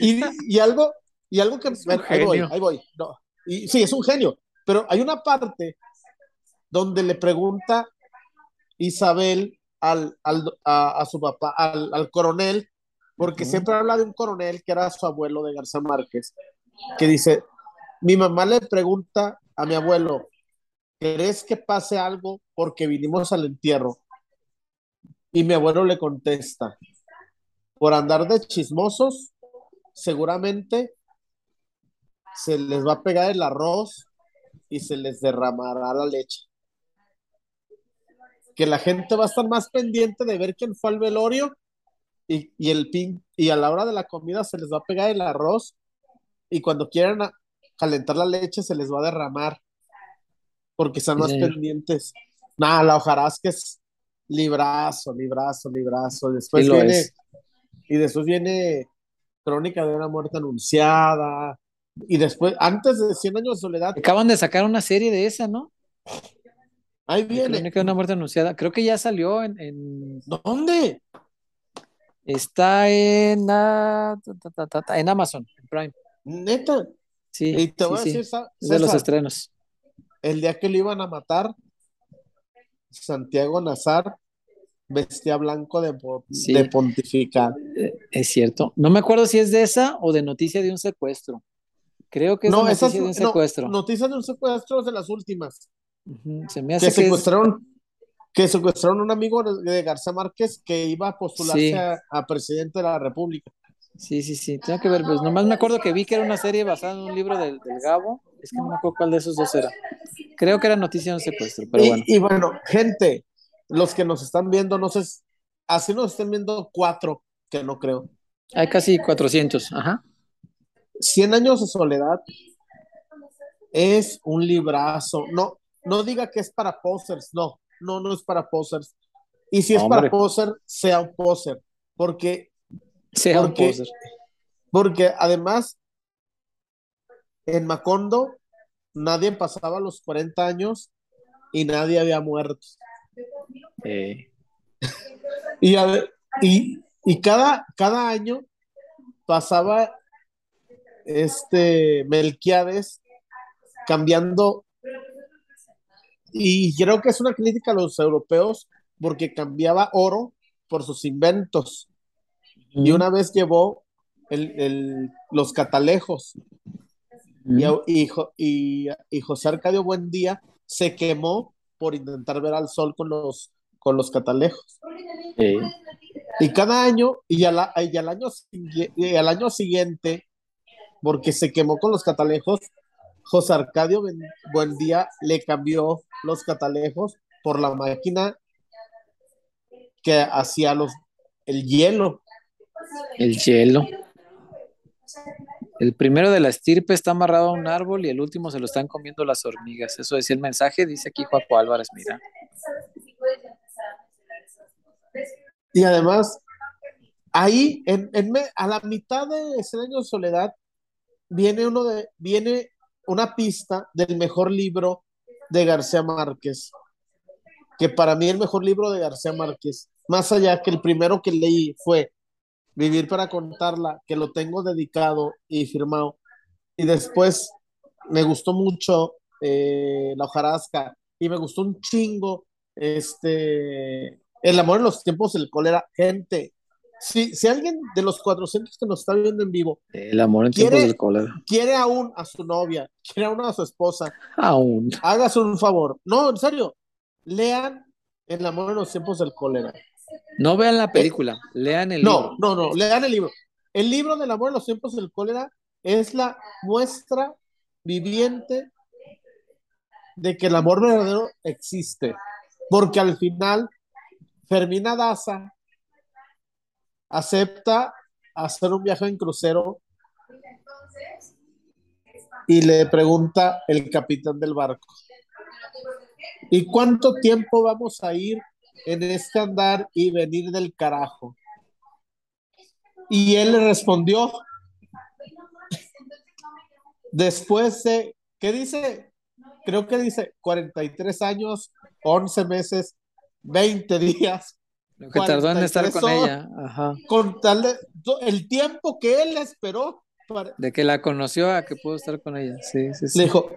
Y, y algo, y algo que bueno, ahí voy, ahí voy. No. Y, sí, es un genio, pero hay una parte donde le pregunta Isabel al, al- a, a su papá, al, al coronel, porque siempre habla de un coronel que era su abuelo de García Márquez, que dice, mi mamá le pregunta a mi abuelo, ¿crees que pase algo porque vinimos al entierro? Y mi abuelo le contesta, por andar de chismosos, seguramente se les va a pegar el arroz y se les derramará la leche. Que la gente va a estar más pendiente de ver quién fue al velorio y, y el pin, y a la hora de la comida se les va a pegar el arroz y cuando quieran calentar la leche se les va a derramar porque están más pendientes. Nada, la hojarasca es librazo, librazo, librazo. Después Sí lo viene, es. y después viene Crónica de una muerte anunciada. Y después, antes de 100 años de soledad, Acaban de sacar una serie de esa, ¿no? ahí viene. Crónica de una muerte anunciada. Creo que ya salió en, en- ¿Dónde? está en, ah, en Amazon, en Prime. Neta. Sí, Y te sí, voy a decir, de los estrenos. el día que lo iban a matar, Santiago Nazar vestía blanco de, Sí. de. Eh, Es cierto. No me acuerdo si es de esa o de noticia de un secuestro. Creo que es No, de esas noticia de un no, secuestro. noticias de un secuestro es de las últimas. Se me Que hace que es- secuestraron, que secuestraron a un amigo de de García Márquez que iba a postularse Sí. a, a presidente de la República. Sí, sí, sí. Tengo que ver. Pues nomás me acuerdo que vi que era una serie basada en un libro del, del Gabo. Es que no me acuerdo cuál de esos dos era. Creo que era noticia de un secuestro, pero y, bueno. y bueno, gente, los que nos están viendo, no sé, así nos estén viendo cuatro, que no creo. Hay casi 400. Ajá. Cien años de soledad es un librazo. No, no diga que es para posers, no, no, no es para posers. Y si es para poser, sea un poser, porque, Sea un Porque- poser. porque además en Macondo nadie pasaba los 40 años y nadie había muerto. Eh, Y, a ver, y, y cada, cada año pasaba este Melquiades cambiando. Y creo que es una crítica a los europeos porque cambiaba oro por sus inventos. Y una vez llevó el, el- los catalejos. Y, y, y- y José Arcadio Buendía se quemó por intentar ver al sol con los, con los catalejos. Y cada año, y al, y al año, y al año siguiente, porque se quemó con los catalejos, José Arcadio Buendía le cambió los catalejos por la máquina que hacía los, el hielo. El hielo. El primero de la estirpe está amarrado a un árbol y el último se lo están comiendo las hormigas. Eso decía el mensaje, dice aquí Juaco Álvarez, mira. Y además, ahí, en, en a la mitad de Cien años de soledad, viene, uno de, viene una pista del mejor libro de García Márquez, que para mí el mejor libro de García Márquez, más allá que el primero que leí fue Vivir para contarla, que lo tengo dedicado y firmado, y después me gustó mucho eh, La hojarasca, y me gustó un chingo este, El amor en los tiempos del cólera. Gente, si, si alguien de los 400 que nos está viendo en vivo El amor en ¿Quiere- tiempos del cólera. quiere aún a su novia, quiere aún a su esposa, Aún. hágase un favor. No, en serio, lean El amor en los tiempos del cólera. No vean la película, lean el No, libro. no, no, lean el libro. El libro del amor en los tiempos del cólera es la muestra viviente de que el amor verdadero existe. Porque al final, Fermina Daza acepta hacer un viaje en crucero y le pregunta el capitán del barco. ¿Y cuánto tiempo vamos a ir en este andar y venir del carajo? Y él le respondió, después de, ¿qué dice? Creo que dice 43 años, 11 meses, 20 días, Lo que tardó en estar con 43 ella. Ajá. con tal de, el tiempo que él esperó, para, De que la conoció a que pudo estar con ella. Sí, sí, sí. le dijo,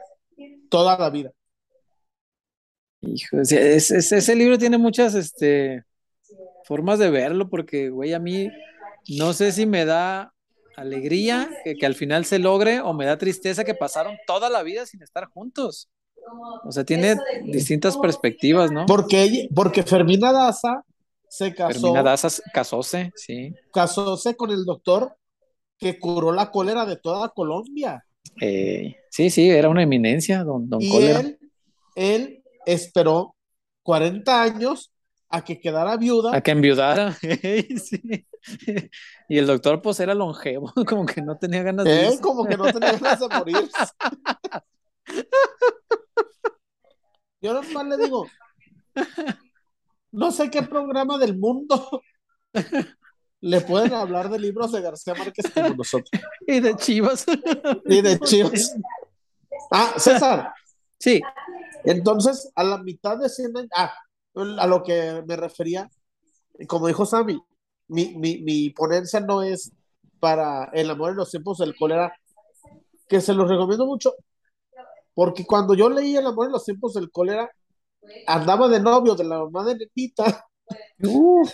toda la vida. Hijo, es- es- ese libro tiene muchas este, formas de verlo, porque, güey, a mí no sé si me da alegría que, que al final se logre o me da tristeza que pasaron toda la vida sin estar juntos. O sea, tiene distintas perspectivas, ¿no? Porque, porque Fermina Daza se casó, Fermina Daza casóse, sí. casóse con el doctor que curó la cólera de toda Colombia. Eh, sí, sí, era una eminencia, don, don Y Cólera. él, él esperó 40 años a que quedara viuda A que enviudara. sí. Y el doctor, pues, era longevo, como que no tenía ganas de Él irse. como que no tenía ganas de morir. Yo nomás le digo, no sé qué programa del mundo le pueden hablar de libros de García Márquez como nosotros. Y de Chivas. Y de Chivas. Ah, César, Sí, entonces a la mitad de 100 años, ah, a lo que me refería, como dijo Sammy, mi, mi, mi ponencia no es para el amor en los tiempos del cólera, que se los recomiendo mucho, porque cuando yo leí el amor en los tiempos del cólera, andaba de novio de la mamá de Nenita, Uh,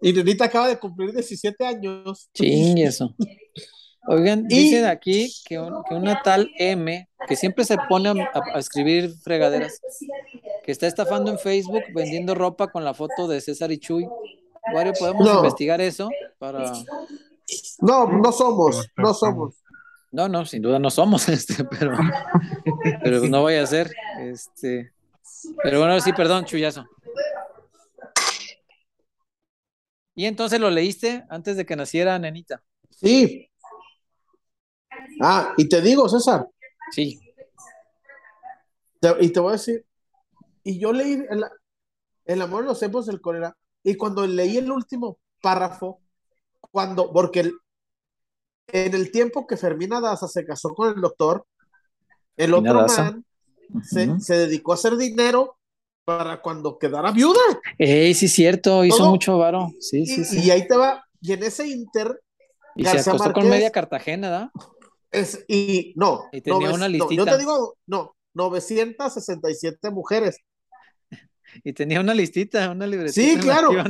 Y Nenita acaba de cumplir 17 años. chingue eso. Oigan, Y- dicen aquí que, un- que una tal M, que siempre se pone a, a- a escribir fregaderas, que está estafando en Facebook vendiendo ropa con la foto de César y Chuy. Wario, ¿podemos No. investigar eso? Para... No, no somos, no somos. No, no, sin duda no somos, este, pero, pero no vaya a ser. Este, pero bueno, sí, perdón, Chuyazo. Y entonces lo leíste antes de que naciera Nenita. Sí. Ah, y te digo, César, Sí. te- y te voy a decir, y yo leí el, el amor en los tiempos del cólera, y cuando leí el último párrafo, cuando, porque el- en el tiempo que Fermina Daza se casó con el doctor, el Fermina otro Daza. man se, Ujú. se dedicó a hacer dinero para cuando quedara viuda. Ey, sí, cierto, hizo Todo- mucho varo. Sí, Y, sí, sí. y ahí te va, y en ese inter, Y se García acostó con Márquez- media Cartagena, ¿verdad? Es, y no, Y tenía noves- una no, yo listita. te digo, no, 967 mujeres. Y tenía una listita, una libretita. Sí, claro. Tenía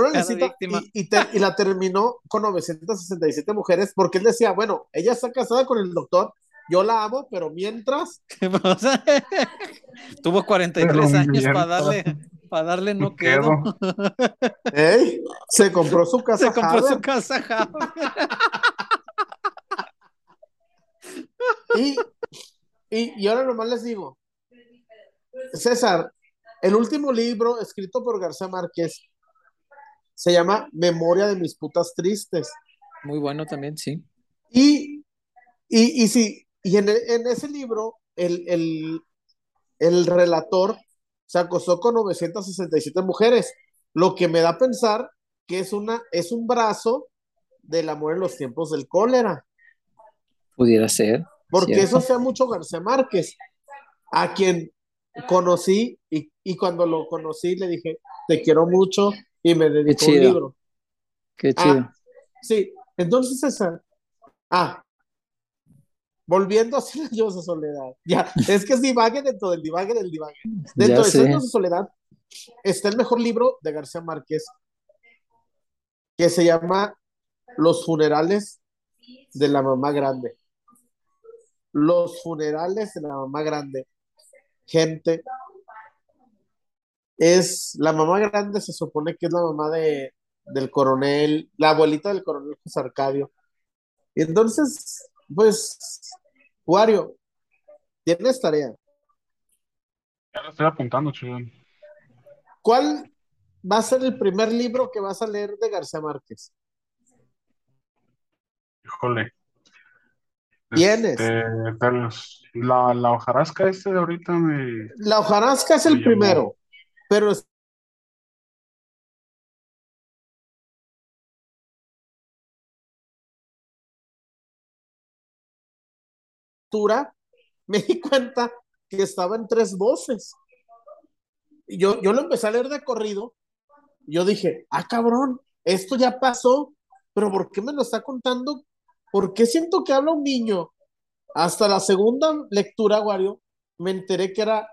una listita y, y te- y la terminó con 967 mujeres porque él decía, bueno, ella está casada con el doctor, yo la amo, pero mientras, Tuvo 43 Pero años para darle, para darle no quedo. Quedo. ey, se compró su casa. Se compró su casa. Y, y, y ahora nomás les digo, César, el último libro escrito por García Márquez se llama Memoria de mis putas tristes. Muy bueno también, sí. Y, y, y sí, y en, en ese libro, el, el, el relator se acostó con 967 mujeres, lo que me da a pensar que es, una, es un brazo del amor en los tiempos del cólera, Pudiera ser. Porque Cierto. eso sea mucho García Márquez, a quien conocí y, y cuando lo conocí le dije, te quiero mucho y me dedicó un libro. Qué Ah, chido. Sí, entonces César. Ah, volviendo a Cien años de soledad. Ya, es que es divague dentro del divague del divague. Dentro Ya de de soledad está el mejor libro de García Márquez que se llama Los funerales de la mamá grande. Los funerales de la mamá grande. Gente, es la mamá grande, se supone que es la mamá de, del coronel, la abuelita del coronel José Arcadio. Y entonces, pues, Wario, tienes tarea. Ya lo estoy apuntando, chillón. ¿Cuál va a ser el primer libro que vas a leer de García Márquez? Híjole. Tienes. Este, la, la hojarasca este de ahorita me... La hojarasca es el primero, pero me di cuenta que estaba en tres voces. Yo, yo lo empecé a leer de corrido. y Yo dije, ah, cabrón, esto ya pasó, pero ¿por qué me lo está contando? ¿Por qué siento que habla un niño? Hasta la segunda lectura, Wario, me enteré que era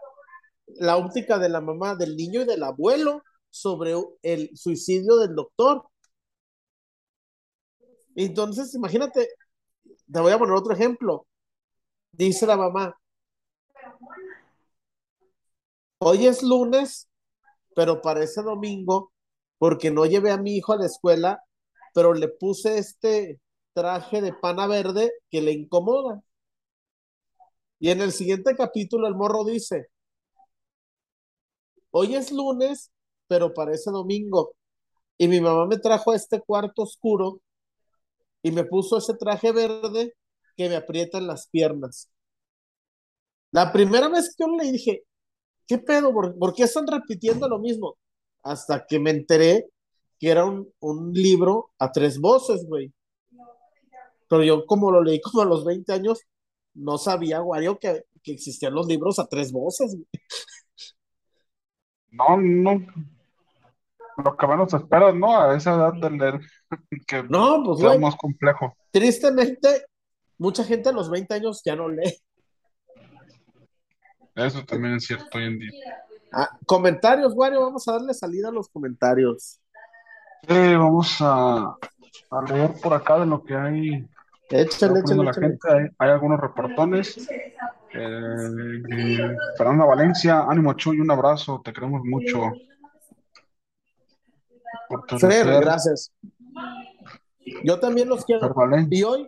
la óptica de la mamá del niño y del abuelo sobre el suicidio del doctor. Entonces, imagínate, te voy a poner otro ejemplo. Dice la mamá, hoy es lunes, pero parece domingo porque no llevé a mi hijo a la escuela, pero le puse este traje de pana verde que le incomoda. Y en el siguiente capítulo el morro dice, hoy es lunes, pero parece domingo. Y mi mamá me trajo a este cuarto oscuro y me puso ese traje verde que me aprieta en las piernas. La primera vez que le dije, ¿qué pedo? ¿Por, por qué están repitiendo lo mismo? Hasta que me enteré que era un, un libro a tres voces, güey. Pero yo como lo leí como a los 20 años, no sabía, Wario, que, que existían los libros a tres voces. No, no. Lo que menos esperas, ¿no? A esa edad de leer que No, pues, sea más complejo. tristemente, mucha gente a los 20 años ya no lee. Eso también es cierto hoy en día. Ah, comentarios, Wario, vamos a darle salida a los comentarios. Eh, vamos a, a leer por acá de lo que hay. Échale, échale, la échale. gente. Hay, hay algunos reportones. Eh, eh, Fernanda Valencia, ánimo Chuy, un abrazo, te queremos mucho. Fer, gracias. Yo también los quiero. Y hoy,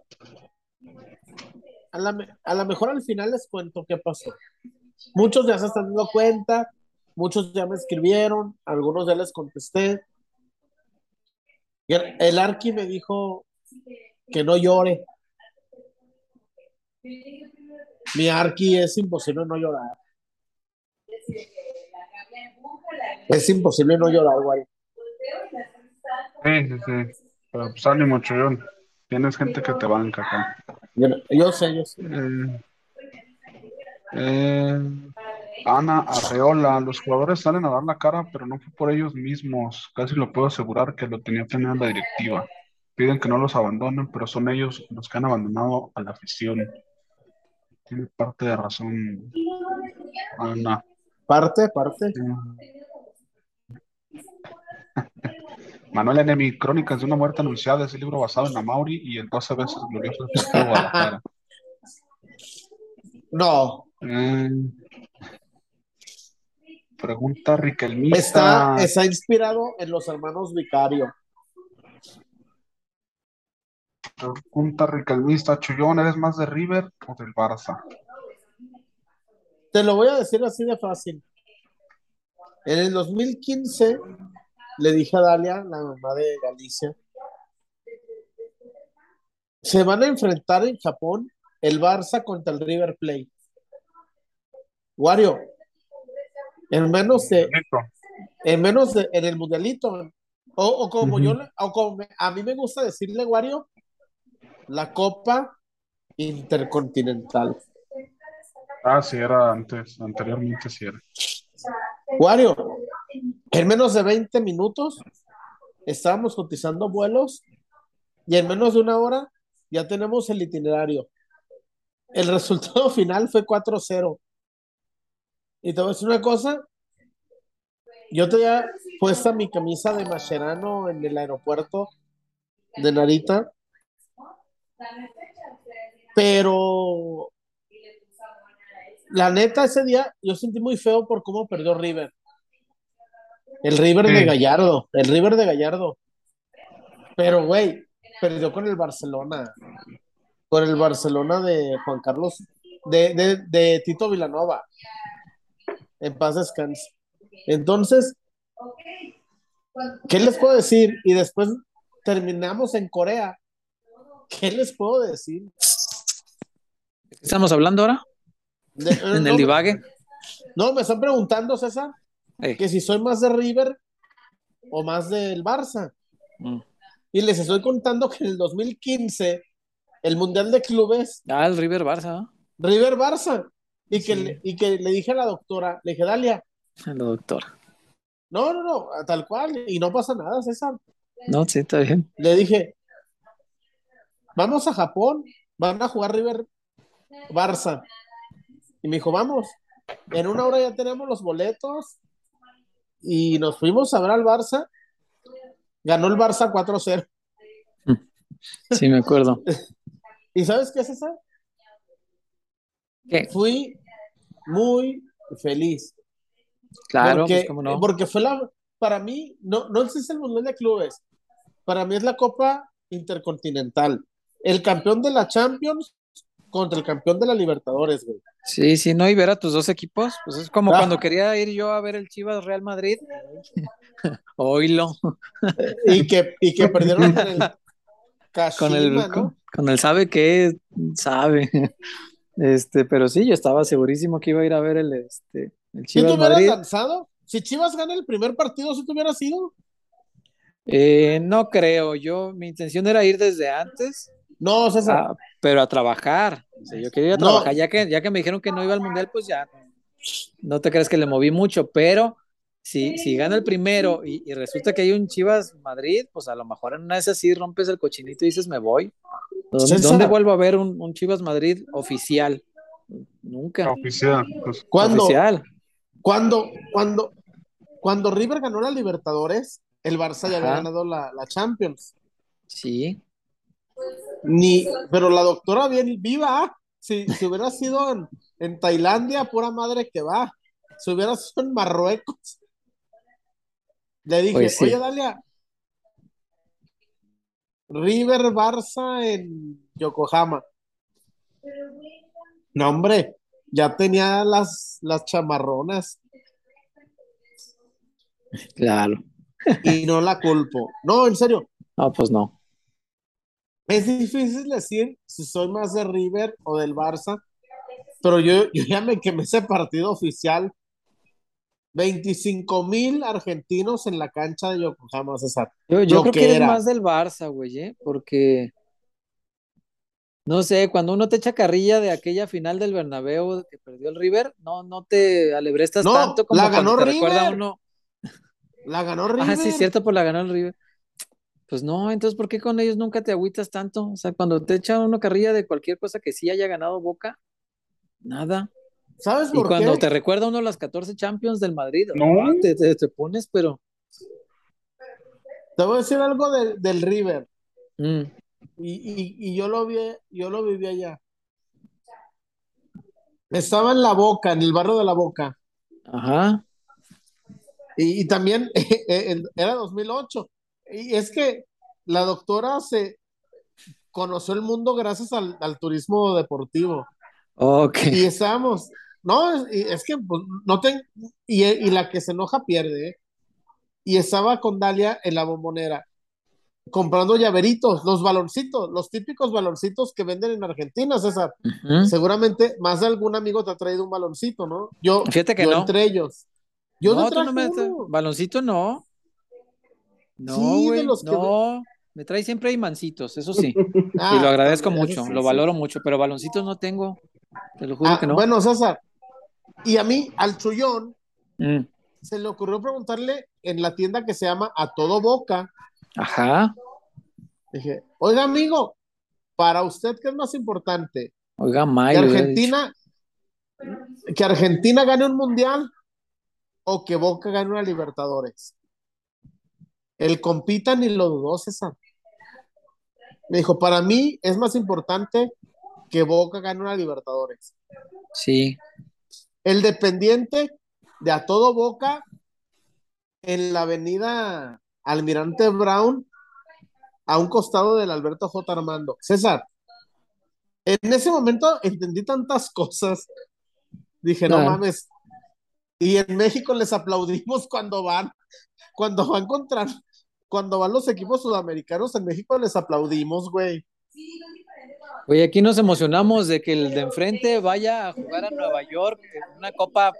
a la, me- a lo mejor al final les cuento qué pasó. Muchos ya se están dando cuenta, muchos ya me escribieron, algunos ya les contesté. El Arqui me dijo que no llore. Mi Arqui es imposible no llorar. Es imposible no llorar, güey. Sí, sí, sí. Pero pues ánimo, Chuyón. Tienes gente que te banca acá. Yo, yo sé, yo sé. Eh, eh, Ana Arreola, los jugadores salen a dar la cara, pero no fue por ellos mismos. Casi lo puedo asegurar que lo tenía planeado la directiva. Piden que no los abandonen, pero son ellos los que han abandonado a la afición. Tiene parte de razón, Ana. Parte, parte. Manuel Enemi, Crónicas de una muerte anunciada, es el libro basado en Amauri y el 12 veces glorioso de Guadalajara. No, Eh, pregunta está, Riquelmista. está inspirado en los hermanos Vicario. Pregunta Riquelmista. Chullón, ¿eres más de River o del Barça? Te lo voy a decir así de fácil. En el 2015 le dije a Dalia, la mamá de Galicia, se van a enfrentar en Japón el Barça contra el River Plate. Wario, en menos de, en menos de, en el mundialito, o, o como Ujú. yo, le- o como me- a mí me gusta decirle, Wario, la Copa Intercontinental. Ah, sí, era antes, anteriormente sí era. Wario, en menos de 20 minutos estábamos cotizando vuelos y en menos de una hora ya tenemos el itinerario. El resultado final fue 4-0. Y te voy a decir una cosa, yo tenía puesta mi camisa de Mascherano en el aeropuerto de Narita, pero la neta ese día yo sentí muy feo por cómo perdió River. El River de. Gallardo, el River de Gallardo. Pero, güey, perdió con el Barcelona. Con el Barcelona de Juan Carlos, de, de, de Tito Vilanova. En paz descanse. Entonces, ¿qué les puedo decir? Y después terminamos en Corea. ¿Qué les puedo decir? ¿De qué estamos hablando ahora? De- En no, el divague. No, me están preguntando, César, Eh, que si soy más de River o más del Barça. mm. Y les estoy contando que en el 2015, el Mundial de Clubes, Ah, el River Barça, ¿no? River Barça. Y que, Sí. y que le dije a la doctora, le dije, Dalia, El doctor. no, no, no, tal cual, y no pasa nada, César. No, sí, está bien. Le dije, vamos a Japón, van a jugar River Barça. Y me dijo, vamos, en una hora ya tenemos los boletos. Y nos fuimos a ver al Barça. Ganó el Barça 4-0. Sí, me acuerdo. ¿Y sabes qué, César? ¿Qué? Fui muy feliz. Claro, porque, pues cómo no. porque fue la, para mí, no, no es el Mundial de Clubes, para mí es la Copa Intercontinental. El campeón de la Champions contra el campeón de la Libertadores, güey. Sí, sí, no, y ver a tus dos equipos, pues es como Ah. cuando quería ir yo a ver el Chivas Real Madrid. Oílo, Y que, y que perdieron con el con el, Kashima, ¿no? con, con el sabe que sabe. Este, pero sí, yo estaba segurísimo que iba a ir a ver el, este, el Si te Chivas hubieras lanzado, si Chivas gana el primer partido, si te hubieras ido. Eh, no creo, yo, mi intención era ir desde antes, No, César. ah, pero a trabajar. O sea, yo quería ir a No. trabajar, ya que, ya que me dijeron que no iba al mundial, pues ya, no te creas que le moví mucho, pero si, si gana el primero y, y resulta que hay un Chivas Madrid, pues a lo mejor en una de esas sí rompes el cochinito y dices, me voy. ¿Dónde, vuelvo a ver un, un Chivas Madrid oficial? Nunca. Oficial. Pues, ¿Cuándo? Oficial. Cuando, cuando, cuando River ganó la Libertadores, el Barça ya había ganado la, la Champions. Sí. Ni, pero la doctora bien viva, si, si hubiera sido en, en Tailandia, pura madre que va. Si hubiera sido en Marruecos. Le dije, sí. oye, Dalia, River Barça en Yokohama. No, hombre, ya tenía las, las chamarronas Claro. y no la culpo. No, en serio, No, pues no. Es difícil decir si soy más de River o del Barça, pero yo, yo ya me quemé ese partido oficial. 25 mil argentinos en la cancha de Yokohama, César. Yo, yo creo que, eres era. más del Barça, güey, ¿eh? Porque, no sé, cuando uno te echa carrilla de aquella final del Bernabéu que perdió el River, no, no te alebrestas No, tanto como la cuando ganó te recuerda River. uno. La ganó River. Ah, sí, cierto, pues la ganó el River. Pues no, entonces, ¿por qué con ellos nunca te agüitas tanto? O sea, cuando te echa uno carrilla de cualquier cosa que sí haya ganado Boca, nada. ¿Sabes Y por cuando qué? te recuerda uno las 14 Champions del Madrid, No. ah, te, te- te pones, pero... Te voy a decir algo del, del River. mm, Y, y- y yo lo vi, yo lo viví allá. Estaba en La Boca, en el barrio de La Boca. ajá, Y, y también eh, eh, era 2008. Y es que la doctora se conoció el mundo gracias al, al turismo deportivo. ok. Y estábamos, no, es, es que pues, no ten, y, y la que se enoja pierde. ¿eh? Y estaba con Dalia en la bombonera comprando llaveritos, los baloncitos, los típicos baloncitos que venden en Argentina, César. Ujú. Seguramente más de algún amigo te ha traído un baloncito, ¿no? Yo, Fíjate que yo no. entre ellos. Yo no, te no traje me uno. baloncito no. No, Sí, de güey, los que- no. Me trae siempre imancitos, eso sí. Ah, y lo agradezco también, mucho, sí, lo sí. valoro mucho, pero baloncitos no tengo. Te lo juro Ah, que no. Bueno, César, y a mí, al chullón, Mm, se le ocurrió preguntarle en la tienda que se llama A Todo Boca. Ajá. Dije, oiga, amigo, para usted, ¿qué es más importante? Oiga, ¿Que May, hubiera Argentina, que Argentina gane un mundial o que Boca gane una Libertadores? El compita ni lo dudó, César. Me dijo, para mí es más importante que Boca gane una Libertadores. Sí, El dependiente de a todo Boca en la avenida Almirante Brown, a un costado del Alberto J. Armando. César, en ese momento entendí tantas cosas. Dije, no Claro. mames. Y en México les aplaudimos cuando van, cuando van contra, cuando van los equipos sudamericanos en México les aplaudimos, güey. Oye, aquí nos emocionamos de que el de enfrente vaya a jugar a Nueva York, una copa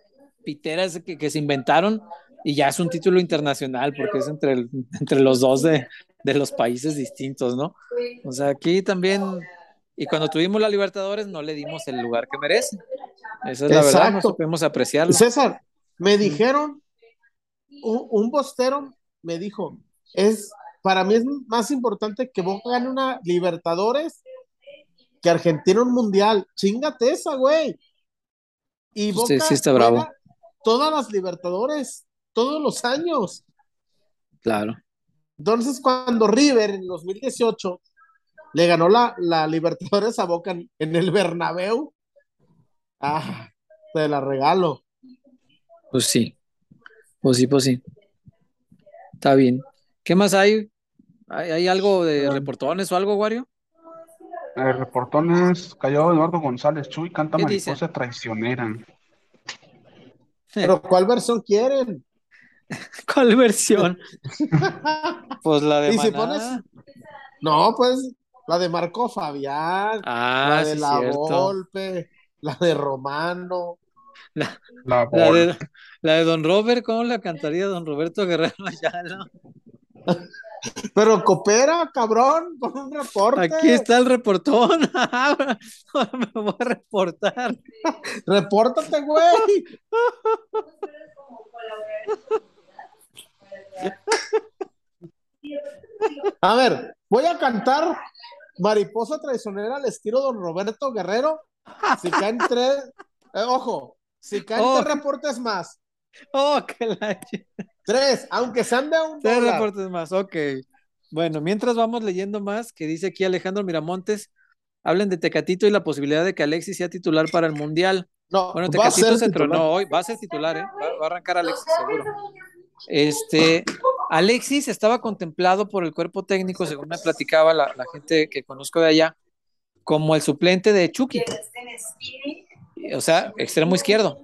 pitera que, que se inventaron y ya es un título internacional porque es entre, el- entre los dos de, de los países distintos, ¿no? O sea, aquí también, y cuando tuvimos la Libertadores no le dimos el lugar que merece. Esa es la verdad, no Exacto. supimos apreciarlo. César, me dijeron, un, un bostero me dijo, es, para mí es más importante que Boca gane una Libertadores que Argentina un Mundial. Chingate esa, güey. Y Boca Sí, sí está bravo. todas las Libertadores, todos los años. Claro. Entonces, cuando River en 2018 le ganó la, la Libertadores a Boca en, en el Bernabéu, ah, te la regalo. Pues sí. Pues sí, pues sí. Está bien. ¿Qué más hay? ¿Hay, hay algo de reportones o algo, Wario? Eh, reportones, cayó Eduardo González, Chuy canta ¿Qué dice? mariposa traicionera. Pero ¿cuál versión quieren? ¿Cuál versión? Pues la de Y si Maná. pones- No, pues la de Marco Fabián, Ah, la de sí, La cierto. Volpe, la de Romano. La de, la de Don Robert, ¿cómo la cantaría Don Roberto Guerrero Ayala? Pero coopera, cabrón, con un reporte. Aquí está el reportón. Me voy a reportar. Repórtate, güey. A ver, voy a cantar Mariposa Traicionera al estilo Don Roberto Guerrero. Si caen tres, eh, ojo, si caen Oh. tres reportes más Oh, que la... Tres, aunque sean de un Tres dólar. reportes más, ok. Bueno, mientras vamos leyendo más, que dice aquí Alejandro Miramontes, hablen de Tecatito y la posibilidad de que Alexis sea titular para el Mundial. No, Bueno, Tecatito se tronó hoy, va a ser titular, ¿eh? Va, va a arrancar Alexis seguro. Este, Alexis estaba contemplado por el cuerpo técnico, según me platicaba la, la gente que conozco de allá, como el suplente de Chucky. O sea, extremo izquierdo.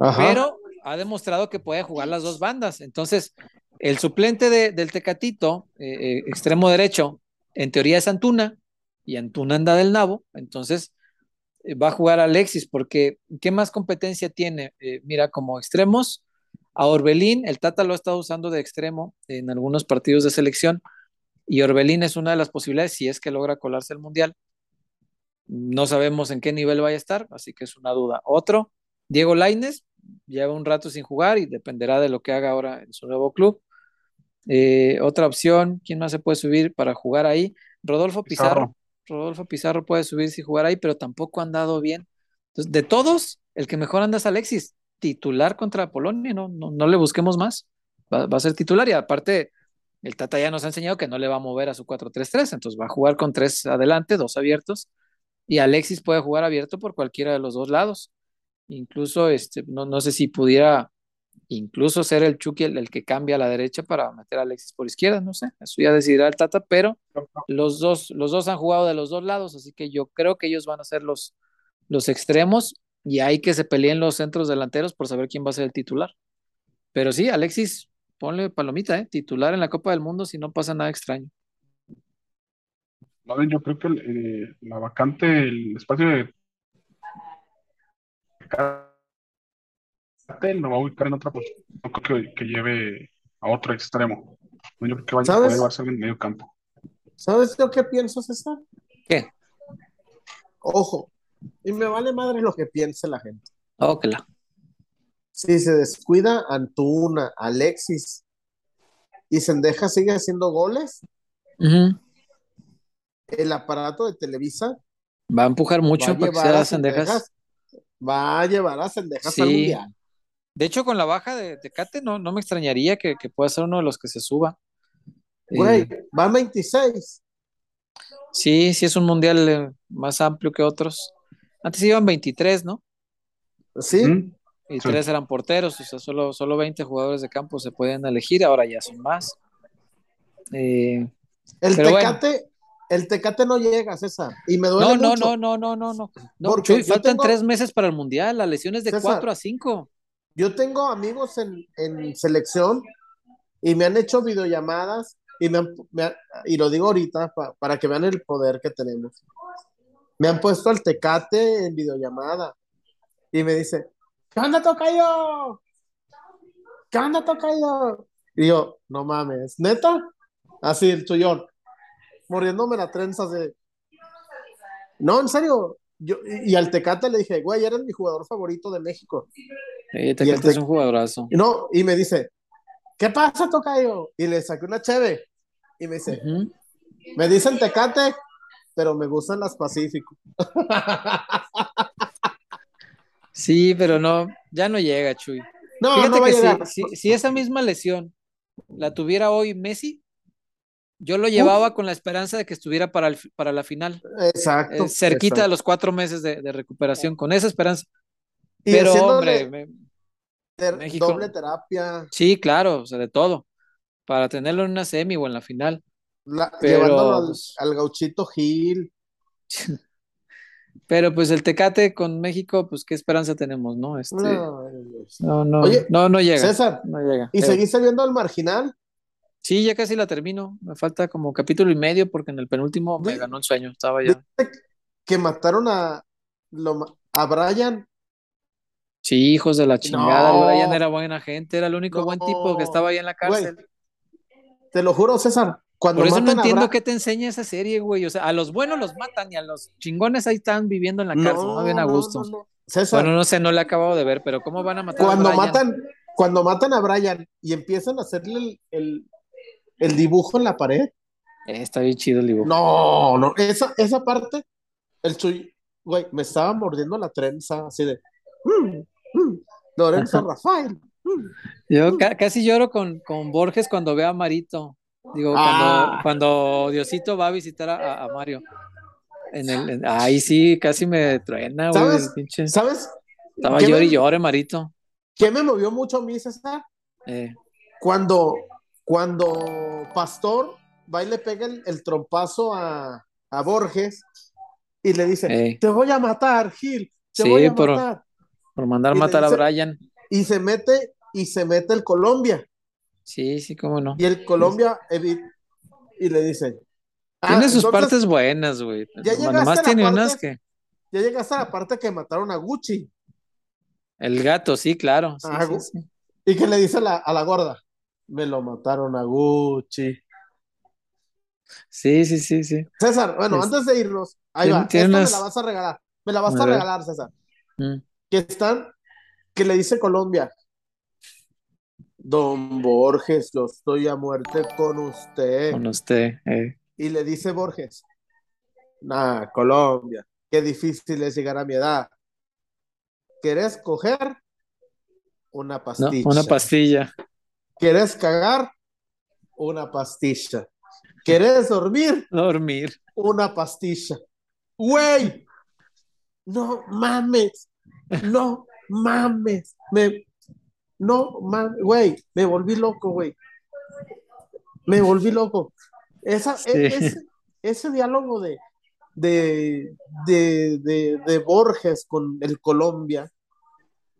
Ajá. pero ha demostrado que puede jugar las dos bandas. Entonces, el suplente de- del Tecatito, eh, eh, extremo derecho, en teoría es Antuna, y Antuna anda del nabo, entonces eh, va a jugar Alexis, porque ¿qué más competencia tiene? Eh, mira, como extremos, a Orbelín, el Tata lo ha estado usando de extremo en algunos partidos de selección, y Orbelín es una de las posibilidades si es que logra colarse al Mundial. No sabemos en qué nivel vaya a estar, así que es una duda. Otro, Diego Lainez, lleva un rato sin jugar y dependerá de lo que haga ahora en su nuevo club. Eh, otra opción, ¿quién más se puede subir para jugar ahí? Rodolfo Pizarro. Pizarro. Rodolfo Pizarro puede subirse y jugar ahí, pero tampoco ha andado bien. Entonces, de todos, el que mejor anda es Alexis, titular contra Polonia, no, no, no le busquemos más. Va, va a ser titular y aparte, el Tata ya nos ha enseñado que no le va a mover a su 4-3-3, entonces va a jugar con tres adelante, dos abiertos, y Alexis puede jugar abierto por cualquiera de los dos lados. Incluso, este, no, no sé si pudiera incluso ser el Chucky el, el que cambia a la derecha para meter a Alexis por izquierda, no sé, eso ya decidirá el Tata, pero los dos, los dos han jugado de los dos lados, así que yo creo que ellos van a ser los, los extremos y hay que se peleen los centros delanteros por saber quién va a ser el titular. Pero sí, Alexis, ponle palomita, ¿eh? titular en la Copa del Mundo si no pasa nada extraño. Yo creo que eh, la vacante, el espacio de Tecate lo va a ubicar en otra posición. No creo que, que lleve a otro extremo. No, Yo creo que vaya a ¿Sabes? poder llevarse en medio campo. ¿Sabes yo qué pienso, César? ¿Qué? Ojo, y me vale madre lo que piense la gente. Oh, que la- Si se descuida Antuna, Alexis y Sendeja sigue haciendo goles, el aparato de Televisa Va a empujar mucho a para que sea a Cendejas. Sendejas, va a llevar a Sendejas Sí. al mundial. De hecho, con la baja de Tecate, no, no me extrañaría que, que pueda ser uno de los que se suba. Güey, Eh, van 26. sí, sí es un mundial eh, más amplio que otros. Antes iban 23, ¿no? Sí, ¿Mm? Y Sí. tres eran porteros, o sea, solo, solo 20 jugadores de campo se pueden elegir, ahora ya son más. Eh, el pero bueno. El Tecate no llega, César. Y me duele no, no, mucho. no, no, no, no, no. No, Porque yo faltan tengo- tres meses para el mundial, la lesión es de César. 4 a 5. Yo tengo amigos en, en selección y me han hecho videollamadas y, me han- me han- y lo digo ahorita pa- para que vean el poder que tenemos. Me han puesto al Tecate en videollamada y me dice, ¿qué onda, Tocayo? ¿Qué onda, Tocayo? Y yo, no mames, ¿neta? Así el tuyón, mordiéndome la trenza de... No, en serio. Yo, y, y al Tecate le dije, güey, eres mi jugador favorito de México. Y Tecate el es un jugadorazo. Y No, y me dice, ¿qué pasa, Tocayo? Y le saqué una cheve. Y me dice, Ujú. me dicen Tecate, pero me gustan las Pacífico. Sí, pero no, ya no llega, Chuy. No, Fíjate no va a que si, si esa misma lesión la tuviera hoy Messi, yo lo llevaba con la esperanza de que estuviera para, el- para la final, Exacto. eh, cerquita de los cuatro meses de, de recuperación, con esa esperanza. Y Pero, hombre, me- ter- México- doble terapia, sí, claro, o sea, de todo, para tenerlo en una semi o en la final. la- Pero, llevándolo al, pues- al gauchito Gil. Pero pues el Tecate con México, pues qué esperanza tenemos, ¿no? Este, No, no, no, Oye, no, no llega, César, no llega. ¿y seguiste viendo al marginal? Sí, ya casi la termino, me falta como capítulo y medio porque en el penúltimo me ganó el sueño, estaba ya. Que mataron a, lo a Brian. Sí, hijos de la chingada, No. Brian era buena gente, era el único buen tipo que estaba ahí en la cárcel. Te lo juro, César. Cuando Por eso no entiendo Bra- qué te enseña esa serie, güey. O sea, a los buenos los matan y a los chingones ahí están viviendo en la cárcel, no, bien a gusto. César, Bueno, no sé, no le he acabado de ver, pero ¿cómo van a matar cuando a Brian? matan, cuando matan a Brian y empiezan a hacerle el, el- el dibujo en la pared. Eh, está bien chido el dibujo. No, no, esa, esa parte, el Chuy, güey, me estaba mordiendo la trenza así de. "Mm, mm". Lorenzo Rafael. Yo ca- casi lloro con, con Borges cuando veo a Marito. Digo, cuando, Ah. cuando Diosito va a visitar a, a Mario. En el, en- ahí sí, casi me truena, güey. ¿Sabes? ¿Sabes Estaba llore y llore, Marito. qué me movió mucho a mí, César? Eh, Cuando, cuando Pastor va y le pega el, el trompazo a, a Borges y le dice, Ey. te voy a matar, Gil, te Sí, voy a pero- matar. por mandar Y matar a Brian. Y se mete, y se mete el Colombia. Sí, sí, cómo no. Y el Colombia y le dice. "Ah, Tiene sus entonces, partes buenas, güey. ya Nomás- tiene parte- unas que. Ya llegaste a la parte que mataron a Gucci. El gato, sí, claro. sí, Ah, sí, gu- sí. Y que le dice a la, a la gorda. Me lo mataron a Gucci. Sí, sí, sí, sí. César, bueno, Es- antes de irnos, ahí va. Esta unas- me la vas a regalar. Me la vas A regalar, César. Mm. Que están, que le dice Colombia. Don Borges, yo estoy a muerte con usted. Con usted. eh. Y le dice Borges, nah, Colombia, qué difícil es llegar a mi edad. ¿Querés coger? Una No, pastilla. una pastilla. ¿Querés cagar? Una pastilla. ¿Querés dormir? Dormir. Una pastilla. Güey, no mames, no mames, me, no mames, güey, me volví loco, güey. Me volví loco. Esa, Sí. e- ese, ese diálogo de, de, de, de, de Borges con el Colombia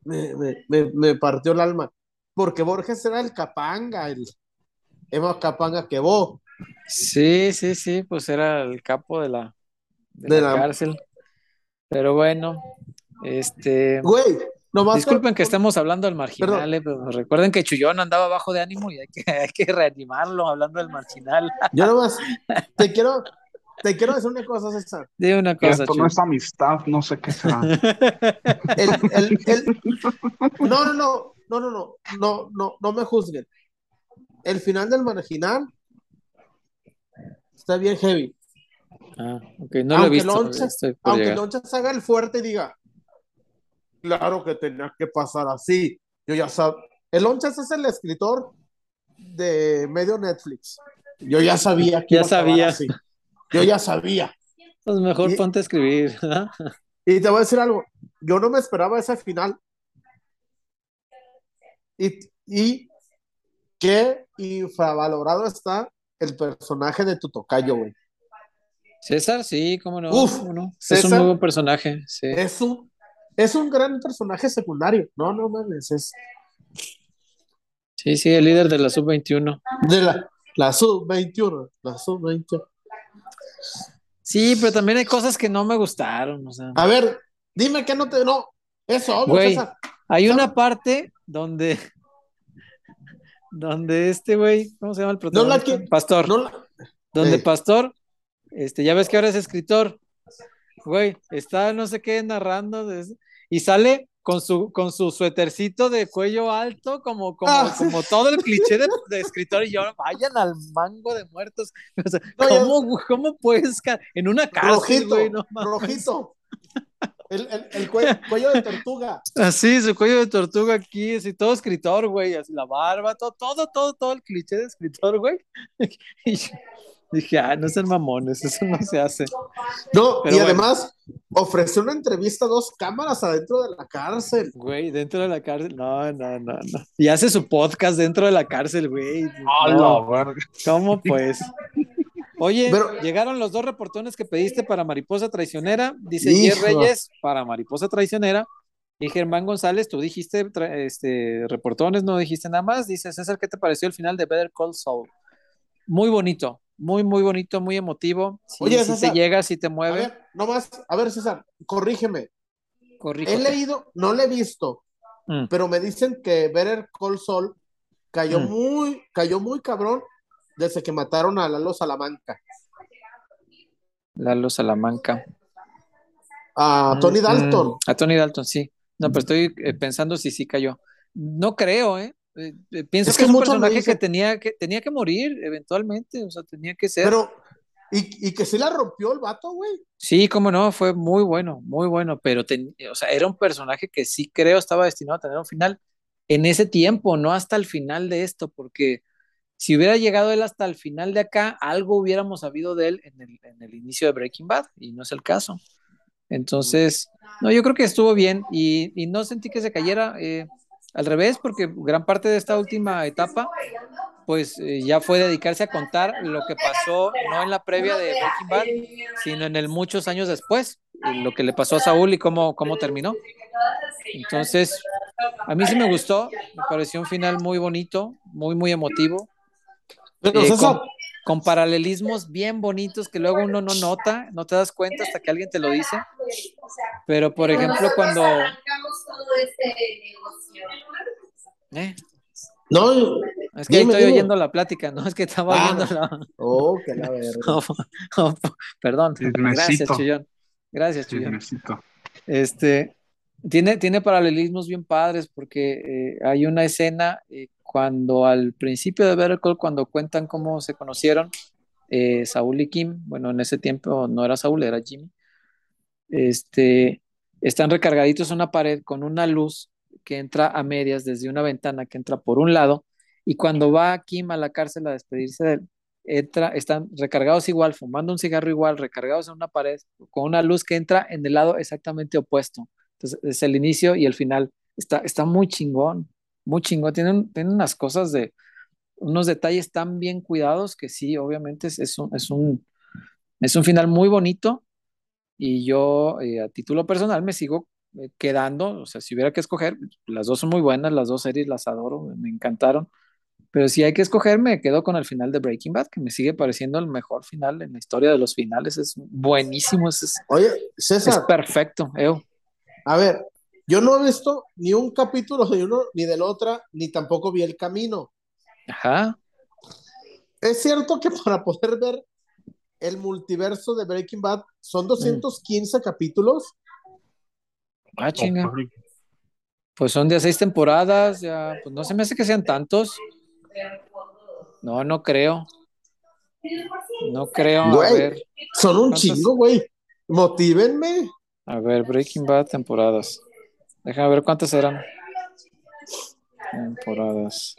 me, me, me, me partió el alma. Porque Borges era el capanga, el es más capanga que vos. Sí, sí, sí, pues era el capo de la, de De la la- cárcel. Pero bueno, este, Güey, nomás disculpen que te- estemos hablando del marginal, eh, pero recuerden que Chullón andaba bajo de ánimo y hay que, hay que reanimarlo hablando del marginal. Yo nomás te quiero, te quiero decir una cosa, César. Dime una cosa, esto no es amistad, no sé qué será. El, el, el- no, no, no, no, no, no, no, no, no me juzguen. El final del marginal está bien heavy. Ah, ok, no lo he Aunque visto. Loncha- Aunque llegar. Loncha se haga el fuerte y diga, claro que tenía que pasar así. Yo ya sabía. El Lonchas es el escritor de medio Netflix. Yo ya sabía que Ya iba a acabar sabía. así. Yo ya sabía. Pues mejor Y- ponte a escribir. Y te voy a decir algo, yo no me esperaba ese final. Y, y qué infravalorado está el personaje de tu tocayo, güey. César, sí, cómo no, Uf, cómo no. Es un César. nuevo personaje, sí. Es un, es un gran personaje secundario. No, no mames, es Sí, sí, el líder de la sub-21. de la, la sub-21. La sub-21. Sí, pero también hay cosas que no me gustaron, o sea. A ver, dime que no te. No, eso, obvio, César. Hay una parte donde, donde este güey, ¿cómo se llama el No la protagonista? que- Pastor. No la- donde Ey. Pastor, este, ya ves que ahora es escritor, güey, está no sé qué narrando y sale con su, con su suétercito de cuello alto, como, como, Ah. como todo el cliché de, de escritor, y yo, vayan al mango de muertos. O sea, No, ya- ¿cómo, ¿Cómo puedes en una cárcel, rojito, güey? No rojito. El, el, el cuello, cuello de tortuga. Así, su cuello de tortuga aquí, así todo escritor, güey, así la barba, todo, todo, todo, todo el cliché de escritor, güey. Y yo dije, ah, no sean mamones, eso no se hace. No, Pero y bueno. además ofreció una entrevista a dos cámaras adentro de la cárcel. Güey, dentro de la cárcel, no, no, no, no. Y hace su podcast dentro de la cárcel, güey. ¡A No, la verga! ¿Cómo pues? Oye, Pero- llegaron los dos reportones que pediste para Mariposa Traicionera. Dice. Jer Reyes para Mariposa Traicionera. Y Germán González, tú dijiste este, reportones, no dijiste nada más. Dice César, ¿qué te pareció el final de Better Call Saul? Muy bonito, muy, muy bonito, muy emotivo. Sí, Oye, te César, llega, sí te A mueve. ver, nomás, a ver, César, corrígeme. Corrígete. He leído, no le he visto, Mm. pero me dicen que Better Call Saul cayó Mm. muy, cayó muy cabrón desde que mataron a Lalo Salamanca. Lalo Salamanca. A Tony Mm, Dalton. mm, a Tony Dalton, sí. No, pero estoy eh, pensando si sí cayó. No creo, ¿eh? Eh, eh, pienso Es que, que es un personaje que tenía que tenía que morir eventualmente, o sea, tenía que ser. Pero, Y, y que sí la rompió el vato, güey. Sí, cómo no, fue muy bueno, muy bueno, pero o sea, era un personaje que sí creo estaba destinado a tener un final en ese tiempo, no hasta el final de esto, porque si hubiera llegado él hasta el final de acá, algo hubiéramos sabido de él en el, en el inicio de Breaking Bad, y no es el caso. Entonces, no, yo creo que estuvo bien y, y no sentí que se cayera. Eh, al revés, porque gran parte de esta última etapa pues eh, ya fue dedicarse a contar lo que pasó no en la previa de Breaking Bad, sino en el muchos años después, lo que le pasó a Saúl y cómo, cómo terminó. Entonces, a mí sí me gustó, me pareció un final muy bonito, muy, muy emotivo. Pero Eh, con, con paralelismos bien bonitos que luego uno no nota, no te das cuenta hasta que alguien te lo dice. Pero, por ejemplo, cuando... Eh, no, es que ahí Dime, estoy dime. oyendo la plática, ¿no? Es que estaba Ah. oyendo la... oh, que la verga. Oh, oh, perdón, gracias. Chuyón. Gracias. Chismecito. Este, tiene, tiene paralelismos bien padres porque eh, hay una escena eh, cuando al principio de Better cuando cuentan cómo se conocieron, eh, Saúl y Kim, bueno, en ese tiempo no era Saúl, era Jimmy, este, están recargaditos en una pared con una luz que entra a medias desde una ventana que entra por un lado y cuando va Kim a la cárcel a despedirse de él, entra, están recargados igual, fumando un cigarro igual, recargados en una pared, con una luz que entra en el lado exactamente opuesto. Entonces, es el inicio y el final. Está, está muy chingón, muy chingón. Tienen, tienen unas cosas de, unos detalles tan bien cuidados que sí, obviamente es, es un, es un, es un final muy bonito y yo eh, a título personal me sigo eh, quedando, o sea, si hubiera que escoger, las dos son muy buenas, las dos series las adoro, me encantaron, pero si hay que escoger, me quedo con el final de Breaking Bad, que me sigue pareciendo el mejor final en la historia de los finales, es buenísimo, es, es, Oye, es César, perfecto, Eo. A ver, yo no he visto ni un capítulo de uno ni del otro, ni tampoco vi el camino. Ajá, Es cierto que para poder ver el multiverso de Breaking Bad son 215 capítulos. ah, chinga. Pues son de seis temporadas, ya, pues no se me hace que sean tantos. No, no creo. No creo. A Güey. ver, Son un ¿Cuántos? chingo, güey. Motívenme. A ver, Breaking Bad temporadas. Déjame ver cuántas eran. Temporadas.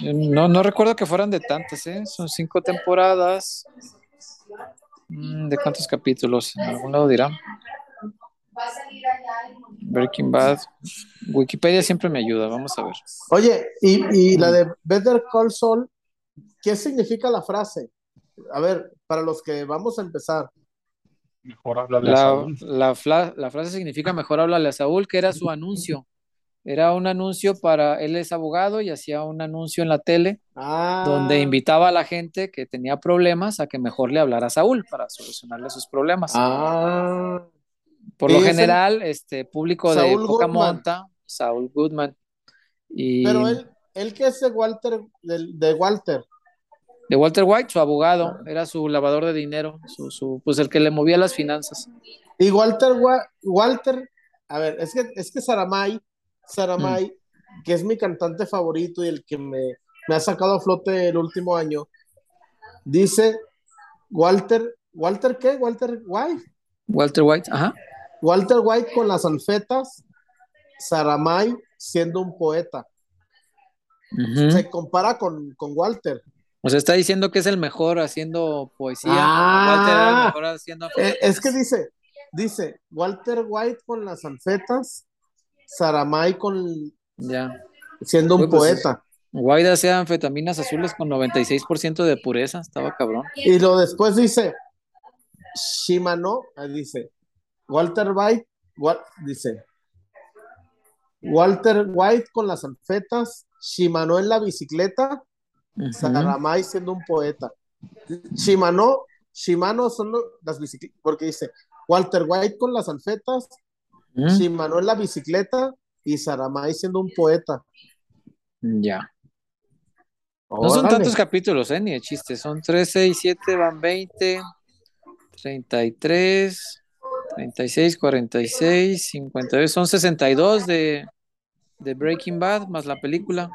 No, no recuerdo que fueran de tantas, ¿eh? Son cinco temporadas. Mm, ¿De cuántos capítulos? En algún lado dirá. Breaking Bad. Wikipedia siempre me ayuda, vamos a ver. Oye, y, y la de Better Call Saul, ¿qué significa la frase? A ver, para los que vamos a empezar. Mejor habla de La, Saúl. la, fla- la frase significa mejor háblale a Saúl, que era su anuncio. Era un anuncio para, él es abogado y hacía un anuncio en la tele Ah, donde invitaba a la gente que tenía problemas a que mejor le hablara a Saúl para solucionarle sus problemas. Ah, Por lo el- general, este público de poca Goodman. monta, Saúl Goodman. Y pero él, él que es de Walter, del- de, Walter. De Walter White, su abogado, era su lavador de dinero, su, su- pues el que le movía las finanzas. Y Walter, Wa- Walter, a ver, es que, es que Saramay, Saramay, Mm. que es mi cantante favorito y el que me, me ha sacado a flote el último año, dice Walter, ¿Walter qué? Walter White. Walter White, ajá. Walter White con las alfetas, Saramay siendo un poeta. Se compara con, con Walter. O sea, está diciendo que es el mejor haciendo poesía. Ah. Walter era el mejor haciendo. Eh, es que dice, dice, Walter White con las alfetas, Saramay con Ya. siendo un pues, poeta. White hacía anfetaminas azules con 96% de pureza. Estaba cabrón. Y lo después dice, Shimano, dice, Walter White, dice, Walter White con las alfetas, Shimano en la bicicleta, Ujú. Saramay siendo un poeta. Shimano, Shimano son las bicicletas, porque dice, Walter White con las alfetas, Mm, Shimano en la bicicleta y Saramay siendo un poeta. Ya. No son tantos capítulos, ¿eh? Ni de chiste. Son 13 y 7 van 20, 33, 36, 46, 52. Son 62 de, de Breaking Bad más la película.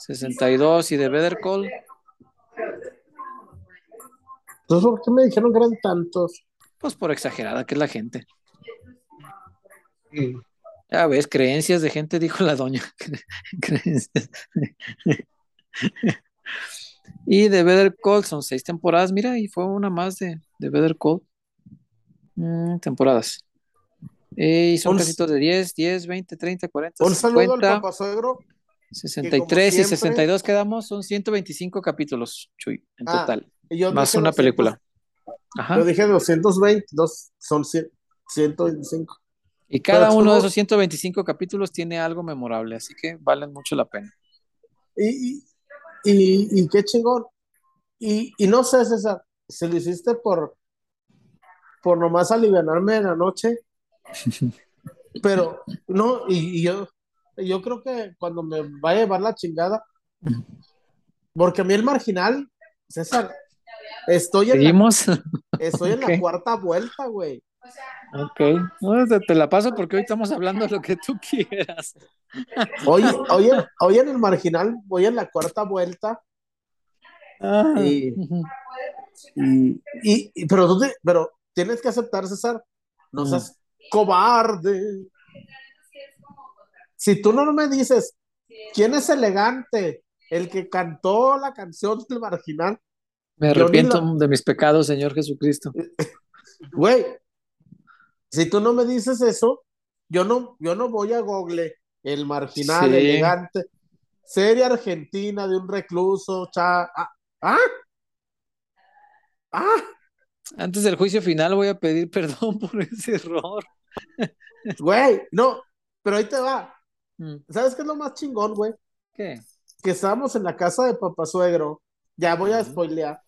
62 y de Better Call. Entonces, ¿por qué me dijeron que eran tantos? Pues por exagerada que es la gente. Mm. Ya ves, creencias de gente, dijo la doña. creencias. y de Better Call son seis temporadas, mira, y fue una más de, de Better Call. Mm, temporadas. Eh, y son casitos de 10, 10, 20, 30, 40, Un saludo al 50, papá suegro. 63 y siempre- 62 quedamos, son 125 capítulos, Chuy, en Ah, total. y yo Más una 200, película. Ajá. Yo dije 220, dos, son 100, 125. Y cada Pero uno de esos 125 capítulos tiene algo memorable, así que valen mucho la pena. Y, y, y, y qué chingón. Y, y no sé, César, si lo hiciste por, por nomás alivianarme en la noche, pero no, y, y yo, yo creo que cuando me va a llevar la chingada, porque a mí el marginal, César, estoy en la, ¿Seguimos? estoy en la cuarta vuelta, güey. ok. No, te, te la paso porque hoy estamos hablando de lo que tú quieras. Hoy, hoy, en- hoy en el marginal voy en la cuarta vuelta y, Ujú. y, y- y- pero, tú te- pero tienes que aceptar, César, no seas cobarde. Si tú no me dices quién es elegante, el que cantó la canción del marginal, Me arrepiento la- de mis pecados, Señor Jesucristo. güey, si tú no me dices eso, yo no, yo no voy a Google el marginal Sí. elegante, serie argentina de un recluso, cha, ah, ah, ah, Antes del juicio final voy a pedir perdón por ese error. güey, no, pero ahí te va. Mm, ¿Sabes qué es lo más chingón, güey? ¿Qué? Que estábamos en la casa de papá suegro, ya voy a spoilear,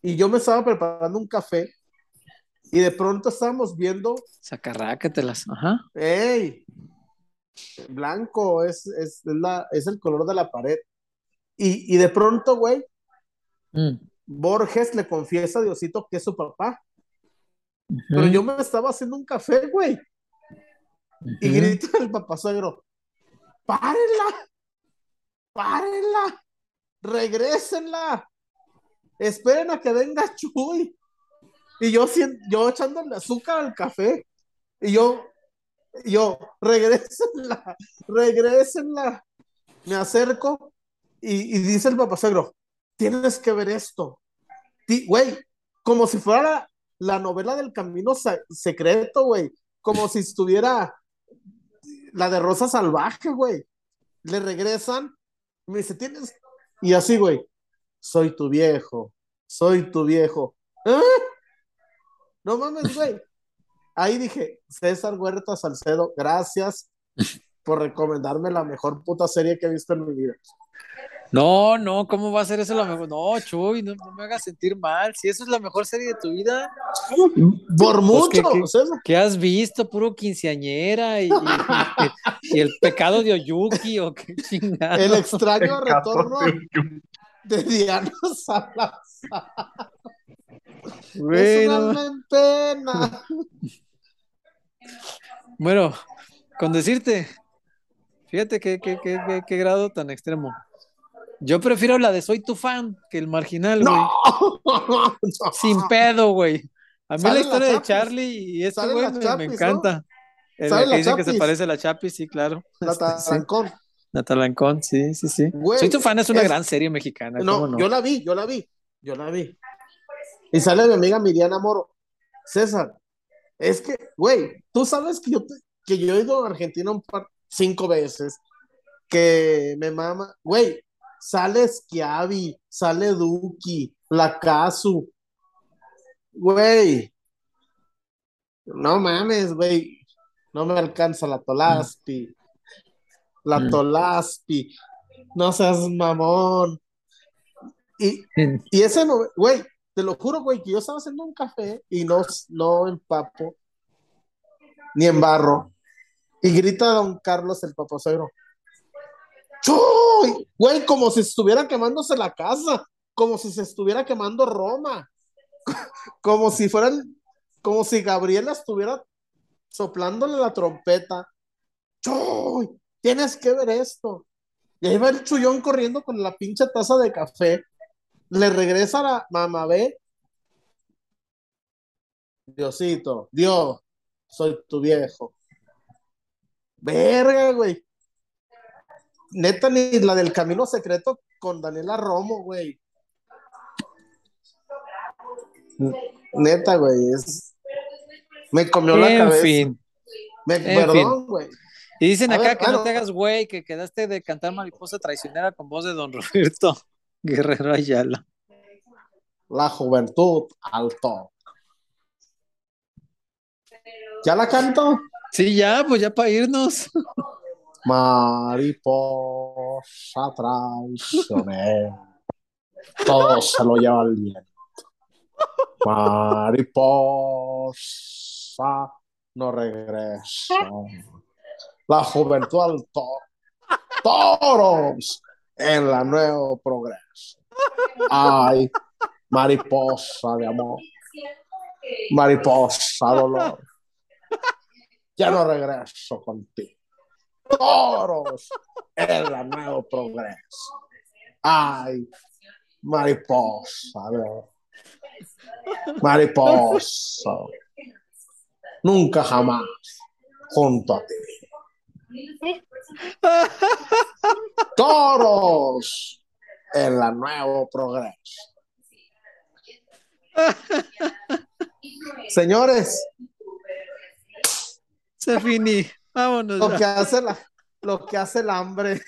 y yo me estaba preparando un café, y de pronto estábamos viendo, Sacarrácatelas. Ajá. ¡ey! Blanco es, es, es la, es el color de la pared. Y, y de pronto, güey, Mm, Borges le confiesa a Diosito que es su papá, pero yo me estaba haciendo un café, güey, y grita el papá suegro, ¡párenla! ¡párenla! ¡regrésenla! Esperen a que venga Chuy. Y yo, yo echándole azúcar al café. Y yo, yo, regrésenla, regrésenla. Me acerco y, dice el papá suegro, tienes que ver esto. Güey, como si fuera la, la novela del camino secreto, güey. Como si estuviera la de Rosa Salvaje, güey. Le regresan, me dice, tienes. Y así, güey, soy tu viejo, soy tu viejo. ¿Eh? No mames, güey. Ahí dije, César Huerta Salcedo, gracias por recomendarme la mejor puta serie que he visto en mi vida. No, no, ¿cómo va a ser eso la mejor? No, Chuy, no, no me hagas sentir mal. Si eso es la mejor serie de tu vida, Por Pues, mucho. César. ¿qué has visto? Puro quinceañera y, y- y- y el pecado de Oyuki o qué chingada. El extraño retorno de- de Diana Salazar. Güey, es un no. alma en pena. Bueno, con decirte, fíjate qué, qué, qué, qué- qué grado tan extremo. Yo prefiero la de Soy tu fan que el marginal, güey. No. Sin pedo, güey. A mí la historia de. Charlie y este güey me, me Chapis, ¿no? encanta. El que la dicen que se parece a la Chapis, sí, claro. La Este, sí. Natalancón, sí, sí, sí. Güey, Soy tu fan, es una es- gran serie mexicana. No, ¿cómo no? yo la vi, yo la vi, yo la vi. Y sale mi amiga Miriana Moro. César, es que, güey, tú sabes que yo, te- que yo he ido a Argentina un par, cinco veces, que me mama, güey, sale Schiavi, sale Duki, la Casu, güey, no mames, güey, no me alcanza la Tolaspi, la Mm. Tolaspi, no seas mamón. Y, y ese, no- güey, te lo juro, güey, que yo estaba haciendo un café y no, no empapo ni embarro. Y grita don Carlos el papacero. ¡Chuy! Güey, como si estuviera quemándose la casa, como si se estuviera quemando Roma, como si fueran, como si Gabriela estuviera soplándole la trompeta. ¡Chuy! Tienes que ver esto. Y ahí va el chullón corriendo con la pinche taza de café. Le regresa la mamá B Diosito, Dios, soy tu viejo. Verga, güey. Neta, ni la del camino secreto con Daniela Romo, güey. Neta, güey, es. Me comió la cabeza. fin. Me- en perdón, güey. Y dicen A acá ver, que no te hagas güey, que quedaste de cantar Mariposa Traicionera con voz de Don Roberto Guerrero Ayala. La juventud alto. ¿Ya la canto? Sí, ya, pues ya para irnos. Mariposa traicionera. Todo se lo lleva el viento. Mariposa no regresa. La juventud alto. Toros en la nuevo progreso. Ay, mariposa de amor. Mariposa dolor. Ya no regreso contigo. Toros en la nuevo progreso. Ay, mariposa. Mariposa. Nunca jamás junto a ti. Toros en la nuevo progreso. Señores, Se finí. Vámonos. lo ya. que hace la, lo que hace el hambre.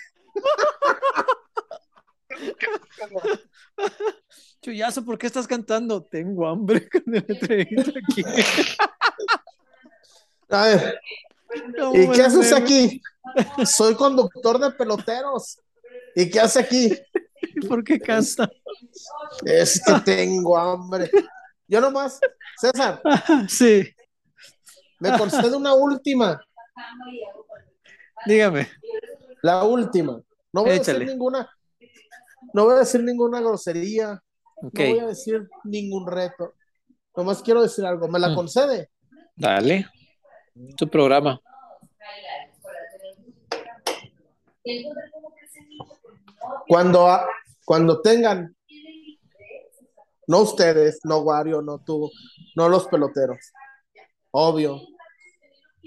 Chuyazo, ¿por qué estás cantando? Tengo hambre con el aquí. A ver, ¿Cómo ¿y qué haces aquí? Soy conductor de peloteros. ¿Y qué hace aquí? ¿Por qué canta? Es que tengo hambre. Yo nomás, César, Sí, me concedo una última. Dígame. La última. No voy a decir ninguna. No voy a decir ninguna grosería. No voy a decir ningún reto. Nomás quiero decir algo. ¿Me la Mm. concede? dale. Tu programa. Cuando, cuando tengan, no ustedes, no Wario, no tú, no los peloteros, obvio,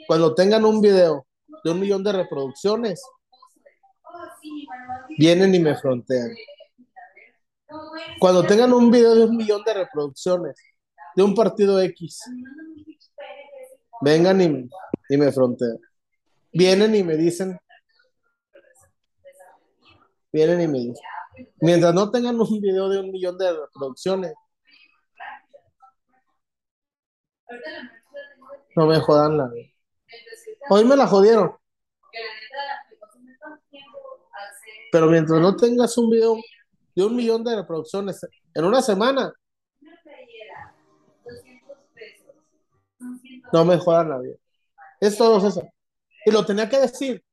cuando tengan un video de un millón de reproducciones, vienen y me frontean. Cuando tengan un video de un millón de reproducciones de un partido X, vengan y, y me frontean. Vienen y me dicen, vienen y me dicen, mientras no tengan un video de un millón de reproducciones, no me jodan la vida. Hoy me la jodieron, pero mientras no tengas un video de un millón de reproducciones en una semana, no me jodan la vida. Es todo César. Y lo tenía que decir,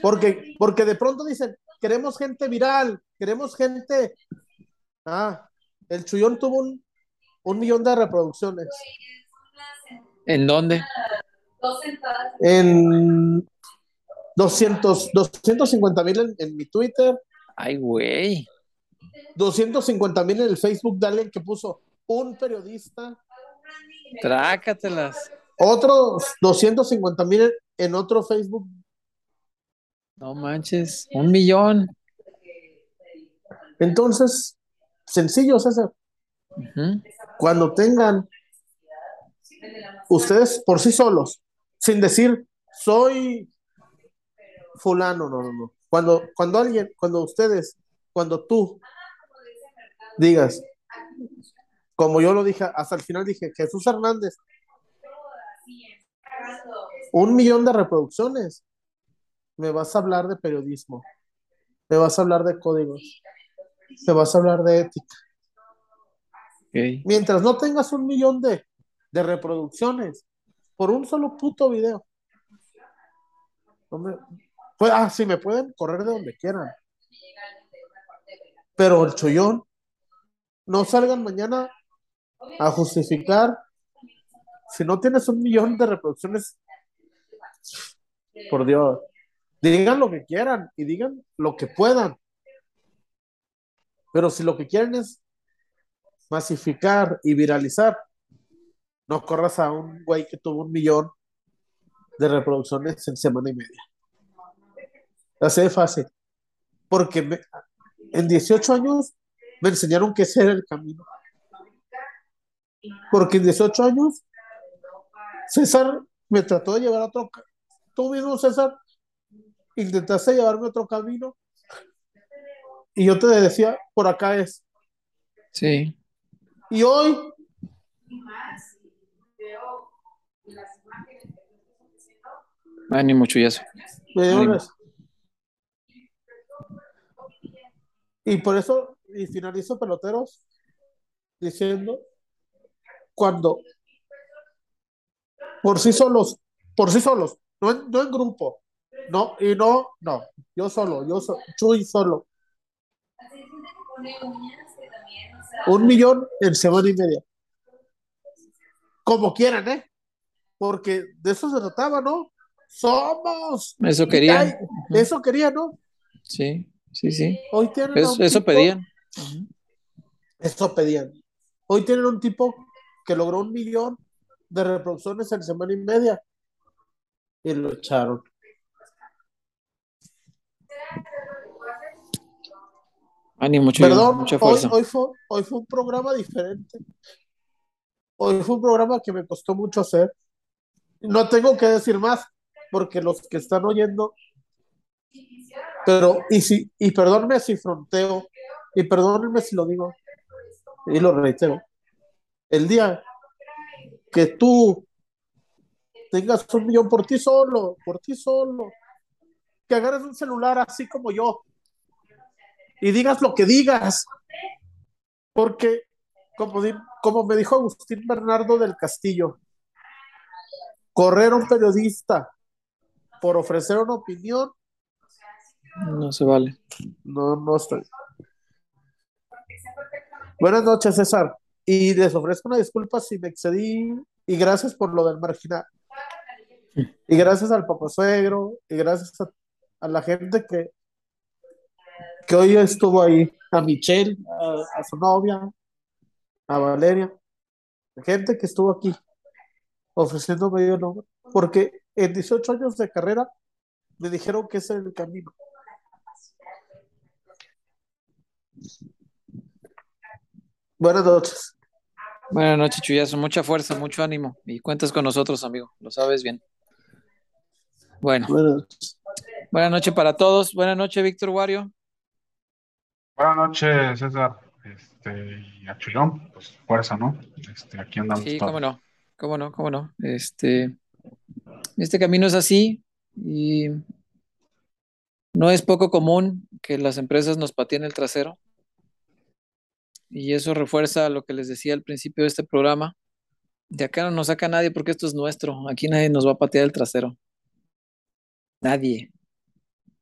porque, porque de pronto dicen, queremos gente viral, queremos gente. Ah, el Chullón tuvo un, un millón de reproducciones ¿en dónde? En 200, 250 mil en, en mi Twitter, Ay, güey. 250 mil en el Facebook de alguien que puso un periodista, Trácatelas. otros 250 mil en otro Facebook. No manches. Un millón. Entonces, sencillo, César. Ujú. Cuando tengan ustedes por sí solos, sin decir soy fulano, no, no, no. Cuando, cuando alguien, cuando ustedes, cuando tú digas, como yo lo dije, hasta el final dije, Jesús Hernández, un millón de reproducciones, me vas a hablar de periodismo, me vas a hablar de códigos, me vas a hablar de ética. Mientras no tengas un millón de, de reproducciones por un solo puto video. pues, ah, sí, me pueden correr de donde quieran. Pero el chollón, no salgan mañana a justificar. Si no tienes un millón de reproducciones, por Dios, digan lo que quieran y digan lo que puedan. Pero si lo que quieren es masificar y viralizar, no corras a un güey que tuvo un millón de reproducciones en semana y media. Así de fácil. Porque me- en 18 años me enseñaron que ese era el camino. Porque en 18 años César me trató de llevar a otro. Tú mismo, César, intentaste llevarme a otro camino. Y yo te decía, por acá es. Sí. Y hoy, Ánimo, me dio Ánimo. Y por eso, y finalizo peloteros diciendo, cuando por sí solos, por sí solos, no en, no en grupo, no, y no, no, yo solo, yo so, Chuy solo, un millón en semana y media. Como quieran, ¿eh? Porque de eso se trataba, ¿no? Somos. Eso querían. ay, Eso querían, ¿no? Sí, sí, sí. Hoy tienen Eso, eso tipo- pedían. Eso pedían. Hoy tienen un tipo que logró un millón de reproducciones en semana y media. Y lo echaron. Ánimo, Chuyo. Perdón, Mucha hoy, fuerza. hoy, fue, hoy fue un programa diferente. Hoy fue un programa que me costó mucho hacer. No tengo que decir más, porque los que están oyendo. Pero, y si, y perdónenme si fronteo, y perdónenme si lo digo, y lo reitero. El día que tú tengas un millón por ti solo, por ti solo, que agarres un celular así como yo, y digas lo que digas, porque como, di- como me dijo Agustín Bernardo del Castillo, correr a un periodista por ofrecer una opinión, No se vale. no, no estoy. Buenas noches, César. Y les ofrezco una disculpa si me excedí, y gracias por lo del marginal. Y gracias al papasuegro, y gracias a, a la gente que, que hoy estuvo ahí, a Michelle, a, a su novia, a Valeria, gente que estuvo aquí ofreciendo medio nombre, porque en 18 años de carrera me dijeron que ese era el camino. Buenas noches. Buenas noches, Chuyazo. Mucha fuerza, mucho ánimo. Y cuentas con nosotros, amigo. Lo sabes bien. Bueno, Buenas noches. buenas noches para todos. Buenas noches, Víctor Wario. Buenas noches, César. Este, y a Chuyón, pues fuerza, ¿no? Este, aquí andamos Sí, todos. cómo no, cómo no, cómo no. Este, este camino es así y no es poco común que las empresas nos pateen el trasero. Y eso refuerza lo que les decía al principio de este programa. De acá no nos saca nadie porque esto es nuestro. Aquí nadie nos va a patear el trasero. Nadie.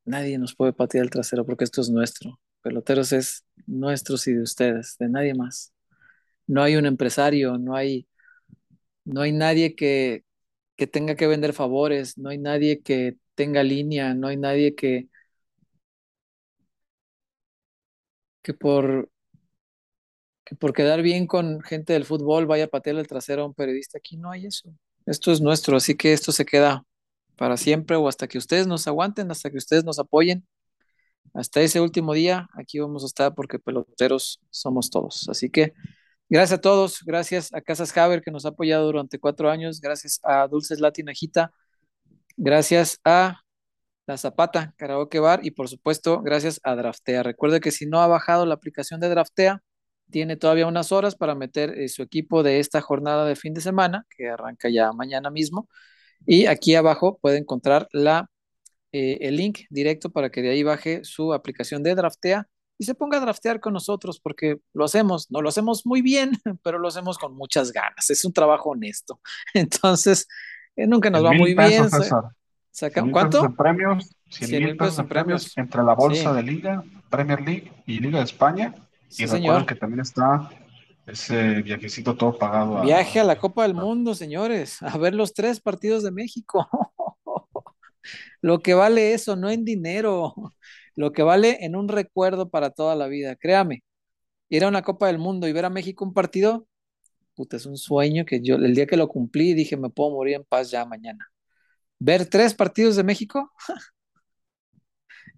Nadie nos puede patear el trasero porque esto es nuestro. Peloteros es nuestros y de ustedes, de nadie más. No hay un empresario, no hay, no hay nadie que, que tenga que vender favores, no hay nadie que tenga línea, no hay nadie que, que por, que por quedar bien con gente del fútbol vaya a patearle el trasero a un periodista. Aquí no hay eso. Esto es nuestro, así que esto se queda para siempre o hasta que ustedes nos aguanten, hasta que ustedes nos apoyen. Hasta ese último día, aquí vamos a estar porque peloteros somos todos. Así que gracias a todos, gracias a Casas Haber que nos ha apoyado durante cuatro años, gracias a Dulces Latinajita, gracias a La Zapata, Karaoke Bar y por supuesto gracias a Draftea. Recuerde que si no ha bajado la aplicación de Draftea, tiene todavía unas horas para meter eh, su equipo de esta jornada de fin de semana, que arranca ya mañana mismo. Y aquí abajo puede encontrar la, eh, el link directo para que de ahí baje su aplicación de Draftea y se ponga a draftear con nosotros, porque lo hacemos, no lo hacemos muy bien, pero lo hacemos con muchas ganas. Es un trabajo honesto. Entonces, eh, nunca nos va muy bien. saca- ¿Cuánto? pesos premios, 100 Cien mil pesos en premios premios. entre la bolsa Sí. de Liga, Premier League y Liga de España. Sí, y señor. recuerden que también está ese viajecito todo pagado a, Viaje a la Copa del Mundo, señores, a ver los tres partidos de México. Lo que vale eso, no en dinero, lo que vale en un recuerdo para toda la vida. Créame, ir a una Copa del Mundo y ver a México un partido puta, es un sueño que yo, el día que lo cumplí, dije, me puedo morir en paz ya mañana. Ver tres partidos de México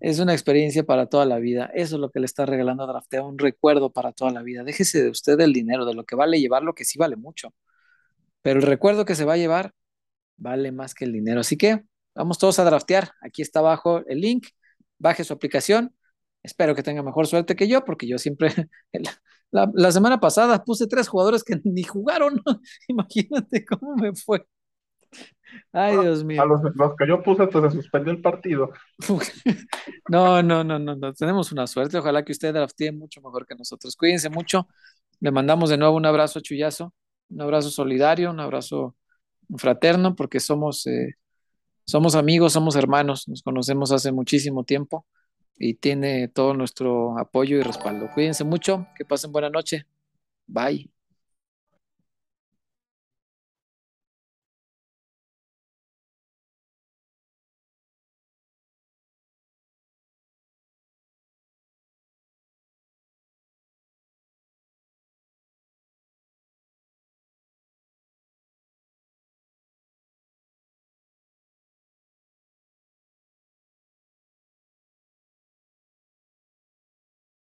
es una experiencia para toda la vida. Eso es lo que le está regalando a Draftea, un recuerdo para toda la vida. Déjese de usted el dinero, de lo que vale llevar, lo que sí vale mucho. Pero el recuerdo que se va a llevar vale más que el dinero. Así que vamos todos a draftear. Aquí está abajo el link. Baje su aplicación. Espero que tenga mejor suerte que yo, porque yo siempre, la, la semana pasada puse tres jugadores que ni jugaron. Imagínate cómo me fue. Ay, Dios mío. A los, los que yo puse, pues se suspendió el partido. No, no, no, no, no. Tenemos una suerte. Ojalá que usted draftee mucho mejor que nosotros. Cuídense mucho. Le mandamos de nuevo un abrazo a Chuyazo, un abrazo solidario, un abrazo fraterno, porque somos, eh, somos amigos, somos hermanos, nos conocemos hace muchísimo tiempo y tiene todo nuestro apoyo y respaldo. Cuídense mucho, que pasen buena noche. Bye.